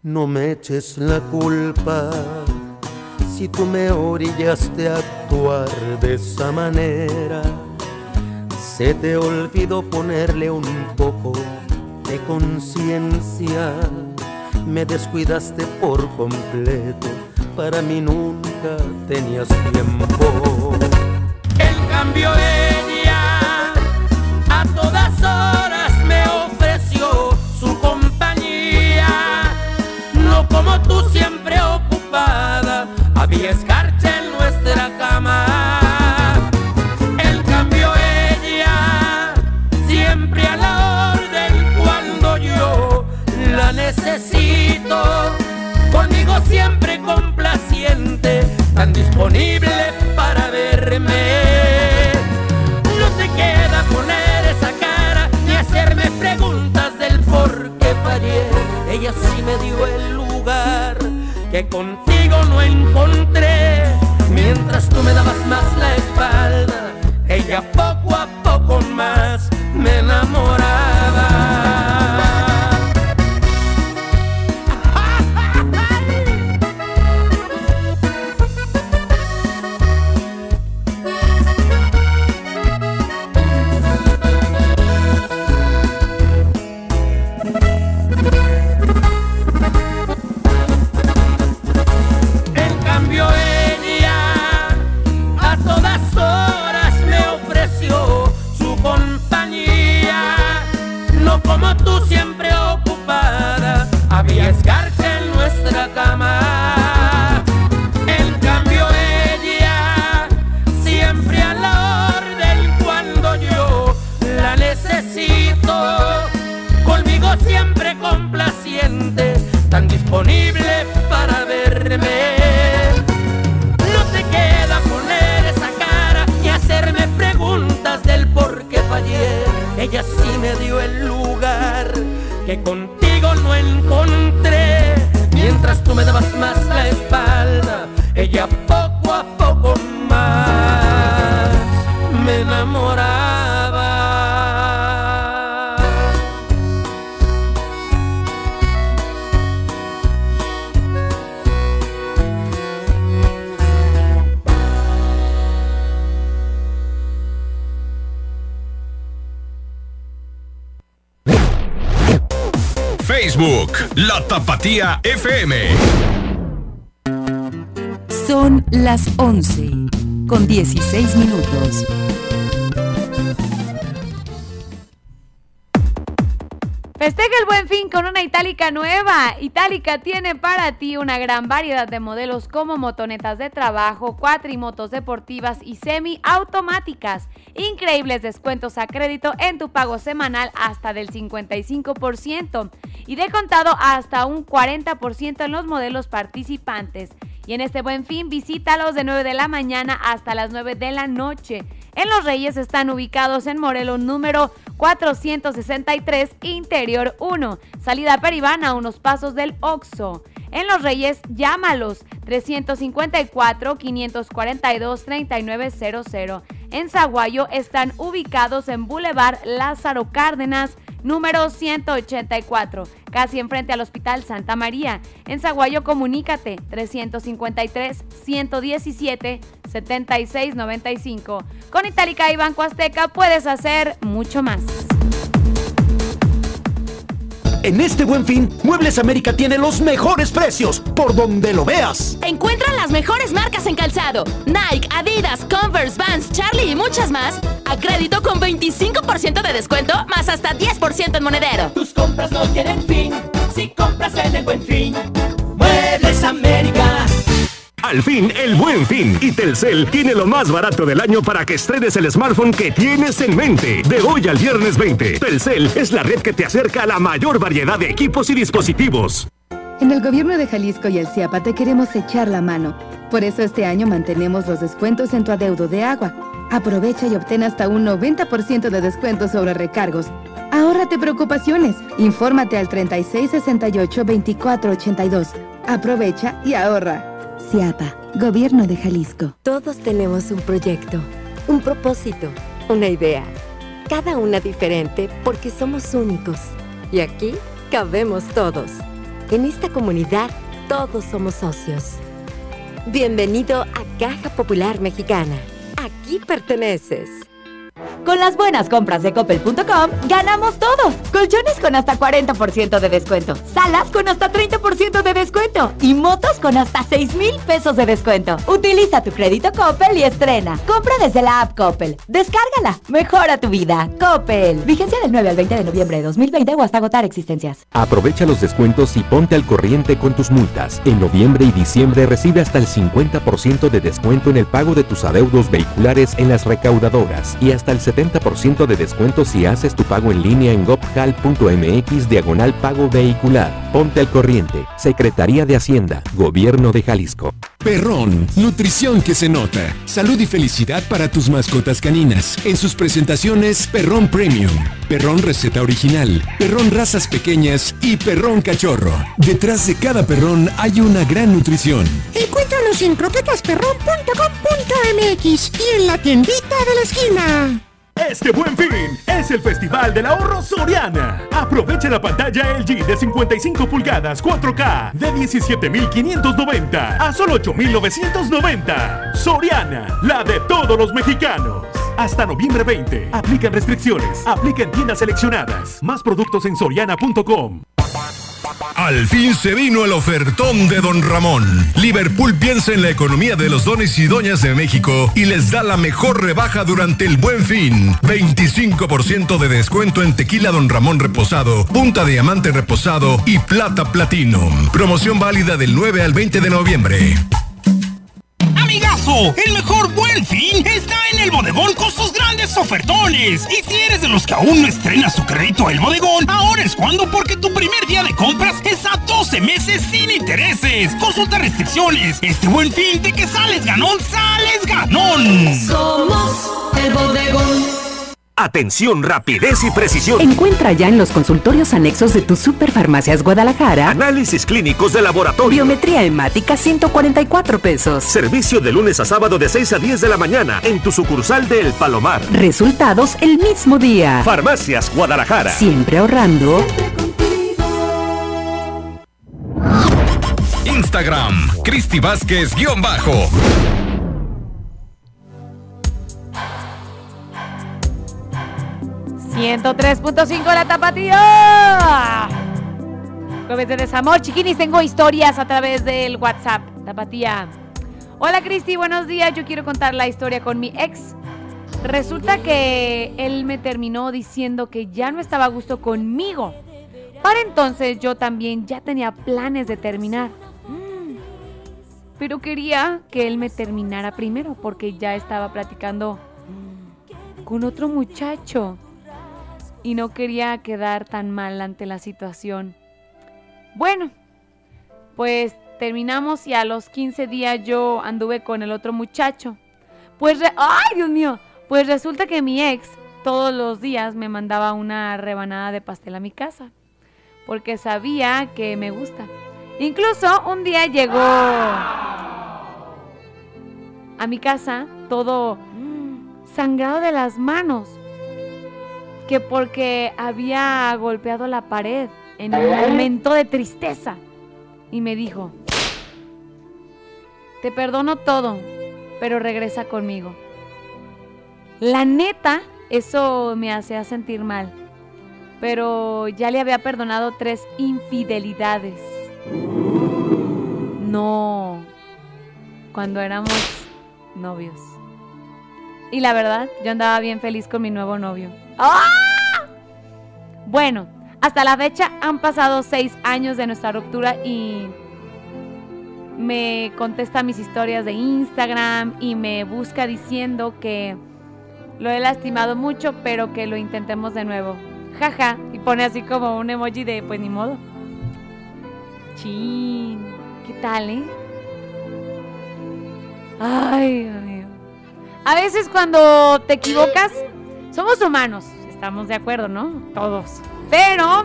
No me eches la culpa si tú me orillaste a actuar de esa manera. Se te olvidó ponerle un poco de conciencia. Me descuidaste por completo. Para mí nunca tenías tiempo. Ella sí me dio el lugar que contigo no encontré. Mientras tú me dabas más la espalda, Tapatía FM. Son las 11 con 16 minutos. Festeja el buen fin con una Itálica nueva. Itálica tiene para ti una gran variedad de modelos como motonetas de trabajo, cuatrimotos deportivas y semiautomáticas. Increíbles descuentos a crédito en tu pago semanal hasta del 55% y de contado hasta un 40% en los modelos participantes. Y en este buen fin, visítalos de 9 de la mañana hasta las 9 de la noche. En Los Reyes están ubicados en Morelos número 463, Interior 1, salida Peribana a unos pasos del Oxo. En Los Reyes, llámalos 354-542-3900. En Zaguayo están ubicados en Boulevard Lázaro Cárdenas, número 184, casi enfrente al Hospital Santa María. En Zaguayo, comunícate 353-117-7695. Con Itálica y Banco Azteca puedes hacer mucho más. En este buen fin, Muebles América tiene los mejores precios, por donde lo veas. Encuentra las mejores marcas en calzado: Nike, Adidas, Converse, Vans, Charlie y muchas más. A crédito con 25% de descuento, más hasta 10% en monedero. Tus compras no tienen fin si compras en el buen fin. Muebles América. Al fin, el buen fin. Y Telcel tiene lo más barato del año para que estrenes el smartphone que tienes en mente. De hoy al viernes 20, Telcel es la red que te acerca a la mayor variedad de equipos y dispositivos. En el gobierno de Jalisco y el CIAPA te queremos echar la mano. Por eso este año mantenemos los descuentos en tu adeudo de agua. Aprovecha y obtén hasta un 90% de descuento sobre recargos. Ahórrate preocupaciones. Infórmate al 3668-2482. Aprovecha y ahorra. CIAPA, Gobierno de Jalisco. Todos tenemos un proyecto, un propósito, una idea. Cada una diferente porque somos únicos. Y aquí cabemos todos. En esta comunidad todos somos socios. Bienvenido a Caja Popular Mexicana. Aquí perteneces. Con las buenas compras de coppel.com, ganamos todos. Colchones con hasta 40% de descuento. Salas con hasta 30% de descuento. Y motos con hasta 6 mil pesos de descuento. Utiliza tu crédito Coppel y estrena. Compra desde la app Coppel. Descárgala. Mejora tu vida. Coppel. Vigencia del 9 al 20 de noviembre de 2020 o hasta agotar existencias. Aprovecha los descuentos y ponte al corriente con tus multas. En noviembre y diciembre recibe hasta el 50% de descuento en el pago de tus adeudos vehiculares en las recaudadoras y hasta el 70% de descuento si haces tu pago en línea en gopjal.mx diagonal pago vehicular. Ponte al corriente. Secretaría de Hacienda, Gobierno de Jalisco. Perrón, nutrición que se nota. Salud y felicidad para tus mascotas caninas. En sus presentaciones, Perrón Premium, Perrón Receta Original, Perrón Razas Pequeñas y Perrón Cachorro. Detrás de cada perrón hay una gran nutrición. Encuéntralos en croquetasperrón.com.mx y en la tiendita de la esquina. Este buen fin es el Festival del Ahorro Soriana. Aprovecha la pantalla LG de 55 pulgadas 4K de 17,590 a solo 8,990. Soriana, la de todos los mexicanos. Hasta noviembre 20. Aplican restricciones. Aplica en tiendas seleccionadas. Más productos en soriana.com. Al fin se vino el ofertón de Don Ramón. Liverpool piensa en la economía de los dones y doñas de México y les da la mejor rebaja durante el buen fin. 25% de descuento en tequila Don Ramón reposado, punta diamante reposado y plata platino. Promoción válida del 9 al 20 de noviembre. Amigazo, el mejor buen fin está en el bodegón con sus grandes ofertones. Y si eres de los que aún no estrena su crédito el bodegón, ahora es cuando porque tu primer día de compras es a 12 meses sin intereses. Consulta restricciones. Este buen fin de que sales ganón, sales ganón. Somos el bodegón. Atención, rapidez y precisión. Encuentra ya en los consultorios anexos de tu Superfarmacias Guadalajara Análisis clínicos de laboratorio. Biometría hemática 144 pesos. Servicio de lunes a sábado de 6 a 10 de la mañana en tu sucursal de El Palomar. Resultados el mismo día. Farmacias Guadalajara. Siempre ahorrando. Instagram, Cristi Vázquez ...103.5 la tapatía. Jueves de desamor, chiquinis, tengo historias a través del WhatsApp. Tapatía. Hola Cristi, buenos días. Yo quiero contar la historia con mi ex. Resulta que él me terminó diciendo que ya no estaba a gusto conmigo. Para entonces yo también ya tenía planes de terminar. Mm. Pero quería que él me terminara primero porque ya estaba platicando con otro muchacho y no quería quedar tan mal ante la situación. Bueno, pues terminamos y a los 15 días yo anduve con el otro muchacho. Pues, ¡ay, Dios mío! Pues resulta que mi ex todos los días me mandaba una rebanada de pastel a mi casa, porque sabía que me gusta. Incluso un día llegó a mi casa todo sangrado de las manos, que porque había golpeado la pared en un momento de tristeza. Y me dijo, te perdono todo, pero regresa conmigo. La neta, eso me hacía sentir mal. Pero ya le había perdonado tres infidelidades. No, cuando éramos novios. Y la verdad, yo andaba bien feliz con mi nuevo novio. ¡Ah! Bueno, hasta la fecha han pasado seis años de nuestra ruptura y me contesta mis historias de Instagram y me busca diciendo que lo he lastimado mucho, pero que lo intentemos de nuevo. Jaja, y pone así como un emoji de pues ni modo. Chin, ¿qué tal, eh? Ay, Dios mío. A veces cuando te equivocas, somos humanos, estamos de acuerdo, ¿no? Todos. Pero,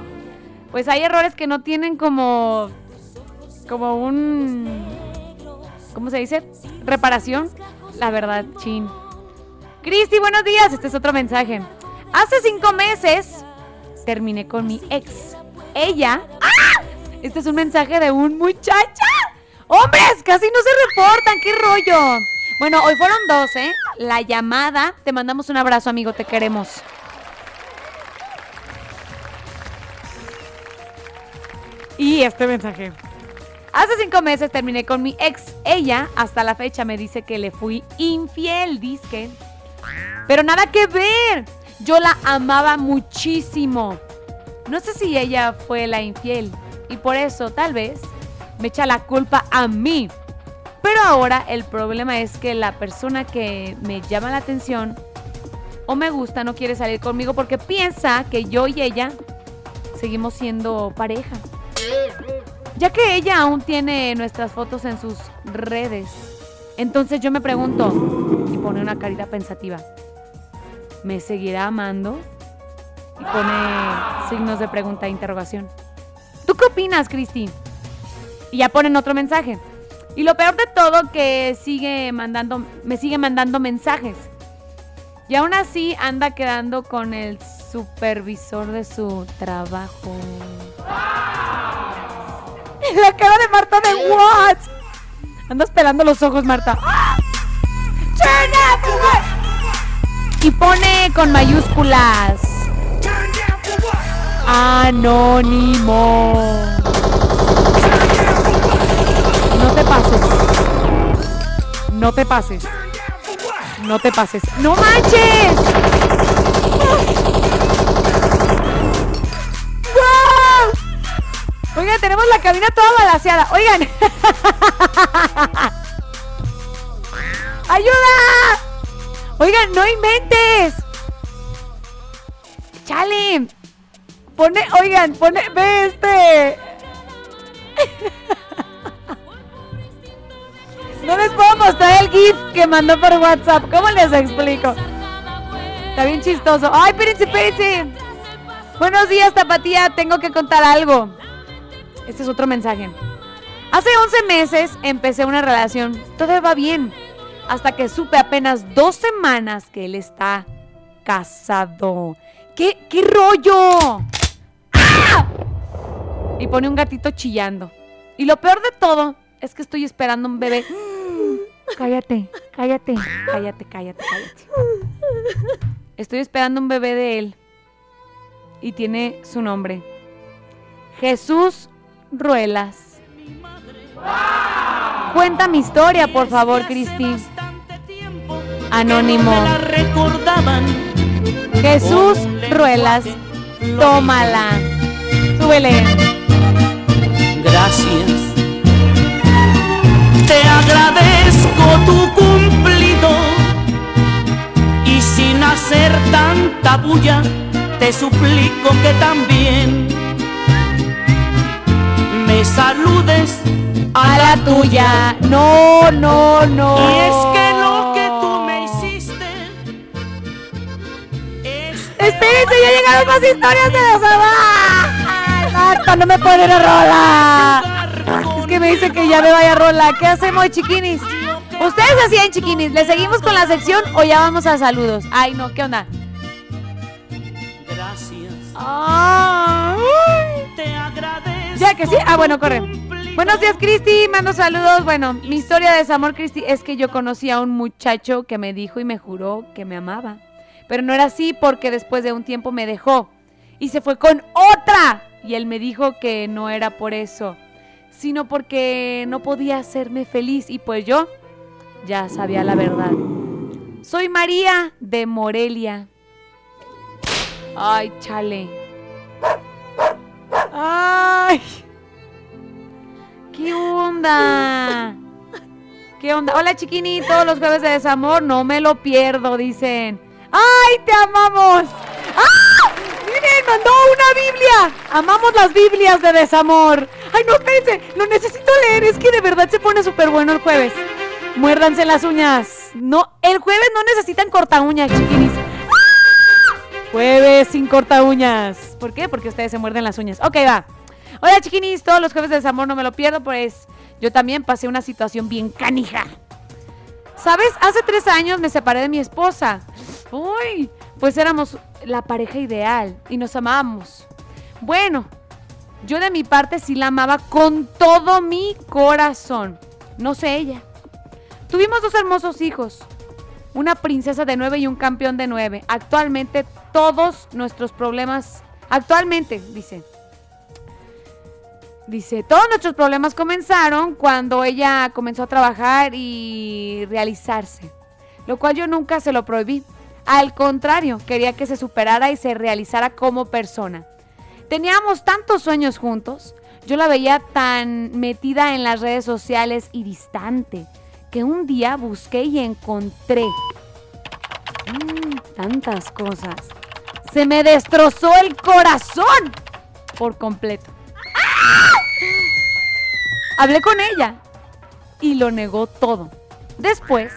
pues hay errores que no tienen como, como un, ¿cómo se dice? Reparación. La verdad, chin. Cristi, buenos días. Este es otro mensaje. Hace cinco meses terminé con mi ex. Ella. ¡Ah! Este es un mensaje de un muchacha. ¡Hombres! Casi no se reportan. ¡Qué rollo! Bueno, hoy fueron dos, ¿eh? La llamada. Te mandamos un abrazo, amigo. Te queremos. Y este mensaje. Hace cinco meses terminé con mi ex. Ella, hasta la fecha, me dice que le fui infiel, disque. Pero nada que ver. Yo la amaba muchísimo. No sé si ella fue la infiel. Y por eso, tal vez, me echa la culpa a mí. Pero ahora el problema es que la persona que me llama la atención o me gusta, no quiere salir conmigo porque piensa que yo y ella seguimos siendo pareja. Ya que ella aún tiene nuestras fotos en sus redes. Entonces yo me pregunto, y pone una carita pensativa, ¿me seguirá amando? Y pone signos de pregunta e interrogación. ¿Tú qué opinas, Cristi? Y ya ponen otro mensaje. Y lo peor de todo que sigue mandando, me sigue mandando mensajes. Y aún así anda quedando con el supervisor de su trabajo. La cara de Marta de what? Andas pelando los ojos, Marta. Y pone con mayúsculas. Anónimo. Te pases. No te pases. No te pases. ¡No manches! ¡Wow! Oigan, tenemos la cabina toda balanceada. Oigan. ¡Ayuda! Oigan, no inventes. Chale. Pone, oigan, pone, ve este. No les puedo mostrar el GIF que mandó por WhatsApp. ¿Cómo les explico? Está bien chistoso. ¡Ay, espérense, espérense! Buenos días, Tapatía. Tengo que contar algo. Este es otro mensaje. Hace 11 meses empecé una relación. Todo va bien. Hasta que supe apenas dos semanas que él está casado. ¿Qué, qué rollo? ¡Ah! Y pone un gatito chillando. Y lo peor de todo es que estoy esperando un bebé. Cállate, cállate, cállate, cállate, cállate. Estoy esperando un bebé de él. Y tiene su nombre. Jesús Ruelas. Cuenta mi historia, por favor, Cristi. Anónimo. Jesús Ruelas. Tómala. Súbele. Gracias. Te agradezco tu cumplido y sin hacer tanta bulla te suplico que también me saludes A la tuya. No, no, no. Y es que lo que tú me hiciste Espérense, ya llegaron más historias de los Marta, no me pone la rola. Que me dice que ya me vaya rola. ¿Qué hacemos, chiquinis? ¿Ustedes hacían chiquinis? ¿Le seguimos con la sección o ya vamos a saludos? Ay, no, ¿qué onda? Gracias. Te agradezco. ¿Ya que sí? Ah, bueno, corre. Buenos días, Cristi. Mando saludos. Bueno, mi historia de desamor, Cristi, es que yo conocí a un muchacho que me dijo y me juró que me amaba. Pero no era así porque después de un tiempo me dejó y se fue con otra. Y él me dijo que no era por eso, sino porque no podía hacerme feliz. Y pues yo ya sabía la verdad. Soy María de Morelia. Ay, chale. Ay. ¿Qué onda? ¿Qué onda? Hola chiquini, todos los jueves de desamor, no me lo pierdo, dicen. ¡Ay, te amamos! ¡Ah! ¡Miren, mandó una Biblia! Amamos las Biblias de desamor. ¡Ay, no, espérense! Lo necesito leer, es que de verdad se pone súper bueno el jueves. Muérdanse las uñas. No, el jueves no necesitan corta uñas, chiquinis. ¡Ah! Jueves sin corta uñas. ¿Por qué? Porque ustedes se muerden las uñas. Ok, va. Hola chiquinis, todos los jueves de desamor no me lo pierdo, pues yo también pasé una situación bien canija. ¿Sabes? Hace tres años me separé de mi esposa. Uy, pues éramos la pareja ideal y nos amábamos. Bueno, yo de mi parte sí la amaba con todo mi corazón. No sé ella. Tuvimos dos hermosos hijos. Una princesa de nueve y un campeón de nueve. Actualmente todos nuestros problemas... Actualmente, dice. Dice, todos nuestros problemas comenzaron cuando ella comenzó a trabajar y realizarse, lo cual yo nunca se lo prohibí. Al contrario, quería que se superara y se realizara como persona. Teníamos tantos sueños juntos, yo la veía tan metida en las redes sociales y distante, que un día busqué y encontré. Mm, tantas cosas. Se me destrozó el corazón por completo. ¡Ah! Hablé con ella y lo negó todo. Después,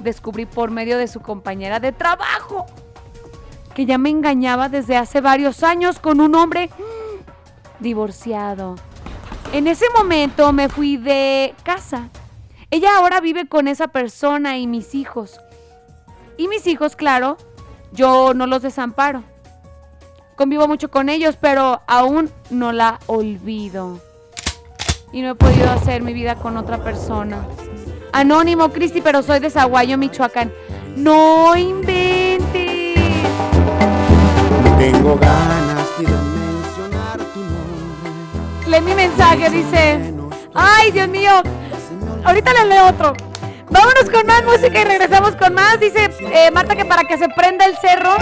descubrí por medio de su compañera de trabajo que ya me engañaba desde hace varios años con un hombre divorciado. En ese momento me fui de casa. Ella ahora vive con esa persona y mis hijos. Y mis hijos, claro, yo no los desamparo. Convivo mucho con ellos, pero aún no la olvido. Y no he podido hacer mi vida con otra persona. Anónimo, Cristi, pero soy de Zaguayo, Michoacán. No inventes. Tengo ganas de mencionar tu nombre. Lee mi mensaje, dice. Ay, Dios mío. Ahorita les leo otro. Vámonos con más música y regresamos con más. Dice eh, Marta que para que se prenda el cerro.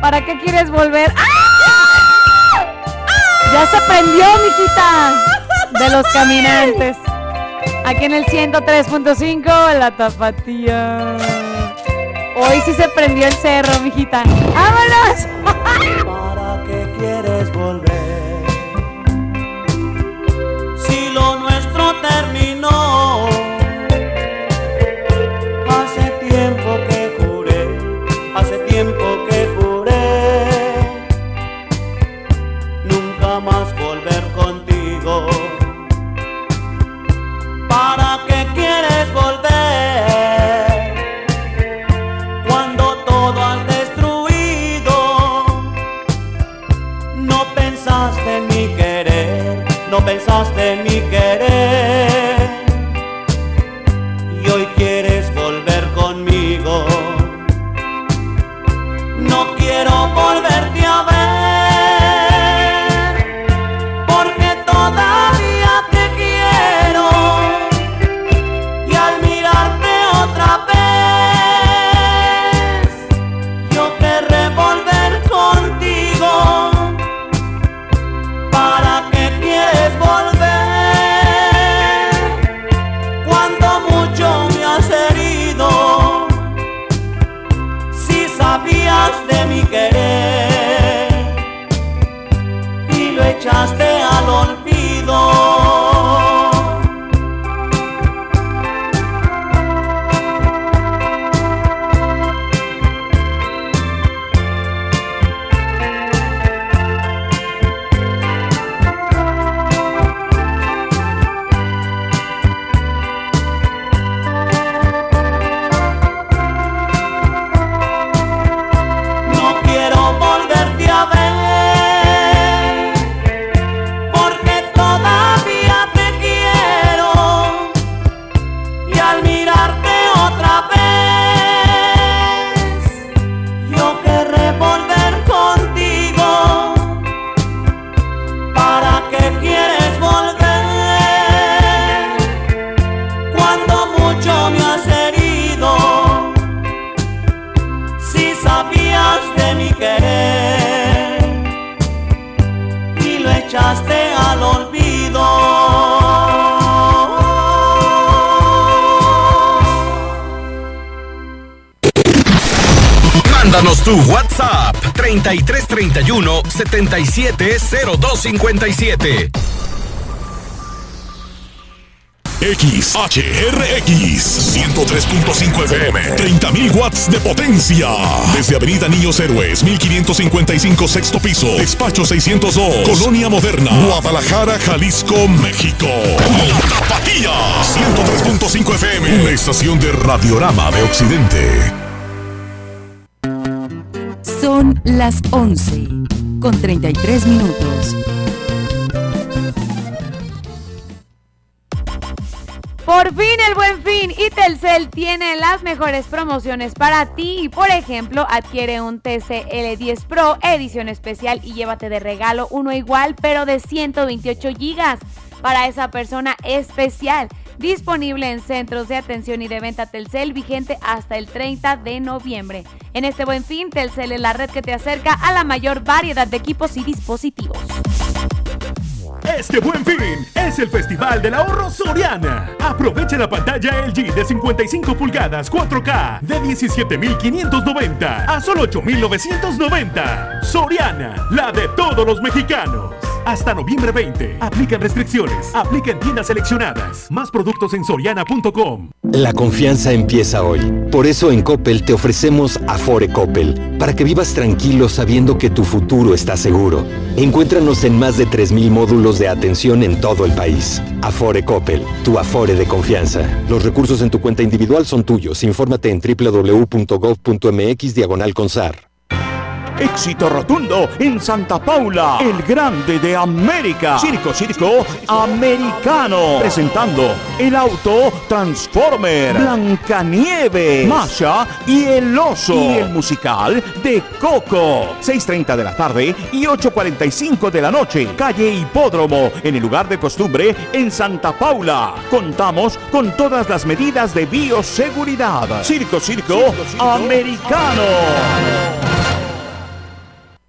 ¿Para qué quieres volver? ¡Ah! Ya se prendió, mijita. De los caminantes. Aquí en el 103.5, la tapatía. Hoy sí se prendió el cerro, mijita. ¡Vámonos! ¿Para qué quieres volver? 3331 770257. XHRX 103.5 FM 30.000 watts de potencia. Desde Avenida Niños Héroes 1555 sexto piso Despacho 602 Colonia Moderna Guadalajara, Jalisco, México. Tapatía 103.5 FM Una estación de Radiorama de Occidente. Son las 11 con 33 minutos. Por fin el buen fin y Telcel tiene las mejores promociones para ti. Por ejemplo, adquiere un TCL 10 Pro edición especial y llévate de regalo uno igual pero de 128 gigas para esa persona especial. Disponible en centros de atención y de venta Telcel vigente hasta el 30 de noviembre. En este buen fin, Telcel es la red que te acerca a la mayor variedad de equipos y dispositivos. Este buen fin es el Festival del Ahorro Soriana. Aprovecha la pantalla LG de 55 pulgadas 4K de 17.590 a solo 8.990. Soriana, la de todos los mexicanos. Hasta noviembre 20. Aplican restricciones. Aplica en tiendas seleccionadas. Más productos en soriana.com. La confianza empieza hoy. Por eso en Coppel te ofrecemos Afore Coppel, para que vivas tranquilo sabiendo que tu futuro está seguro. Encuéntranos en más de 3.000 módulos de atención en todo el país. Afore Coppel, tu Afore de confianza. Los recursos en tu cuenta individual son tuyos. Infórmate en www.gov.mx diagonal consar. Éxito rotundo en Santa Paula, el grande de América. Circo, circo americano. Presentando el auto Transformer, Blancanieve, Masha y el oso. Y el musical de Coco. 6.30 de la tarde y 8.45 de la noche. Calle Hipódromo, en el lugar de costumbre en Santa Paula. Contamos con todas las medidas de bioseguridad. Circo, circo, americano.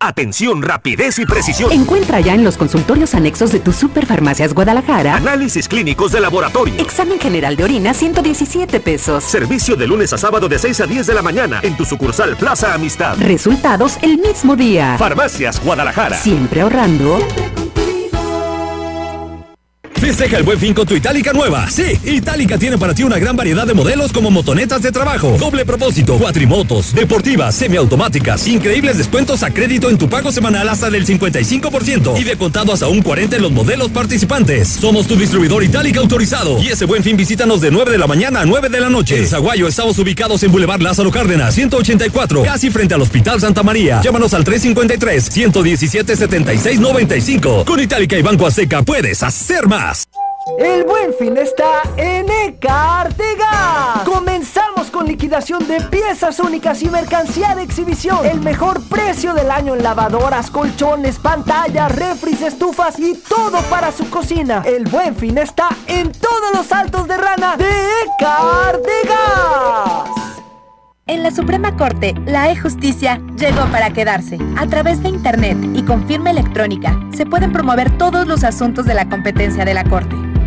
Atención, rapidez y precisión. Encuentra ya en los consultorios anexos de tu Superfarmacias Guadalajara. Análisis clínicos de laboratorio. Examen general de orina, 117 pesos. Servicio de lunes a sábado de 6 a 10 de la mañana en tu sucursal Plaza Amistad. Resultados el mismo día. Farmacias Guadalajara. Siempre ahorrando. Festeja el buen fin con tu Itálica nueva. Sí, Itálica tiene para ti una gran variedad de modelos como motonetas de trabajo, doble propósito, cuatrimotos, deportivas, semiautomáticas, increíbles descuentos a crédito en tu pago semanal hasta del 55% y de contado hasta un 40 en los modelos participantes. Somos tu distribuidor Itálica autorizado y ese buen fin visítanos de 9 de la mañana a 9 de la noche. En Zaguayo estamos ubicados en Boulevard Lázaro Cárdenas, 184, casi frente al Hospital Santa María. Llámanos al 353 117 7695. Con Itálica y Banco Azteca puedes hacer más. El buen fin está en ECA Artegas. Comenzamos con liquidación de piezas únicas y mercancía de exhibición. El mejor precio del año en lavadoras, colchones, pantallas, refris, estufas y todo para su cocina. El buen fin está en todos los altos de rana de ECA Artegas. En la Suprema Corte, la e-justicia llegó para quedarse. A través de Internet y con firma electrónica, se pueden promover todos los asuntos de la competencia de la Corte.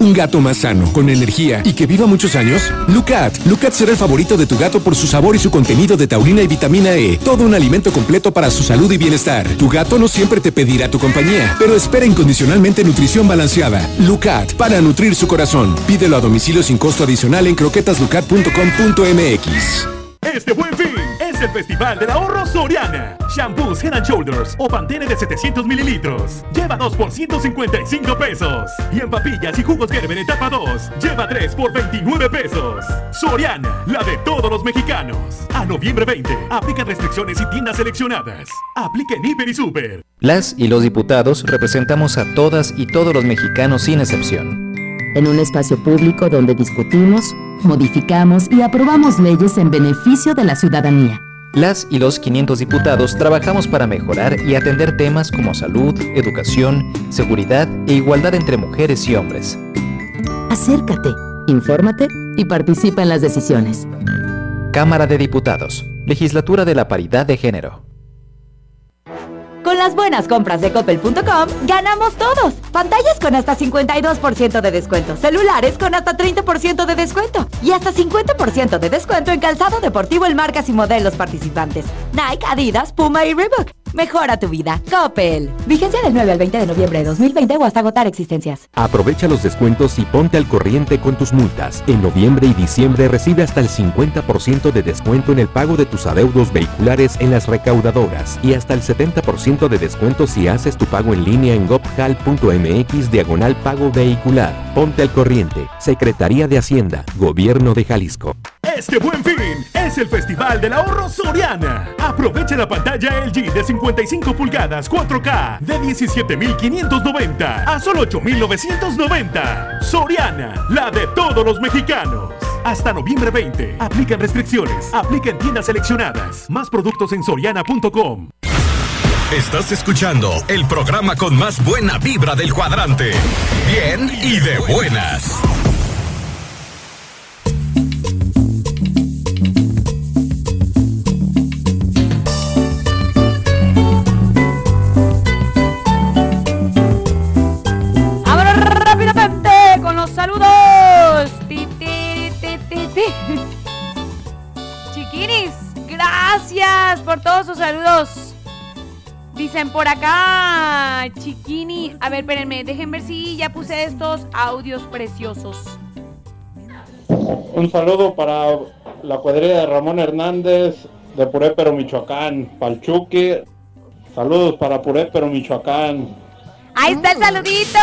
Un gato más sano, con energía y que viva muchos años. Lucat. Lucat será el favorito de tu gato por su sabor y su contenido de taurina y vitamina E. Todo un alimento completo para su salud y bienestar. Tu gato no siempre te pedirá tu compañía, pero espera incondicionalmente nutrición balanceada. Lucat, para nutrir su corazón. Pídelo a domicilio sin costo adicional en croquetaslucat.com.mx. Este buen fin es el Festival del Ahorro Soriana. Shampoos Head and Shoulders o Pantene de 700 mililitros. Lleva 2 por 155 pesos. Y en papillas y jugos Gerber etapa 2. Lleva 3 por 29 pesos. Soriana, la de todos los mexicanos. A noviembre 20. Aplican restricciones y tiendas seleccionadas. Aplica en Hiper y Super. Las y los diputados representamos a todas y todos los mexicanos sin excepción. En un espacio público donde discutimos, modificamos y aprobamos leyes en beneficio de la ciudadanía. Las y los 500 diputados trabajamos para mejorar y atender temas como salud, educación, seguridad e igualdad entre mujeres y hombres. Acércate, infórmate y participa en las decisiones. Cámara de Diputados, Legislatura de la Paridad de Género. Con las buenas compras de coppel.com, ganamos todos. Pantallas con hasta 52% de descuento, celulares con hasta 30% de descuento y hasta 50% de descuento en calzado deportivo en marcas y modelos participantes. Nike, Adidas, Puma y Reebok. Mejora tu vida. Coppel. Vigencia del 9 al 20 de noviembre de 2020 o hasta agotar existencias. Aprovecha los descuentos y ponte al corriente con tus multas. En noviembre y diciembre recibe hasta el 50% de descuento en el pago de tus adeudos vehiculares en las recaudadoras y hasta el 70% de descuento si haces tu pago en línea en gopjal.mx diagonal pago vehicular. Ponte al corriente. Secretaría de Hacienda. Gobierno de Jalisco. Este buen fin es el Festival del Ahorro Soriana. Aprovecha la pantalla LG de 55 pulgadas 4K de 17.590 a solo 8.990. Soriana, la de todos los mexicanos. Hasta noviembre 20. Aplican restricciones. Aplica en tiendas seleccionadas. Más productos en soriana.com. Estás escuchando el programa con más buena vibra del cuadrante. Bien y de buenas. Gracias por todos sus saludos. Dicen por acá, Chiquini. A ver, espérenme, dejen ver si ya puse estos audios preciosos. Un saludo para la cuadrilla de Ramón Hernández de Purépero, Michoacán. Palchuqui. Saludos para Purépero, Michoacán. Ahí está el saludito.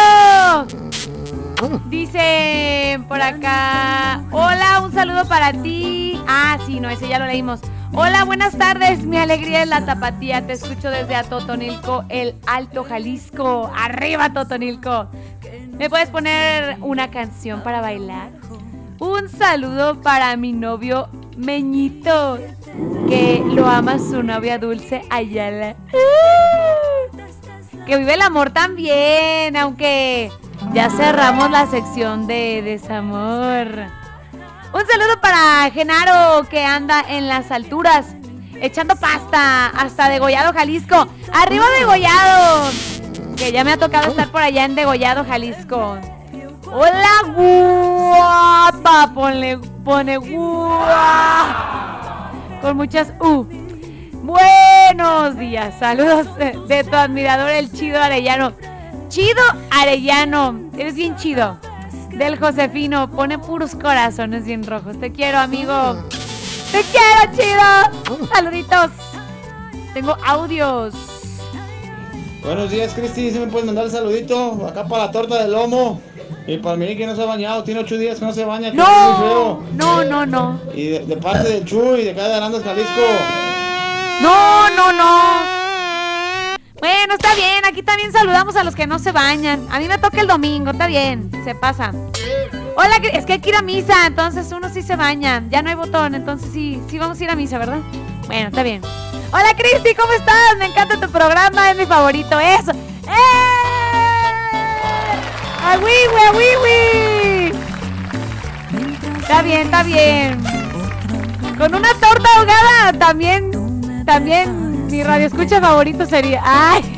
Dice por acá, hola, un saludo para ti. Ah, sí, no, ese ya lo leímos. Hola, buenas tardes. Mi alegría es la tapatía. Te escucho desde Atotonilco, el Alto Jalisco. Arriba, Totonilco. ¿Me puedes poner una canción para bailar? Un saludo para mi novio Meñito, que lo ama su novia Dulce Ayala. Que vive el amor también, aunque ya cerramos la sección de desamor. Un saludo para Genaro, que anda en las alturas, echando pasta hasta Degollado, Jalisco. ¡Arriba Degollado! Que ya me ha tocado estar por allá en Degollado, Jalisco. Hola, guapa. Ponle, pone guapa. Con muchas U. Buenos días. Saludos de, de tu admirador, el chido Arellano. Chido Arellano. Eres bien chido. Del Josefino. Pone puros corazones bien rojos. Te quiero, amigo. Te quiero, chido. Saluditos. Tengo audios. Buenos días, Cristi. ¿Sí me puedes mandar el saludito? Acá para la torta de lomo. Y para mí que no se ha bañado. Tiene ocho días que no se baña. que es muy No, feo. no, no, no. Y de, de parte del Chuy, de acá de Arandas, Jalisco. No, no, no. Bueno, está bien. Aquí también saludamos a los que no se bañan. A mí me toca el domingo, está bien. Se pasa. Hola, es que hay que ir a misa, entonces uno sí se baña. Ya no hay botón, entonces sí, sí vamos a ir a misa, ¿verdad? Bueno, está bien. Hola, Cristi, ¿cómo estás? Me encanta tu programa, es mi favorito. Eso. ¡Eh! ¡Ah, oui, oui, ah, oui, oui! Está bien, está bien. Con una torta ahogada también, también mi radio escucha favorito sería. ¡Ay!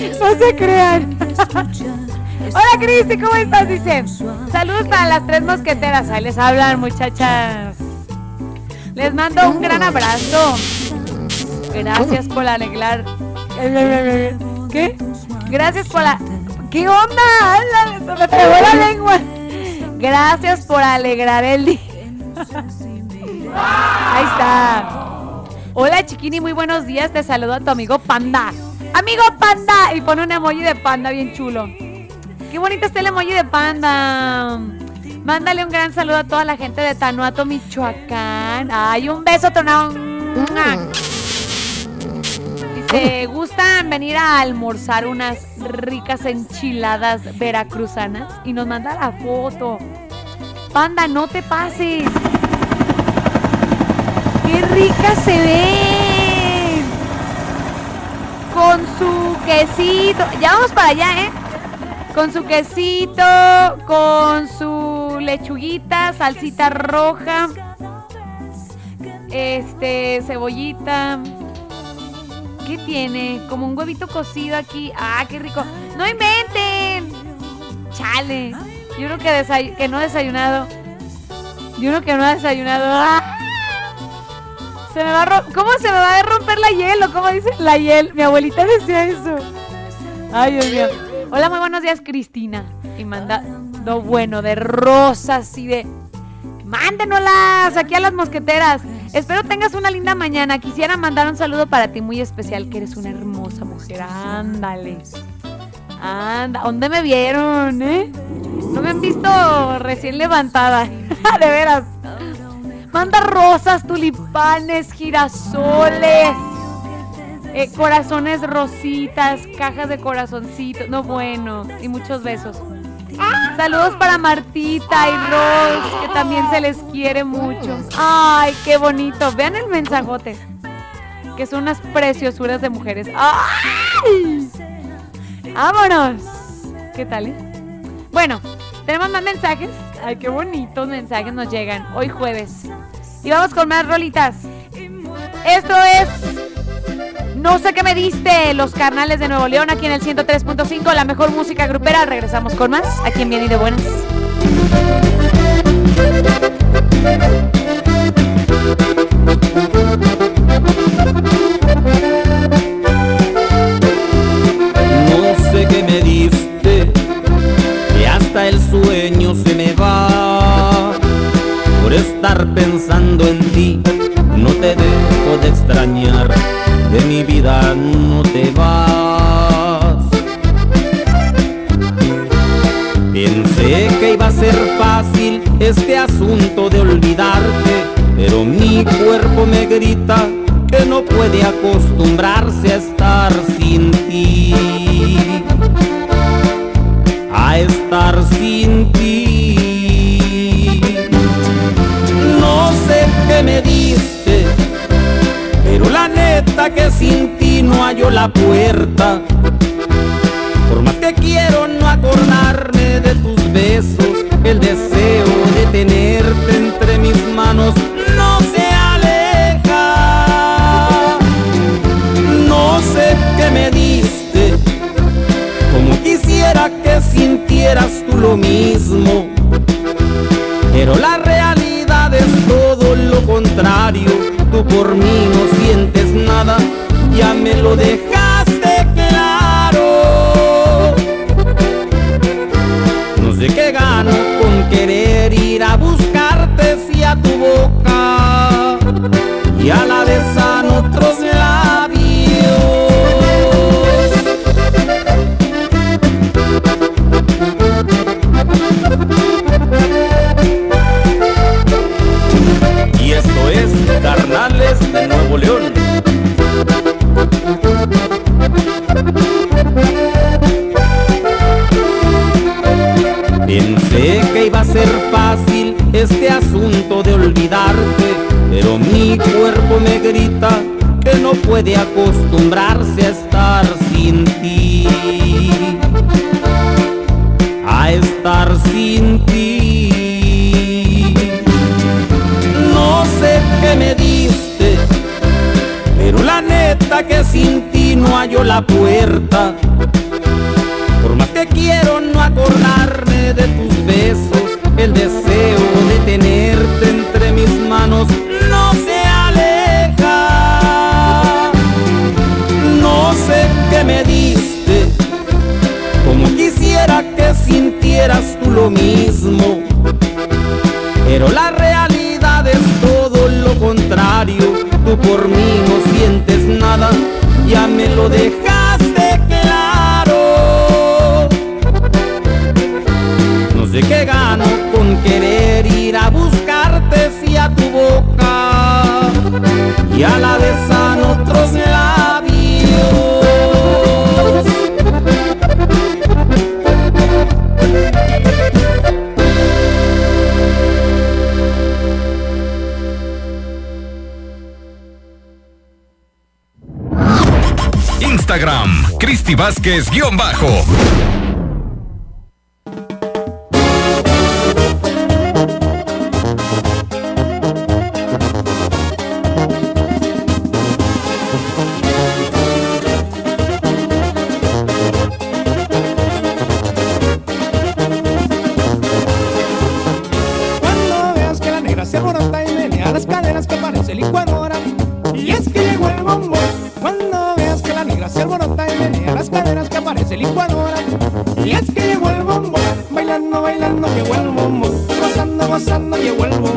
no se crean. Hola Cristi, ¿cómo estás? Dice. Saludos para las tres mosqueteras. Ahí les hablan, muchachas. Les mando un gran abrazo. Gracias por alegrar. ¿Qué? Gracias por la. ¿Qué onda? Se me pegó la lengua. Gracias por alegrar el día. Ahí está. Hola Chiquini, muy buenos días. Te saludo a tu amigo Panda. Amigo Panda. Y pone un emoji de panda bien chulo. Qué bonito está el emoji de panda. Mándale un gran saludo a toda la gente de Tanuato, Michoacán. Ay, un beso, Tonao. Dice, ¿gustan venir a almorzar unas ricas enchiladas veracruzanas? Y nos manda la foto. Panda, no te pases. ¡Qué ricas se ven! Con su quesito. Ya vamos para allá, ¿eh? Con su quesito, con su lechuguita, salsita roja, este, cebollita. ¿Qué tiene? Como un huevito cocido aquí. ¡Ah, qué rico! ¡No inventen! ¡Chale! Yo creo que, que no he desayunado. Yo creo que no he desayunado. ¡Ah! Se me va a ¿Cómo se me va a romper la hielo? ¿Cómo dice la hiel? Mi abuelita decía eso. Ay, Dios mío. Hola, muy buenos días, Cristina. Y manda lo bueno de rosas y de. Mándenoslas aquí a las mosqueteras. Espero tengas una linda mañana. Quisiera mandar un saludo para ti muy especial, que eres una hermosa mujer. Ándale. Anda, ¿dónde me vieron, eh? No me han visto recién levantada. de veras. Manda rosas, tulipanes, girasoles, eh, corazones rositas, cajas de corazoncitos. No, bueno, y muchos besos. Saludos para Martita y Rose, que también se les quiere mucho. Ay, qué bonito. Vean el mensajote. Que son unas preciosuras de mujeres. ¡Ay! ¡Vámonos! ¿Qué tal, eh? Bueno, tenemos más mensajes. Ay, qué bonitos mensajes nos llegan hoy jueves. Y vamos con más rolitas. Esto es No sé qué me diste, los carnales de Nuevo León aquí en el 103.5, la mejor música grupera. Regresamos con más aquí en Bien y de Buenas. Pensando en ti, no te dejo de extrañar, de mi vida no te vas. Pensé que iba a ser fácil este asunto de olvidarte, pero mi cuerpo me grita que no puede acostumbrarse a estar sin ti. Que sin ti no hallo la puerta. Por más que quiero no acordarme de tus besos, el deseo de tenerte entre mis manos no se aleja. No sé qué me diste, como quisiera que sintieras tú lo mismo. Pero la me lo dejaste asunto de olvidarte, pero mi cuerpo me grita que no puede acostumbrarse a estar sin ti. A estar sin ti. No sé qué me diste, pero la neta que sin ti no hallo la puerta. Sintieras tú lo mismo. Pero la Vázquez-bajo. Parece licuadora. Y es que llegó el bombo, bailando, bailando llegó el bombo, gozando, gozando llegó el bombo,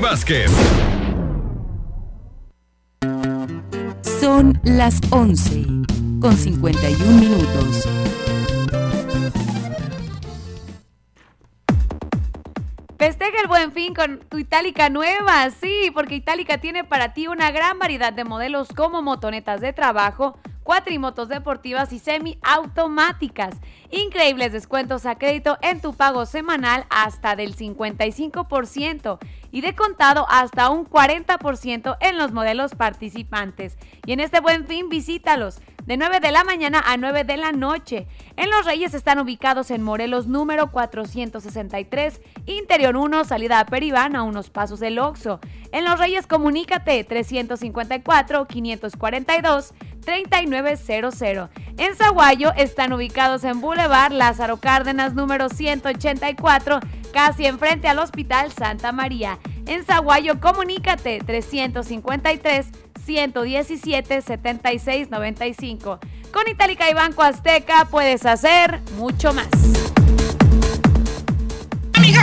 Vázquez. Son las 11 con 51 minutos. Festeja el buen fin con tu Itálica nueva, sí, porque Itálica tiene para ti una gran variedad de modelos como motonetas de trabajo, cuatrimotos deportivas y semiautomáticas. Increíbles descuentos a crédito en tu pago semanal hasta del 55% y de contado hasta un 40% en los modelos participantes. Y en este buen fin visítalos de 9 de la mañana a 9 de la noche. En Los Reyes están ubicados en Morelos número 463, Interior 1, salida a Peribán a unos pasos del Oxo. En Los Reyes comunícate 354 542 3900. En Zaguayo están ubicados en Boulevard Lázaro Cárdenas número 184, casi enfrente al Hospital Santa María. En Zaguayo comunícate 353 117 76 95. Con Itálica y Banco Azteca puedes hacer mucho más.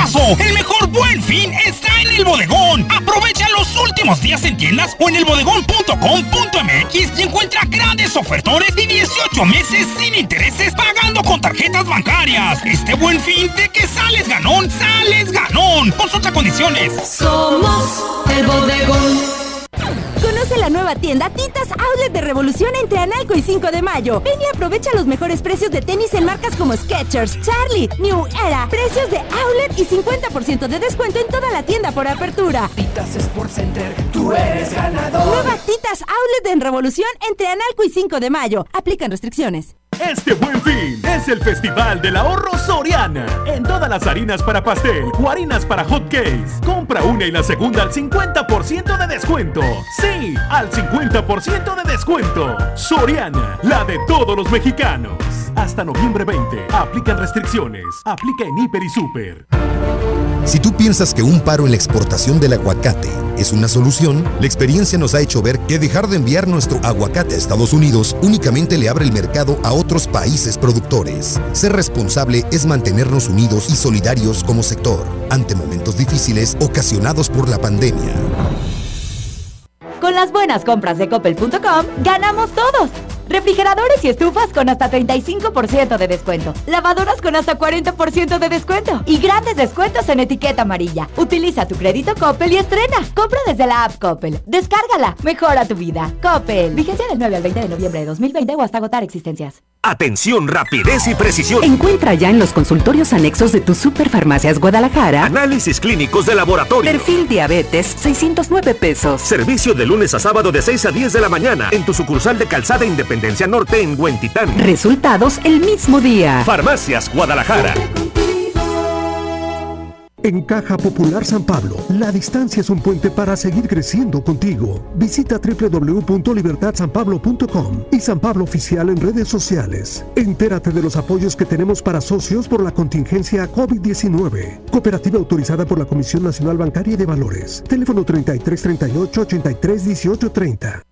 El mejor buen fin está en el bodegón. Aprovecha los últimos días en tiendas o en elbodegón.com.mx y encuentra grandes ofertones y 18 meses sin intereses pagando con tarjetas bancarias. Este buen fin de que sales ganón, sales ganón. Consulta condiciones. Somos el bodegón. Conoce la nueva tienda Tintas Outlet de Revolución entre Analco y 5 de mayo. Ven y aprovecha los mejores precios de tenis en marcas como Skechers, Charlie, New Era. Precios de outlet y 50% de descuento en toda la tienda por apertura. Titas Sports Center, tú eres ganador. Nueva Titas Outlet en Revolución entre Analco y 5 de mayo. Aplican restricciones. Este buen fin es el Festival del Ahorro Soriana. En todas las harinas para pastel o harinas para hot cakes. Compra una y la segunda al 50% de descuento. Sí, al 50% de descuento. Soriana, la de todos los mexicanos. Hasta noviembre 20. Aplican restricciones. Aplica en Hiper y Super. Si tú piensas que un paro en la exportación del aguacate es una solución, la experiencia nos ha hecho ver que dejar de enviar nuestro aguacate a Estados Unidos únicamente le abre el mercado a otros países productores. Ser responsable es mantenernos unidos y solidarios como sector ante momentos difíciles ocasionados por la pandemia. Con las buenas compras de coppel.com, ganamos todos. Refrigeradores y estufas con hasta 35% de descuento. Lavadoras con hasta 40% de descuento. Y grandes descuentos en etiqueta amarilla. Utiliza tu crédito Coppel y estrena. Compra desde la app Coppel. Descárgala. Mejora tu vida. Coppel. Vigencia del 9 al 20 de noviembre de 2020 o hasta agotar existencias. Atención, rapidez y precisión. Encuentra ya en los consultorios anexos de tus superfarmacias Guadalajara. Análisis clínicos de laboratorio. Perfil diabetes, 609 pesos. Servicio de lunes a sábado de 6 a 10 de la mañana en tu sucursal de Calzada Independencia Norte en Huentitán. Resultados el mismo día. Farmacias Guadalajara. En Caja Popular San Pablo, la distancia es un puente para seguir creciendo contigo. Visita www.libertadsanpablo.com y San Pablo Oficial en redes sociales. Entérate de los apoyos que tenemos para socios por la contingencia COVID-19. Cooperativa autorizada por la Comisión Nacional Bancaria y de Valores. Teléfono 3338 83 18 30.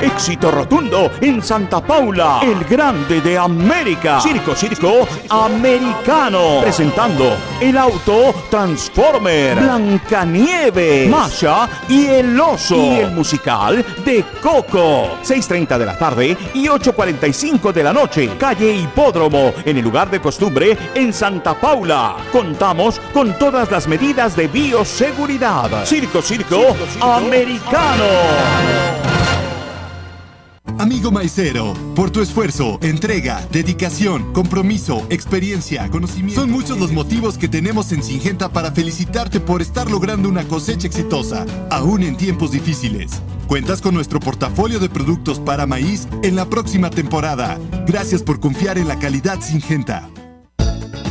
Éxito rotundo en Santa Paula, el grande de América. Circo, circo americano. Presentando el auto Transformer, Blancanieve, Masha y el oso. Y el musical de Coco. 6.30 de la tarde y 8.45 de la noche. Calle Hipódromo, en el lugar de costumbre en Santa Paula. Contamos con todas las medidas de bioseguridad. Circo, circo, americano. Amigo maicero, por tu esfuerzo, entrega, dedicación, compromiso, experiencia, conocimiento. Son muchos los motivos que tenemos en Singenta para felicitarte por estar logrando una cosecha exitosa, aún en tiempos difíciles. Cuentas con nuestro portafolio de productos para maíz en la próxima temporada. Gracias por confiar en la calidad Singenta.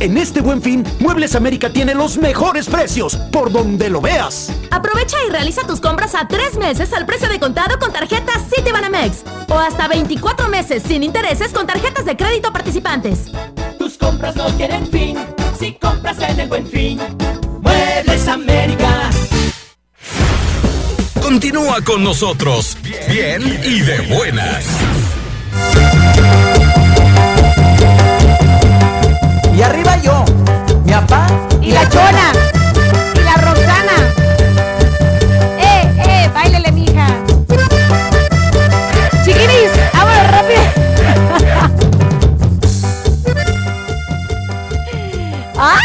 En este buen fin, Muebles América tiene los mejores precios, por donde lo veas. Aprovecha y realiza tus compras a tres meses al precio de contado con tarjetas Citibanamex o hasta 24 meses sin intereses con tarjetas de crédito participantes. Tus compras no tienen fin si compras en el buen fin. Muebles América. Continúa con nosotros, bien y de buenas. Y arriba yo, mi papá y la chona. Y la Roxana. ¡Eh, eh! ¡Báilele, mija! Chiquinis, vámonos rápido. ¡Ah!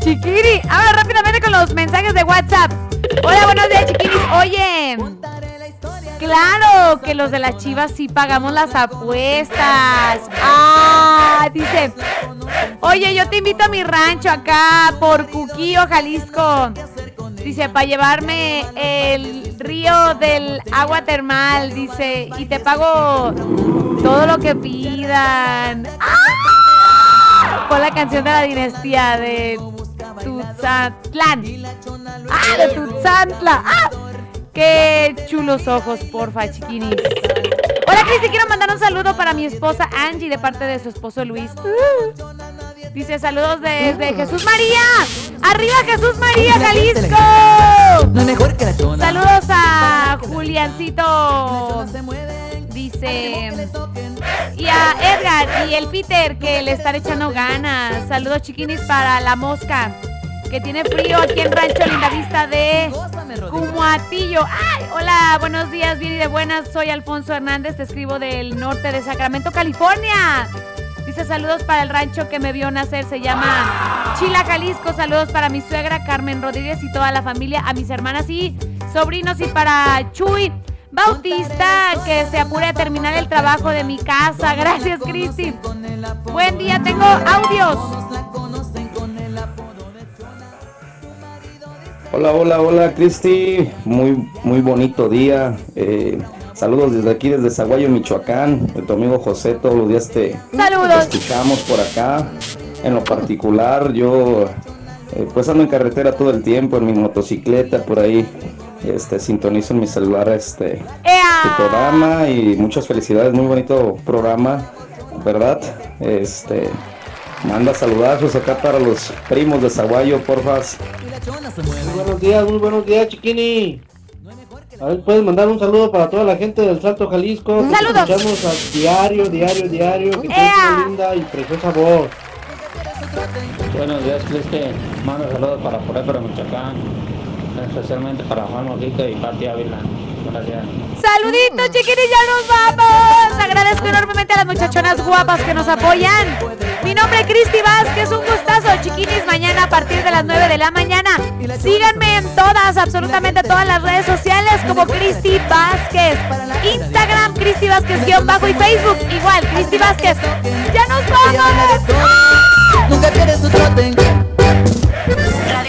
Chiquiri, rápidamente con los mensajes de WhatsApp. Hola, buenos días, chiquiris. Oye. Claro que los de las chivas sí pagamos las apuestas. Ah, dice. Oye, yo te invito a mi rancho acá por Cuquío, Jalisco. Dice, para llevarme el río del agua termal, dice, y te pago todo lo que pidan. ¡Ah! Con la canción de la dinastía de Tuxatlán. ¡Ah! De. ¡Ah! Qué chulos ojos, porfa, chiquinis. Hola, Cristi, quiero mandar un saludo para mi esposa Angie de parte de su esposo Luis. Uh. Dice saludos desde Jesús María. ¡Arriba Jesús María, Jalisco! Saludos a Juliancito. Dice. Y a Edgar y el Peter que le están echando ganas. Saludos chiquinis para la mosca. Que tiene frío aquí en Rancho Lindavista de Cumuatillo. ¡Ay! Hola, buenos días, bien y de buenas. Soy Alfonso Hernández, te escribo del norte de Sacramento, California. Dice saludos para el rancho que me vio nacer, se llama Chila, Jalisco. Saludos para mi suegra Carmen Rodríguez y toda la familia, a mis hermanas y sobrinos y para Chuy Bautista, que se apure a terminar el trabajo de mi casa. Gracias, Cristi. Buen día, tengo audios. Hola, hola, hola, Cristi. Muy, muy bonito día. Eh, saludos desde aquí, desde Zaguayo, Michoacán. De tu amigo José, todos los días te, Saludos. te escuchamos por acá. En lo particular, yo eh, pues ando en carretera todo el tiempo, en mi motocicleta, por ahí. Este, sintonizo en mi celular este tu programa y muchas felicidades, muy bonito programa, ¿verdad? Este, manda saludazos acá para los primos de Zaguayo, porfas. Muy buenos días, muy buenos días, chiquini. A ver, puedes mandar un saludo para toda la gente del Salto Jalisco. que te Saludos. Escuchamos a diario, diario, diario. Que tienes una linda y preciosa voz. Buenos días, Cristi. Mando saludos para Purépero, Michoacán. Especialmente para Juan Mojica y Pati Ávila. Saluditos, chiquiris, ya nos vamos. Agradezco enormemente a las muchachonas guapas que nos apoyan. Mi nombre es Cristi Vázquez, un gustazo, chiquinis. Mañana a partir de las 9 de la mañana. Síganme en todas, absolutamente todas las redes sociales como Cristi Vázquez. Instagram, Cristi Vázquez guion bajo y Facebook, igual, Cristi Vázquez. ¡Ya nos vamos! Nunca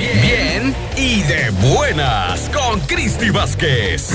Bien, bien y de buenas con Cristi Vázquez.